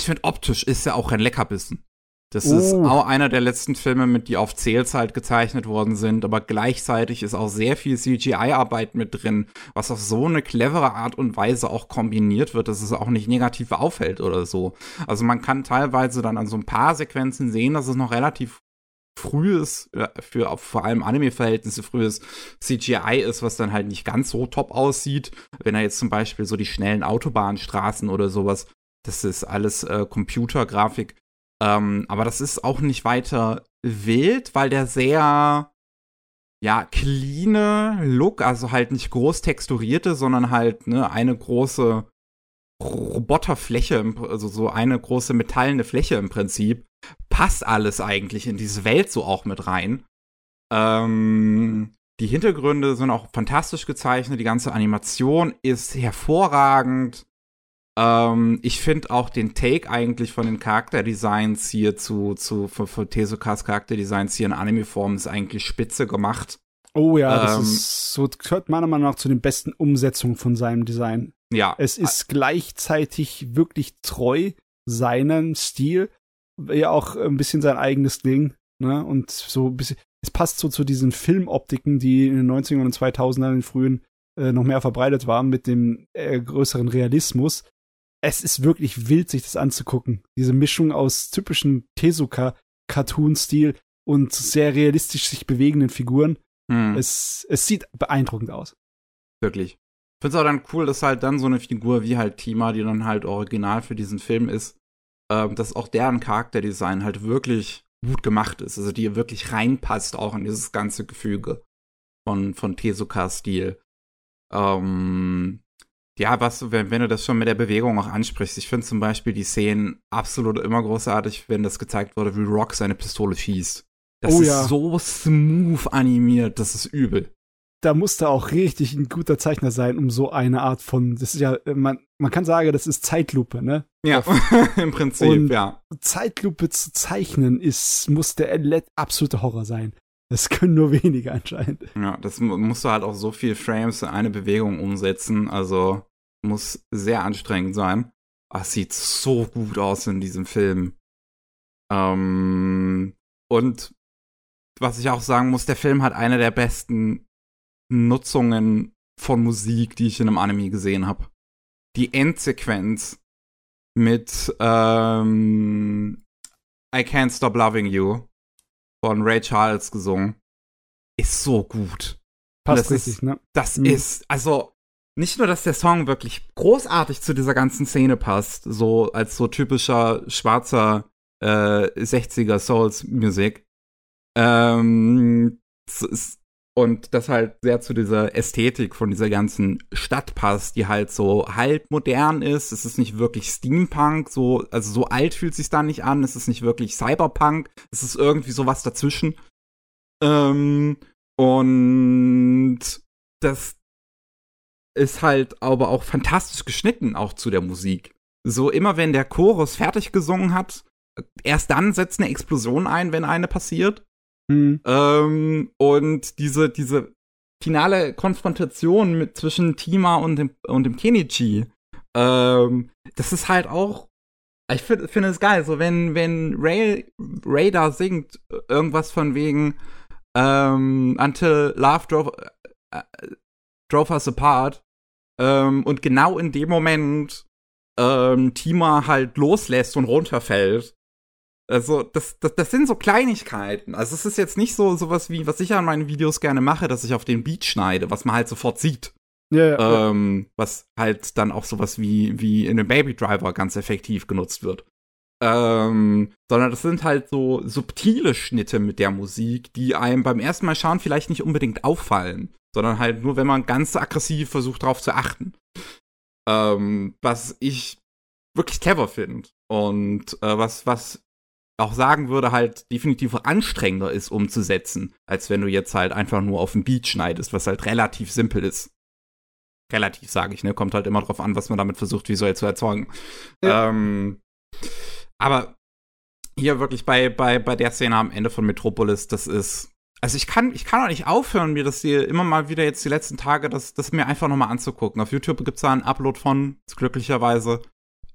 ich finde, optisch ist er auch ein Leckerbissen. Das oh. ist auch einer der letzten Filme, mit die auf Zählzeit gezeichnet worden sind, aber gleichzeitig ist auch sehr viel CGI-Arbeit mit drin, was auf so eine clevere Art und Weise auch kombiniert wird, dass es auch nicht negativ auffällt oder so. Also man kann teilweise dann an so ein paar Sequenzen sehen, dass es noch relativ frühes, für vor allem Anime-Verhältnisse frühes CGI ist, was dann halt nicht ganz so top aussieht. Wenn er jetzt zum Beispiel so die schnellen Autobahnstraßen oder sowas, das ist alles äh, Computergrafik ähm, aber das ist auch nicht weiter wild, weil der sehr, ja, cleane Look, also halt nicht groß texturierte, sondern halt ne, eine große Roboterfläche, also so eine große metallene Fläche im Prinzip, passt alles eigentlich in diese Welt so auch mit rein. Ähm, die Hintergründe sind auch fantastisch gezeichnet, die ganze Animation ist hervorragend. Ähm, ich finde auch den Take eigentlich von den Charakterdesigns hier zu, zu von, von Tezukas Charakterdesigns hier in Anime-Form ist eigentlich spitze gemacht. Oh ja, das ähm, ist so gehört meiner Meinung nach zu den besten Umsetzungen von seinem Design. Ja. Es ist gleichzeitig wirklich treu seinem Stil, ja auch ein bisschen sein eigenes Ding, ne? Und so ein bisschen, es passt so zu diesen Filmoptiken, die in den 90ern und 2000ern, in den frühen, äh, noch mehr verbreitet waren, mit dem äh, größeren Realismus es ist wirklich wild, sich das anzugucken. Diese Mischung aus typischen Tezuka-Cartoon-Stil und sehr realistisch sich bewegenden Figuren. Hm. Es, es sieht beeindruckend aus. Wirklich. Ich finde es auch dann cool, dass halt dann so eine Figur wie halt Tima, die dann halt original für diesen Film ist, äh, dass auch deren Charakterdesign halt wirklich gut gemacht ist. Also die wirklich reinpasst auch in dieses ganze Gefüge von, von Tezuka-Stil. Ähm, ja, was, wenn, wenn du das schon mit der Bewegung auch ansprichst, ich finde zum Beispiel die Szenen absolut immer großartig, wenn das gezeigt wurde, wie Rock seine Pistole schießt. Das oh, ist ja. so smooth animiert, das ist übel. Da musste auch richtig ein guter Zeichner sein, um so eine Art von, das ist ja, man, man kann sagen, das ist Zeitlupe, ne? Ja, (laughs) im Prinzip, Und ja. Zeitlupe zu zeichnen ist, muss der absolute Horror sein. Das können nur wenige anscheinend. Ja, das musst du halt auch so viel Frames in eine Bewegung umsetzen. Also muss sehr anstrengend sein. Ah, es sieht so gut aus in diesem Film. Ähm, und was ich auch sagen muss, der Film hat eine der besten Nutzungen von Musik, die ich in einem Anime gesehen habe. Die Endsequenz mit ähm, I Can't Stop Loving You von Ray Charles gesungen. Ist so gut. Passt das richtig, ist, ne? Das mhm. ist, also, nicht nur, dass der Song wirklich großartig zu dieser ganzen Szene passt, so als so typischer schwarzer äh, 60er Souls Musik. Ähm, und das halt sehr zu dieser Ästhetik von dieser ganzen Stadt passt, die halt so halt modern ist. Es ist nicht wirklich Steampunk, so, also so alt fühlt sich da nicht an. Es ist nicht wirklich Cyberpunk. Es ist irgendwie sowas dazwischen. Ähm, und das ist halt aber auch fantastisch geschnitten, auch zu der Musik. So immer wenn der Chorus fertig gesungen hat, erst dann setzt eine Explosion ein, wenn eine passiert. Mhm. Ähm, und diese, diese finale Konfrontation mit zwischen Tima und dem, und dem Kenichi, ähm, das ist halt auch. Ich finde find es geil, so wenn, wenn Ray, Ray da singt, irgendwas von wegen ähm, Until Love drove, äh, drove us apart. Ähm, und genau in dem Moment ähm, Tima halt loslässt und runterfällt. Also, das, das, das sind so Kleinigkeiten. Also, es ist jetzt nicht so sowas wie, was ich an meinen Videos gerne mache, dass ich auf den Beat schneide, was man halt sofort sieht. Ja, ja, ähm, ja. Was halt dann auch sowas wie, wie in einem Baby Driver ganz effektiv genutzt wird. Ähm, sondern das sind halt so subtile Schnitte mit der Musik, die einem beim ersten Mal schauen vielleicht nicht unbedingt auffallen, sondern halt nur, wenn man ganz aggressiv versucht, darauf zu achten. Ähm, was ich wirklich clever finde. Und äh, was, was auch sagen würde, halt definitiv anstrengender ist umzusetzen, als wenn du jetzt halt einfach nur auf den Beat schneidest, was halt relativ simpel ist. Relativ, sage ich, ne? Kommt halt immer drauf an, was man damit versucht, visuell zu erzeugen. Ja. Ähm, aber hier wirklich bei, bei, bei der Szene am Ende von Metropolis, das ist. Also ich kann, ich kann auch nicht aufhören, mir das hier immer mal wieder jetzt die letzten Tage, das, das mir einfach nochmal anzugucken. Auf YouTube gibt's da einen Upload von, glücklicherweise.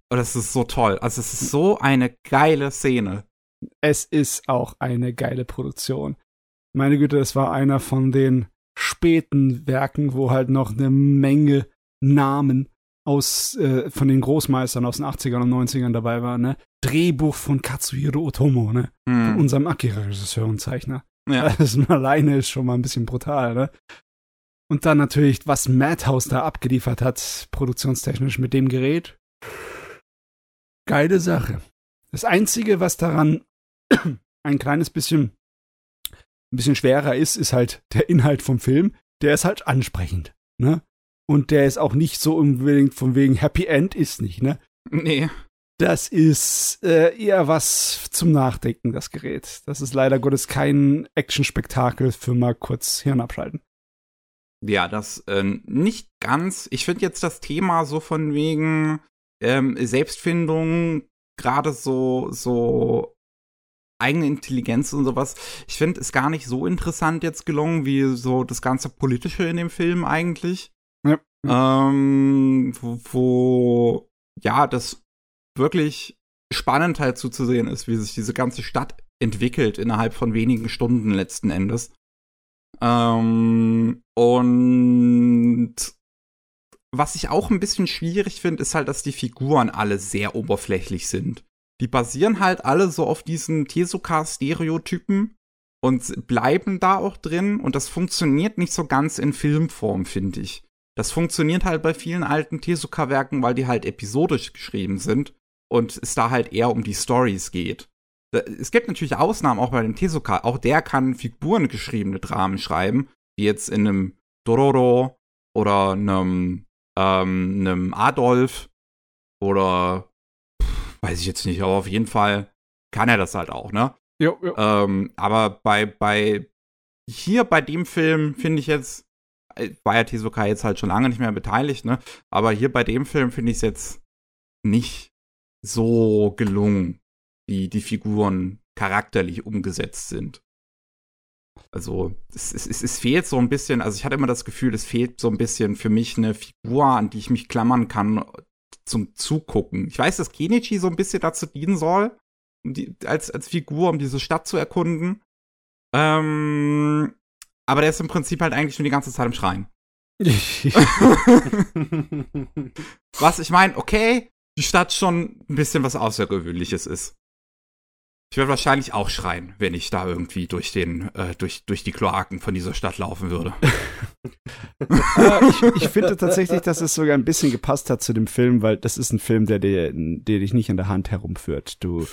Und das ist so toll. Also es ist so eine geile Szene es ist auch eine geile Produktion. Meine Güte, es war einer von den späten Werken, wo halt noch eine Menge Namen aus äh, von den Großmeistern aus den 80ern und 90ern dabei waren, ne? Drehbuch von Katsuhiro Otomo, ne? Mm. Von unserem Akira-Regisseur und Zeichner. Ja. Das alleine ist schon mal ein bisschen brutal, ne? Und dann natürlich, was Madhouse da abgeliefert hat, produktionstechnisch mit dem Gerät. Geile Sache. Das Einzige, was daran (clears throat) ein kleines bisschen, ein bisschen schwerer ist, ist halt der Inhalt vom Film. Der ist halt ansprechend, ne? Und der ist auch nicht so unbedingt von wegen Happy End ist nicht, ne? Nee. Das ist äh, eher was zum Nachdenken, das Gerät. Das ist leider Gottes kein Action-Spektakel für mal kurz Hirn abschalten. Ja, das äh, nicht ganz. Ich finde jetzt das Thema so von wegen ähm, Selbstfindung, gerade so, so eigene Intelligenz und sowas. Ich finde es gar nicht so interessant jetzt gelungen, wie so das ganze Politische in dem Film eigentlich. Ja. Ähm, wo, wo, ja, das wirklich spannend halt zuzusehen ist, wie sich diese ganze Stadt entwickelt innerhalb von wenigen Stunden letzten Endes. Ähm, und was ich auch ein bisschen schwierig finde, ist halt, dass die Figuren alle sehr oberflächlich sind. Die basieren halt alle so auf diesen Tezuka-Stereotypen und bleiben da auch drin und das funktioniert nicht so ganz in Filmform, finde ich. Das funktioniert halt bei vielen alten Tezuka-Werken, weil die halt episodisch geschrieben sind und es da halt eher um die Stories geht. Es gibt natürlich Ausnahmen auch bei dem Tezuka. Auch der kann figurengeschriebene Dramen schreiben, wie jetzt in einem Dororo oder einem, ähm, einem Adolf oder weiß ich jetzt nicht, aber auf jeden Fall kann er das halt auch, ne? Jo, jo. Ähm, aber bei, bei hier bei dem Film finde ich jetzt, äh, war ja Tezuka jetzt halt schon lange nicht mehr beteiligt, ne? Aber hier bei dem Film finde ich es jetzt nicht so gelungen, wie die Figuren charakterlich umgesetzt sind. Also, es, es, es fehlt so ein bisschen, also ich hatte immer das Gefühl, es fehlt so ein bisschen für mich eine Figur, an die ich mich klammern kann zum Zugucken. Ich weiß, dass Kenichi so ein bisschen dazu dienen soll, um die, als, als Figur, um diese Stadt zu erkunden. Ähm, aber der ist im Prinzip halt eigentlich nur die ganze Zeit im Schreien. (laughs) (laughs) was ich meine, okay, die Stadt schon ein bisschen was Außergewöhnliches ist. Ich werde wahrscheinlich auch schreien, wenn ich da irgendwie durch den, äh, durch, durch die Kloaken von dieser Stadt laufen würde. (laughs) ich, ich finde tatsächlich, dass es sogar ein bisschen gepasst hat zu dem Film, weil das ist ein Film, der, der, der dich nicht in der Hand herumführt. Du,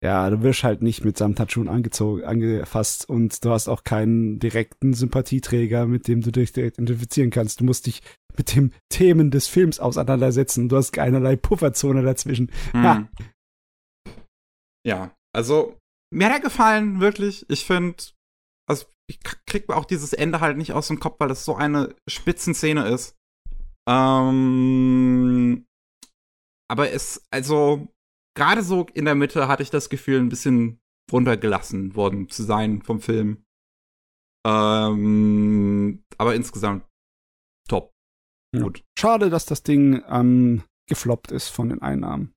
ja, du wirst halt nicht mit Samtachun angezogen, angefasst und du hast auch keinen direkten Sympathieträger, mit dem du dich direkt identifizieren kannst. Du musst dich mit den Themen des Films auseinandersetzen. Du hast keinerlei Pufferzone dazwischen. Hm. Ja. Ja, also, mir hat er gefallen, wirklich. Ich finde, also ich krieg auch dieses Ende halt nicht aus dem Kopf, weil das so eine Spitzenszene ist. Ähm, aber es, also, gerade so in der Mitte hatte ich das Gefühl, ein bisschen runtergelassen worden zu sein vom Film. Ähm, aber insgesamt top. Gut. Schade, dass das Ding ähm, gefloppt ist von den Einnahmen.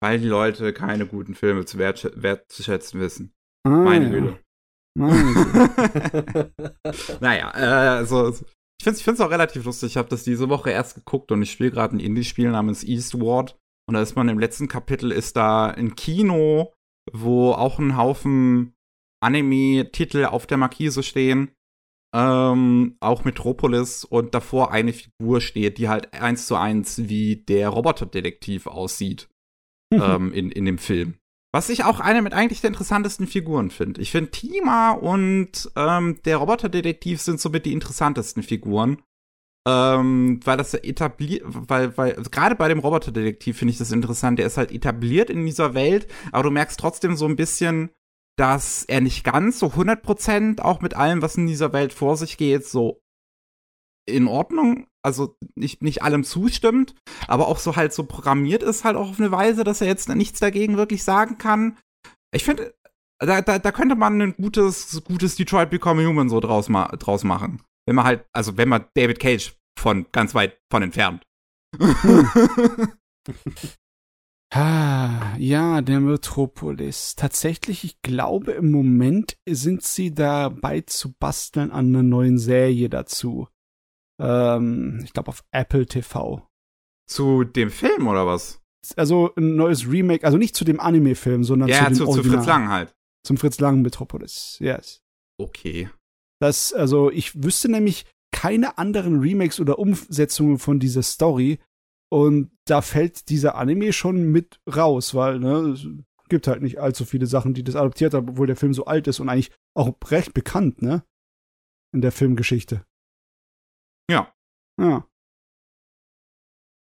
Weil die Leute keine guten Filme zu wertzuschätzen wissen. Ah, Meine ja. Güte. (laughs) naja, äh, also ich finde es auch relativ lustig. Ich habe das diese Woche erst geguckt und ich spiele gerade ein Indie-Spiel namens Eastward. Und da ist man im letzten Kapitel ist da ein Kino, wo auch ein Haufen Anime-Titel auf der Markise stehen. Ähm, auch Metropolis und davor eine Figur steht, die halt eins zu eins wie der Roboterdetektiv aussieht. (laughs) Ähm, in, in dem Film. Was ich auch eine mit eigentlich der interessantesten Figuren finde. Ich finde, Tima und ähm, der Roboterdetektiv sind somit die interessantesten Figuren. Ähm, weil das etabliert, weil, weil, gerade bei dem Roboterdetektiv finde ich das interessant. Der ist halt etabliert in dieser Welt, aber du merkst trotzdem so ein bisschen, dass er nicht ganz so 100% auch mit allem, was in dieser Welt vor sich geht, so in Ordnung, also nicht, nicht allem zustimmt, aber auch so halt so programmiert ist halt auch auf eine Weise, dass er jetzt nichts dagegen wirklich sagen kann. Ich finde, da, da, da könnte man ein gutes, gutes Detroit Become Human so draus, ma draus machen. Wenn man halt, also wenn man David Cage von ganz weit von entfernt. (laughs) ah, ja, der Metropolis. Tatsächlich, ich glaube, im Moment sind sie dabei zu basteln an einer neuen Serie dazu. Ähm, ich glaube auf Apple TV. Zu dem Film oder was? Also ein neues Remake, also nicht zu dem Anime-Film, sondern ja, zu dem zu, zu Fritz Lang halt. Zum Fritz Lang Metropolis, yes. Okay. Das, also ich wüsste nämlich keine anderen Remakes oder Umsetzungen von dieser Story. Und da fällt dieser Anime schon mit raus, weil, ne, es gibt halt nicht allzu viele Sachen, die das adoptiert haben, obwohl der Film so alt ist und eigentlich auch recht bekannt, ne? In der Filmgeschichte. Ja. Ja.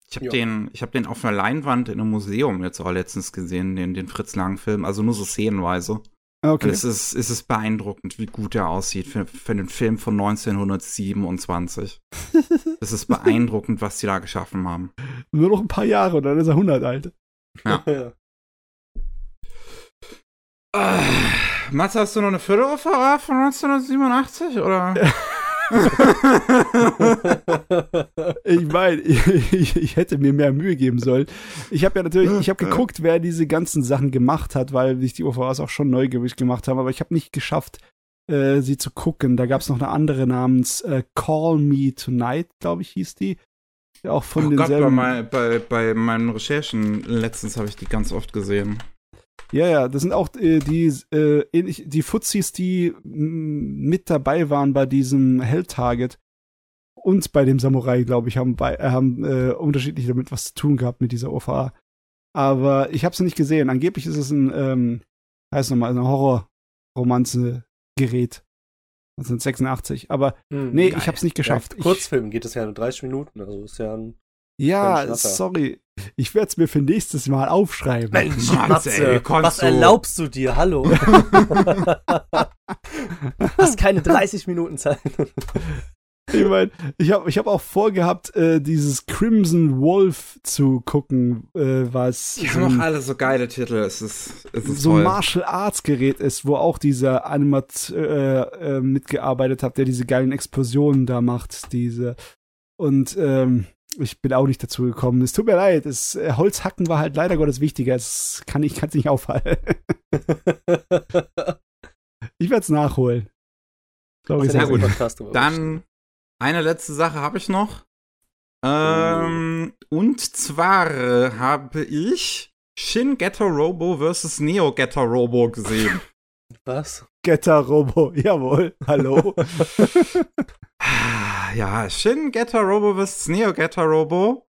Ich habe den, ich habe den auf einer Leinwand in einem Museum jetzt auch letztens gesehen, den, den Fritz Lang Film, also nur so szenenweise. Okay. Es ist, es ist beeindruckend, wie gut er aussieht für, für den Film von 1927. (laughs) es ist beeindruckend, was sie da geschaffen haben. Nur noch ein paar Jahre und dann ist er 100 alt. Ja. (laughs) uh, Mats, hast du noch eine Viertel von 1987 oder? (laughs) ich meine, ich, ich, hätte mir mehr Mühe geben sollen. Ich habe ja natürlich, ich habe geguckt, wer diese ganzen Sachen gemacht hat, weil sich die OVAs auch schon neugierig gemacht haben, aber ich habe nicht geschafft, äh, sie zu gucken. Da gab es noch eine andere namens äh, Call Me Tonight, glaube ich, hieß die. Auch von oh denselben. Gott, bei, mein, bei, bei meinen Recherchen letztens habe ich die ganz oft gesehen. Ja, ja, das sind auch äh, die, äh, ähnlich, die Fuzis, die mm, mit dabei waren bei diesem Hell Target und bei dem Samurai, glaube ich, haben, bei, äh, haben äh, unterschiedlich damit was zu tun gehabt mit dieser OVA. Aber ich habe sie nicht gesehen. Angeblich ist es ein, ähm, heißt nochmal, ein Horror-Romanze-Gerät. 1986. Aber hm, nee, geil. ich habe es nicht geschafft. Ja, Kurzfilm geht es ja nur 30 Minuten, also ist ja ein ja, sorry. Ich werde es mir für nächstes Mal aufschreiben. Mensch, (laughs) Matze, was du? erlaubst du dir? Hallo. (laughs) Hast keine 30 Minuten Zeit. Ich meine, ich habe ich hab auch vorgehabt, äh, dieses Crimson Wolf zu gucken, äh, was. Die haben auch alle so geile Titel. Es ist, es ist so ein Martial Arts Gerät ist, wo auch dieser Animat äh, äh, mitgearbeitet hat, der diese geilen Explosionen da macht. Diese. Und ähm, ich bin auch nicht dazu gekommen. Es tut mir leid. Das äh, Holzhacken war halt leider Gottes wichtiger. Es kann ich kann's nicht aufhalten. (laughs) ich werde es nachholen. Glaube ich sehr gut. Dann eine letzte Sache habe ich noch. Ähm, oh. Und zwar äh, habe ich Shin Getter Robo vs. Neo Getter Robo gesehen. Was? Getter Robo, jawohl. Hallo. (laughs) ja, Shin Getter Robo vs. Neo Getter Robo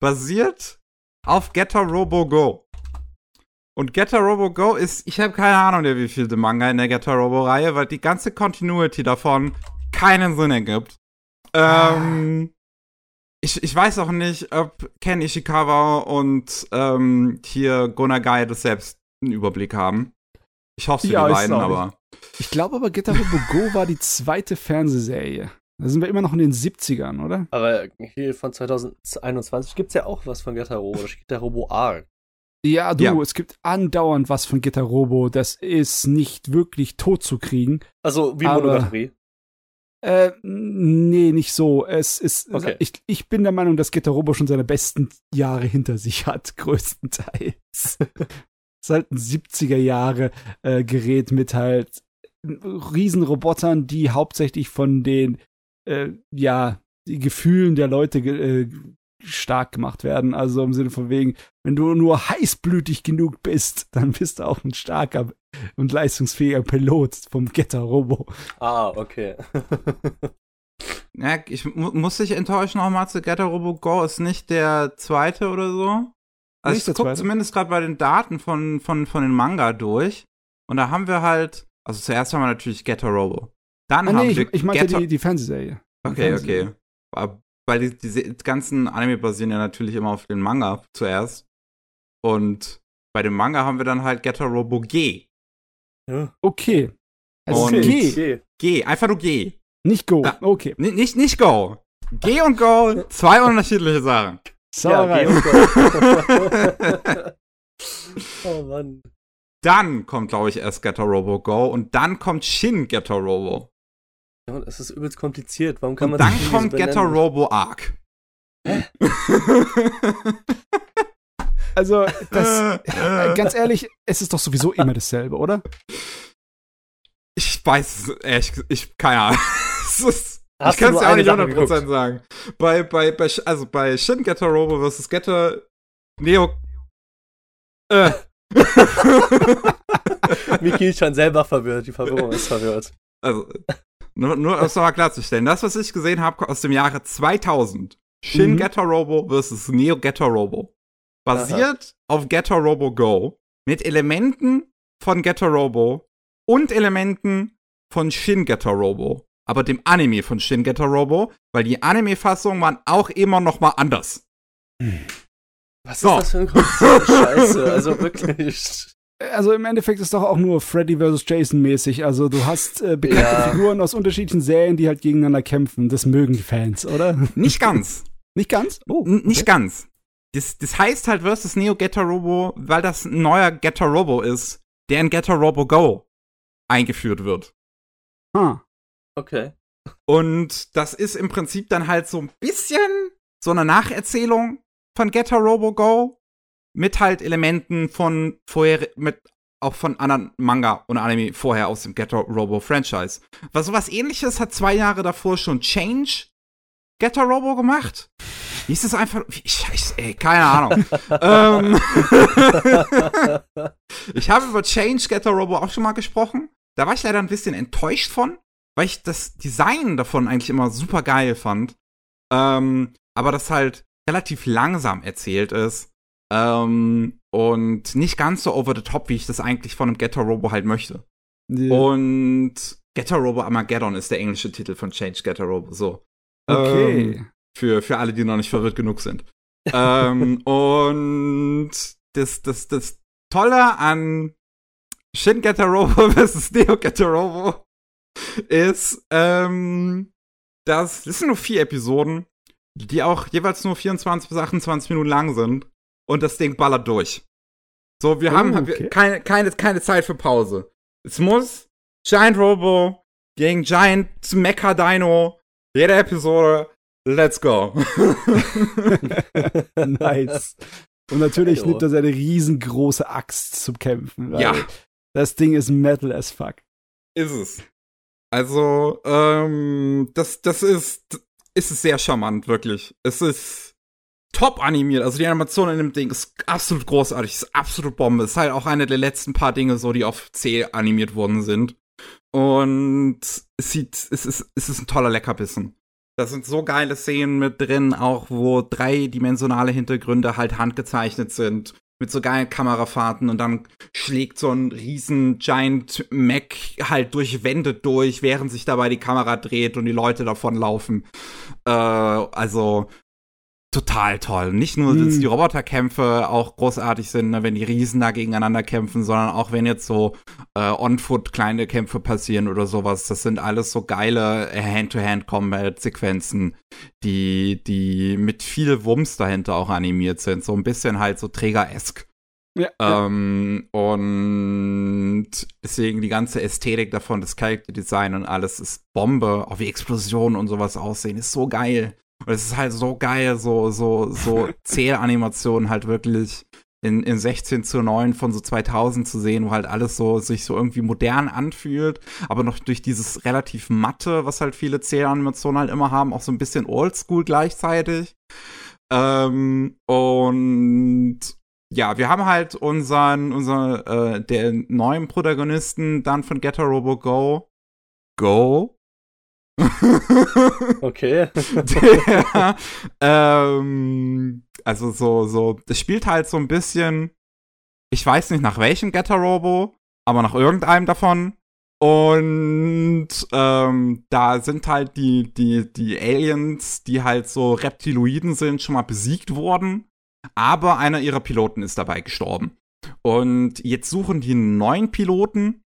basiert auf Getter Robo Go. Und Getter Robo Go ist, ich habe keine Ahnung, wie viel Manga in der Getter Robo Reihe, weil die ganze Continuity davon keinen Sinn ergibt. Ähm, ich, ich weiß auch nicht, ob Ken Ishikawa und ähm, hier Gonagai das selbst einen Überblick haben. Ich hoffe, ja, die beiden, aber. Ich glaube aber, Getter Robo Go war die zweite Fernsehserie. Da sind wir immer noch in den 70ern, oder? Aber hier von 2021 gibt es ja auch was von Getter Robo. Da steht der Robo Arc. Ja, du, ja. es gibt andauernd was von Getter Robo. Das ist nicht wirklich tot zu kriegen. Also wie Monogatari? Äh, nee, nicht so. Es ist, okay. ich, ich bin der Meinung, dass Getter Robo schon seine besten Jahre hinter sich hat, (laughs) größtenteils. es ist halt ein 70er Jahre äh, Gerät mit halt Riesenrobotern, die hauptsächlich von den äh, ja, die Gefühlen der Leute äh, stark gemacht werden. Also im Sinne von wegen, wenn du nur heißblütig genug bist, dann bist du auch ein starker und leistungsfähiger Pilot vom Getter Robo. Ah, okay. ja, ich mu muss dich enttäuschen nochmal zu Getter Robo Go ist nicht der zweite oder so. Also nicht ich gucke zumindest gerade bei den Daten von, von, von den Manga durch. Und da haben wir halt, also zuerst haben wir natürlich Getter Robo. Dann ah, haben nee, wir ich, ich meinte die, die Fernsehserie. Okay, Fernsehserie. okay. Weil die, diese ganzen Anime basieren ja natürlich immer auf den Manga zuerst. Und bei dem Manga haben wir dann halt Getter Robo G. Ja. Okay. Also und G. G. Einfach nur G. Nicht Go. Da, okay. Nicht, nicht Go. G und Go, zwei unterschiedliche Sachen. Sauerei. Ja, (laughs) oh Mann. Dann kommt, glaube ich, erst Getter Robo Go und dann kommt Shin Getter Robo. Ja, das ist übelst kompliziert. Warum kann und man dann kommt Getter Robo Arc. Hä? (laughs) also, das, äh, ganz ehrlich, es ist doch sowieso immer dasselbe, oder? Ich weiß es, ich, ich keine Ahnung. (laughs) ist, ich kann es ja auch nicht 100% geguckt? sagen. Bei, bei, bei, also bei Shin Getter Robo vs. Getter Neo. Äh. (laughs) Miki ist schon selber verwirrt, die Verwirrung ist verwirrt. Also, nur, nur um es nochmal klarzustellen. Das, was ich gesehen habe aus dem Jahre 2000. Shin mhm. Getter Robo versus Neo Getter Robo. Basiert Aha. auf Getter Robo Go. Mit Elementen von Getter Robo und Elementen von Shin Getter Robo. Aber dem Anime von Shin Getter Robo, weil die Anime-Fassungen waren auch immer noch mal anders. Was so. ist das für ein Konzept? Scheiße, also wirklich. (laughs) Also im Endeffekt ist doch auch nur Freddy vs. Jason mäßig. Also du hast äh, bekannte ja. Figuren aus unterschiedlichen Serien, die halt gegeneinander kämpfen. Das mögen die Fans, oder? Nicht ganz. (laughs) Nicht ganz? Oh, okay. Nicht ganz. Das, das heißt halt versus Neo Getter Robo, weil das ein neuer Getter Robo ist, der in Getter Robo Go eingeführt wird. Huh. Okay. Und das ist im Prinzip dann halt so ein bisschen so eine Nacherzählung von Getter Robo Go mit halt Elementen von vorher, mit auch von anderen Manga und Anime vorher aus dem Getter Robo Franchise. Was sowas ähnliches hat zwei Jahre davor schon Change Getter Robo gemacht. Wie ist es einfach? Ich, ich, ey, keine Ahnung. (laughs) ähm, (laughs) ich habe über Change Getter Robo auch schon mal gesprochen. Da war ich leider ein bisschen enttäuscht von, weil ich das Design davon eigentlich immer super geil fand. Ähm, aber das halt relativ langsam erzählt ist. Ähm, und nicht ganz so over the top, wie ich das eigentlich von einem Getter Robo halt möchte. Yeah. Und Getter Robo Armageddon ist der englische Titel von Change Getter Robo, so. Okay. Ähm, für, für alle, die noch nicht verwirrt genug sind. ähm, (laughs) und das, das, das Tolle an Shin Getter Robo (laughs) versus Neo Getter Robo ist, ähm, dass, das sind nur vier Episoden, die auch jeweils nur 24 bis 28 Minuten lang sind. Und das Ding ballert durch. So, wir oh, haben okay. keine, keine, keine Zeit für Pause. Es muss Giant Robo gegen Giant Mecha Dino. Jede Episode. Let's go. (laughs) nice. Und natürlich Hallo. nimmt er seine riesengroße Axt zum Kämpfen. Ja. Das Ding ist Metal as fuck. Ist es. Also, ähm, das, das ist, ist es sehr charmant, wirklich. Es ist top animiert. Also die Animation in dem Ding ist absolut großartig, ist absolut Bombe. Ist halt auch eine der letzten paar Dinge, so die auf C animiert worden sind. Und es sieht, es ist, es ist ein toller Leckerbissen. Da sind so geile Szenen mit drin, auch wo dreidimensionale Hintergründe halt handgezeichnet sind mit so geilen Kamerafahrten und dann schlägt so ein riesen Giant Mac halt durch Wände durch, während sich dabei die Kamera dreht und die Leute davon laufen. Äh, also total toll. Nicht nur, dass mhm. die Roboterkämpfe auch großartig sind, ne, wenn die Riesen da gegeneinander kämpfen, sondern auch wenn jetzt so äh, on-foot kleine Kämpfe passieren oder sowas. Das sind alles so geile Hand-to-Hand-Combat-Sequenzen, die, die mit viel Wumms dahinter auch animiert sind. So ein bisschen halt so Träger-esk. Ja, ähm, ja. Und deswegen die ganze Ästhetik davon, das Character Design und alles ist Bombe. Auch wie Explosionen und sowas aussehen, ist so geil. Und es ist halt so geil, so, so, so (laughs) Zählanimationen halt wirklich in, in 16 zu 9 von so 2000 zu sehen, wo halt alles so sich so irgendwie modern anfühlt, aber noch durch dieses relativ matte, was halt viele Zählanimationen halt immer haben, auch so ein bisschen oldschool gleichzeitig. Ähm, und ja, wir haben halt unseren, unser, äh, der neuen Protagonisten dann von Getter Robo Go. Go? (laughs) okay. Der, ähm, also so, so, das spielt halt so ein bisschen, ich weiß nicht nach welchem Getter Robo, aber nach irgendeinem davon. Und ähm, da sind halt die, die, die Aliens, die halt so Reptiloiden sind, schon mal besiegt worden. Aber einer ihrer Piloten ist dabei gestorben. Und jetzt suchen die einen neuen Piloten.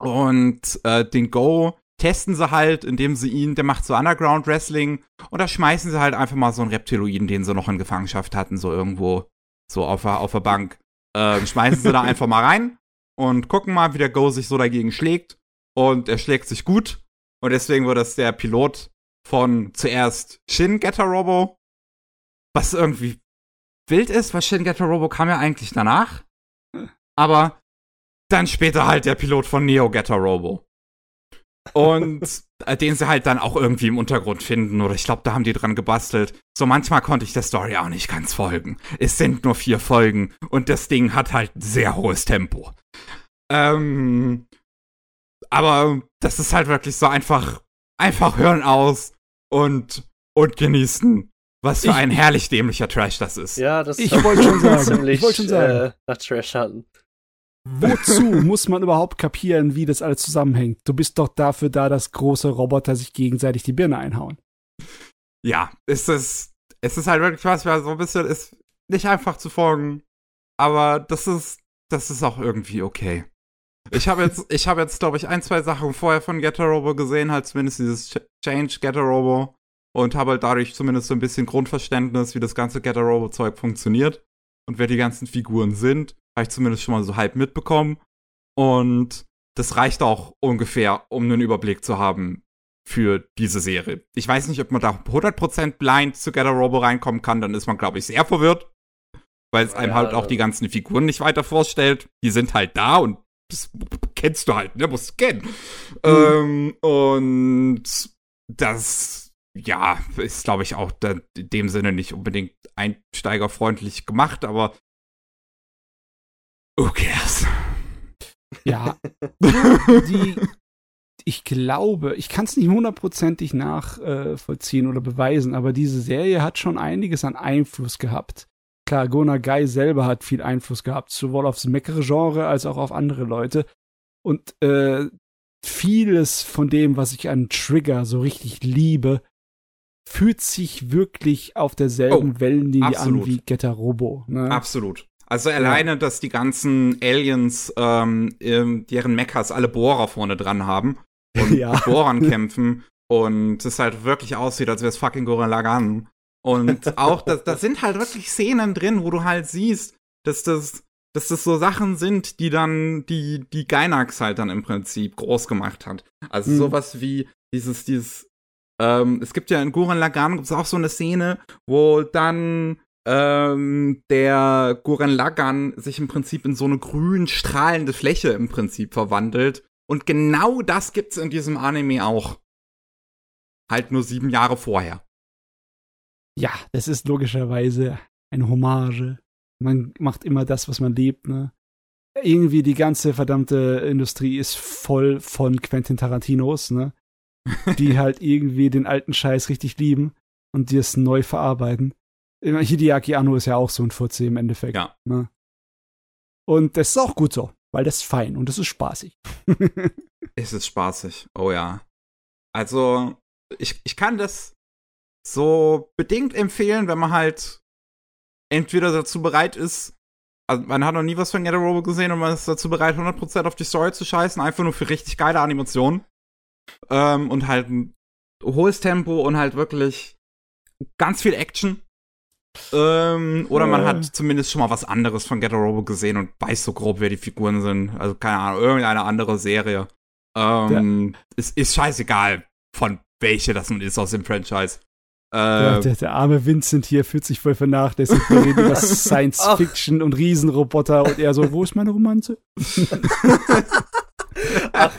Und äh, den Go testen sie halt, indem sie ihn, der macht so Underground Wrestling und da schmeißen sie halt einfach mal so einen Reptiloiden, den sie noch in Gefangenschaft hatten, so irgendwo, so auf der, auf der Bank. Äh, schmeißen sie da (laughs) einfach mal rein und gucken mal, wie der Go sich so dagegen schlägt. Und er schlägt sich gut. Und deswegen wird das der Pilot von zuerst Shin Getter Robo, was irgendwie wild ist, weil Shin Getter Robo kam ja eigentlich danach. Aber dann später halt der Pilot von Neo Getter Robo. Und äh, den sie halt dann auch irgendwie im Untergrund finden. Oder ich glaube, da haben die dran gebastelt. So manchmal konnte ich der Story auch nicht ganz folgen. Es sind nur vier Folgen und das Ding hat halt ein sehr hohes Tempo. Ähm, aber das ist halt wirklich so einfach, einfach hören aus und, und genießen. Was für ich, ein herrlich dämlicher Trash das ist. Ja, das ich wollte schon (laughs) sagen. Ziemlich, ich wollte schon sagen. Äh, nach Trash hatten. Wozu muss man überhaupt kapieren, wie das alles zusammenhängt? Du bist doch dafür da, dass große Roboter sich gegenseitig die Birne einhauen. Ja, ist es, es ist halt wirklich was, was so ein bisschen ist nicht einfach zu folgen. Aber das ist, das ist auch irgendwie okay. Ich habe jetzt, ich habe jetzt, glaube ich, ein, zwei Sachen vorher von Getter Robo gesehen, halt zumindest dieses Change Getter Robo und habe halt dadurch zumindest so ein bisschen Grundverständnis, wie das ganze Getter Robo Zeug funktioniert und wer die ganzen Figuren sind, habe ich zumindest schon mal so halb mitbekommen und das reicht auch ungefähr, um einen Überblick zu haben für diese Serie. Ich weiß nicht, ob man da 100% blind zu Getter Robo reinkommen kann, dann ist man, glaube ich, sehr verwirrt, weil es einem ja, halt auch die ganzen Figuren nicht weiter vorstellt. Die sind halt da und das kennst du halt, ne? Musst du kennen. Mhm. Ähm, und das, ja, ist, glaube ich, auch da, in dem Sinne nicht unbedingt einsteigerfreundlich gemacht, aber who cares? Ja, (laughs) die, ich glaube, ich kann es nicht hundertprozentig nachvollziehen äh, oder beweisen, aber diese Serie hat schon einiges an Einfluss gehabt klar, Gona Guy selber hat viel Einfluss gehabt, sowohl aufs Meckere-Genre als auch auf andere Leute. Und äh, vieles von dem, was ich an Trigger so richtig liebe, fühlt sich wirklich auf derselben oh, Wellenlinie absolut. an wie Getter Robo. Ne? Absolut. Also alleine, ja. dass die ganzen Aliens, ähm, deren Mechas alle Bohrer vorne dran haben und (laughs) ja. mit Bohrern kämpfen und es halt wirklich aussieht, als wäre es fucking Gurren Lagann. Und auch, da, da sind halt wirklich Szenen drin, wo du halt siehst, dass das, dass das so Sachen sind, die dann, die, die Gainax halt dann im Prinzip groß gemacht hat. Also mhm. sowas wie dieses, dieses, ähm, es gibt ja in Gurren Lagann gibt's auch so eine Szene, wo dann ähm, der Gurren Lagann sich im Prinzip in so eine grün strahlende Fläche im Prinzip verwandelt. Und genau das gibt's in diesem Anime auch. Halt nur sieben Jahre vorher. Ja, das ist logischerweise eine Hommage. Man macht immer das, was man lebt, ne? Irgendwie die ganze verdammte Industrie ist voll von Quentin Tarantinos, ne? (laughs) Die halt irgendwie den alten Scheiß richtig lieben und die es neu verarbeiten. Hideaki Anno ist ja auch so ein Furze im Endeffekt. Ja. Ne? Und das ist auch gut so, weil das ist fein und das ist spaßig. (laughs) es ist spaßig, oh ja. Also, ich, ich kann das so bedingt empfehlen, wenn man halt entweder dazu bereit ist, also man hat noch nie was von Robo gesehen und man ist dazu bereit, 100% auf die Story zu scheißen, einfach nur für richtig geile Animationen. Ähm, und halt ein hohes Tempo und halt wirklich ganz viel Action. Ähm, oder man hat zumindest schon mal was anderes von Get Robo gesehen und weiß so grob, wer die Figuren sind. Also keine Ahnung, irgendeine andere Serie. Ähm, ja. es ist scheißegal, von welche das nun ist aus dem Franchise. Der, ähm. der, der, arme Vincent hier fühlt sich voll vernachlässigt. Wir reden über Science Fiction und Riesenroboter und er so, wo ist meine Romanze? (laughs) ja, (laughs)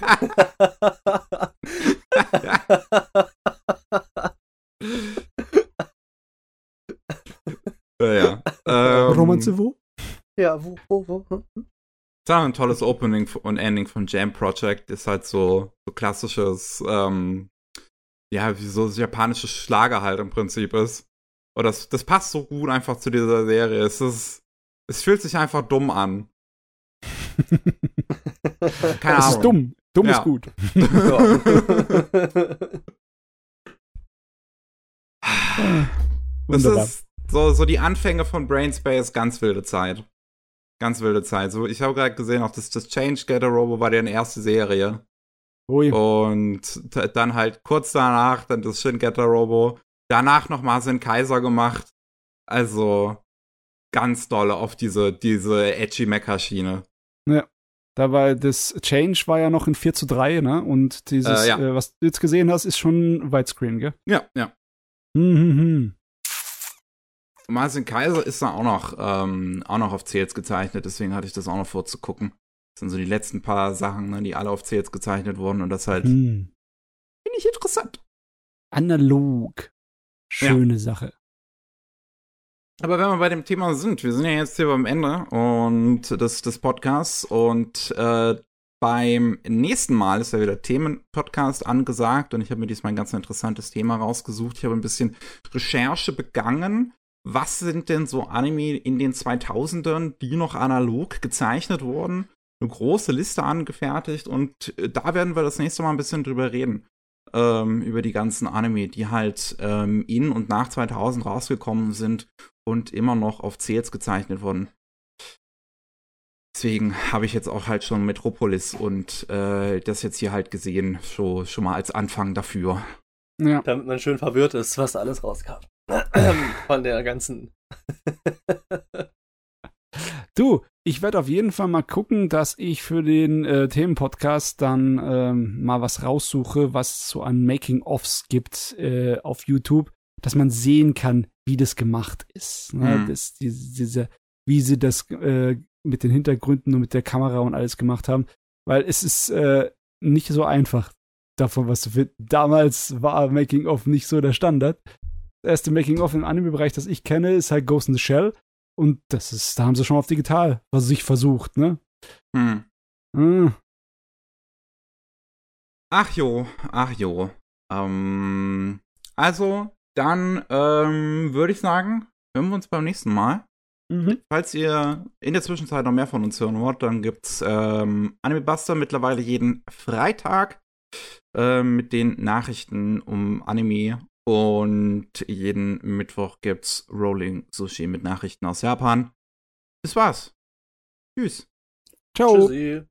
(laughs) ja. (laughs) Ähm, Romanze wo? Ja, wo, wo, wo? Hm? Das ein tolles Opening und Ending von Jam Project. Ist halt so, so klassisches ähm, ja, wie so japanische Schlager halt im Prinzip ist. Und das, das passt so gut einfach zu dieser Serie. Es ist, es fühlt sich einfach dumm an. (laughs) Keine Ahnung. Es ist dumm. Dumm ja. (laughs) ist gut. das ist so, so die Anfänge von Brainspace, ganz wilde Zeit. Ganz wilde Zeit. So, ich habe gerade gesehen, auch das, das Change Getter Robo war deren erste Serie. Ui. Und dann halt kurz danach dann das Shin Getter Robo. Danach nochmal Sin Kaiser gemacht. Also ganz dolle auf diese, diese edgy Mecha-Schiene. Ja. Da war das Change war ja noch in 4 zu 3, ne? Und dieses, äh, ja. äh, was du jetzt gesehen hast, ist schon Widescreen, gell? Ja, ja. Mhm. Marcin Kaiser ist da auch noch, ähm, auch noch auf Zähls gezeichnet, deswegen hatte ich das auch noch vorzugucken. Das sind so die letzten paar Sachen, ne, die alle auf jetzt gezeichnet wurden und das halt hm. finde ich interessant. Analog. Schöne ja. Sache. Aber wenn wir bei dem Thema sind, wir sind ja jetzt hier beim Ende und des, des Podcasts und äh, beim nächsten Mal ist ja wieder Themenpodcast angesagt und ich habe mir diesmal ein ganz interessantes Thema rausgesucht. Ich habe ein bisschen Recherche begangen. Was sind denn so Anime in den 2000ern, die noch analog gezeichnet wurden? eine große Liste angefertigt und äh, da werden wir das nächste Mal ein bisschen drüber reden. Ähm, über die ganzen Anime, die halt ähm, in und nach 2000 rausgekommen sind und immer noch auf CLs gezeichnet wurden. Es deswegen habe ich jetzt auch halt schon Metropolis und äh, das jetzt hier halt gesehen, schon, schon mal als Anfang dafür. Ja. Damit man schön verwirrt ist, was alles rauskam. (clears throat) Von der ganzen. du, ich werde auf jeden Fall mal gucken, dass ich für den äh, Themenpodcast dann ähm, mal was raussuche, was so an Making-ofs gibt äh, auf YouTube, dass man sehen kann, wie das gemacht ist. Ne? Mhm. Das, diese, diese, wie sie das äh, mit den Hintergründen und mit der Kamera und alles gemacht haben. Weil es ist äh, nicht so einfach, davon was zu finden. Damals war Making-of nicht so der Standard. Erste Making-of im Anime-Bereich, das ich kenne, ist halt Ghost in the Shell. Und das ist, da haben sie schon auf digital was sich versucht, ne? Hm. Hm. Ach jo, ach jo. Ähm, also, dann ähm, würde ich sagen, hören wir uns beim nächsten Mal. Mhm. Falls ihr in der Zwischenzeit noch mehr von uns hören wollt, dann gibt's ähm, Anime Buster mittlerweile jeden Freitag äh, mit den Nachrichten um Anime und jeden Mittwoch gibt's Rolling Sushi mit Nachrichten aus Japan. Das war's. Tschüss. Ciao. Tschüssi.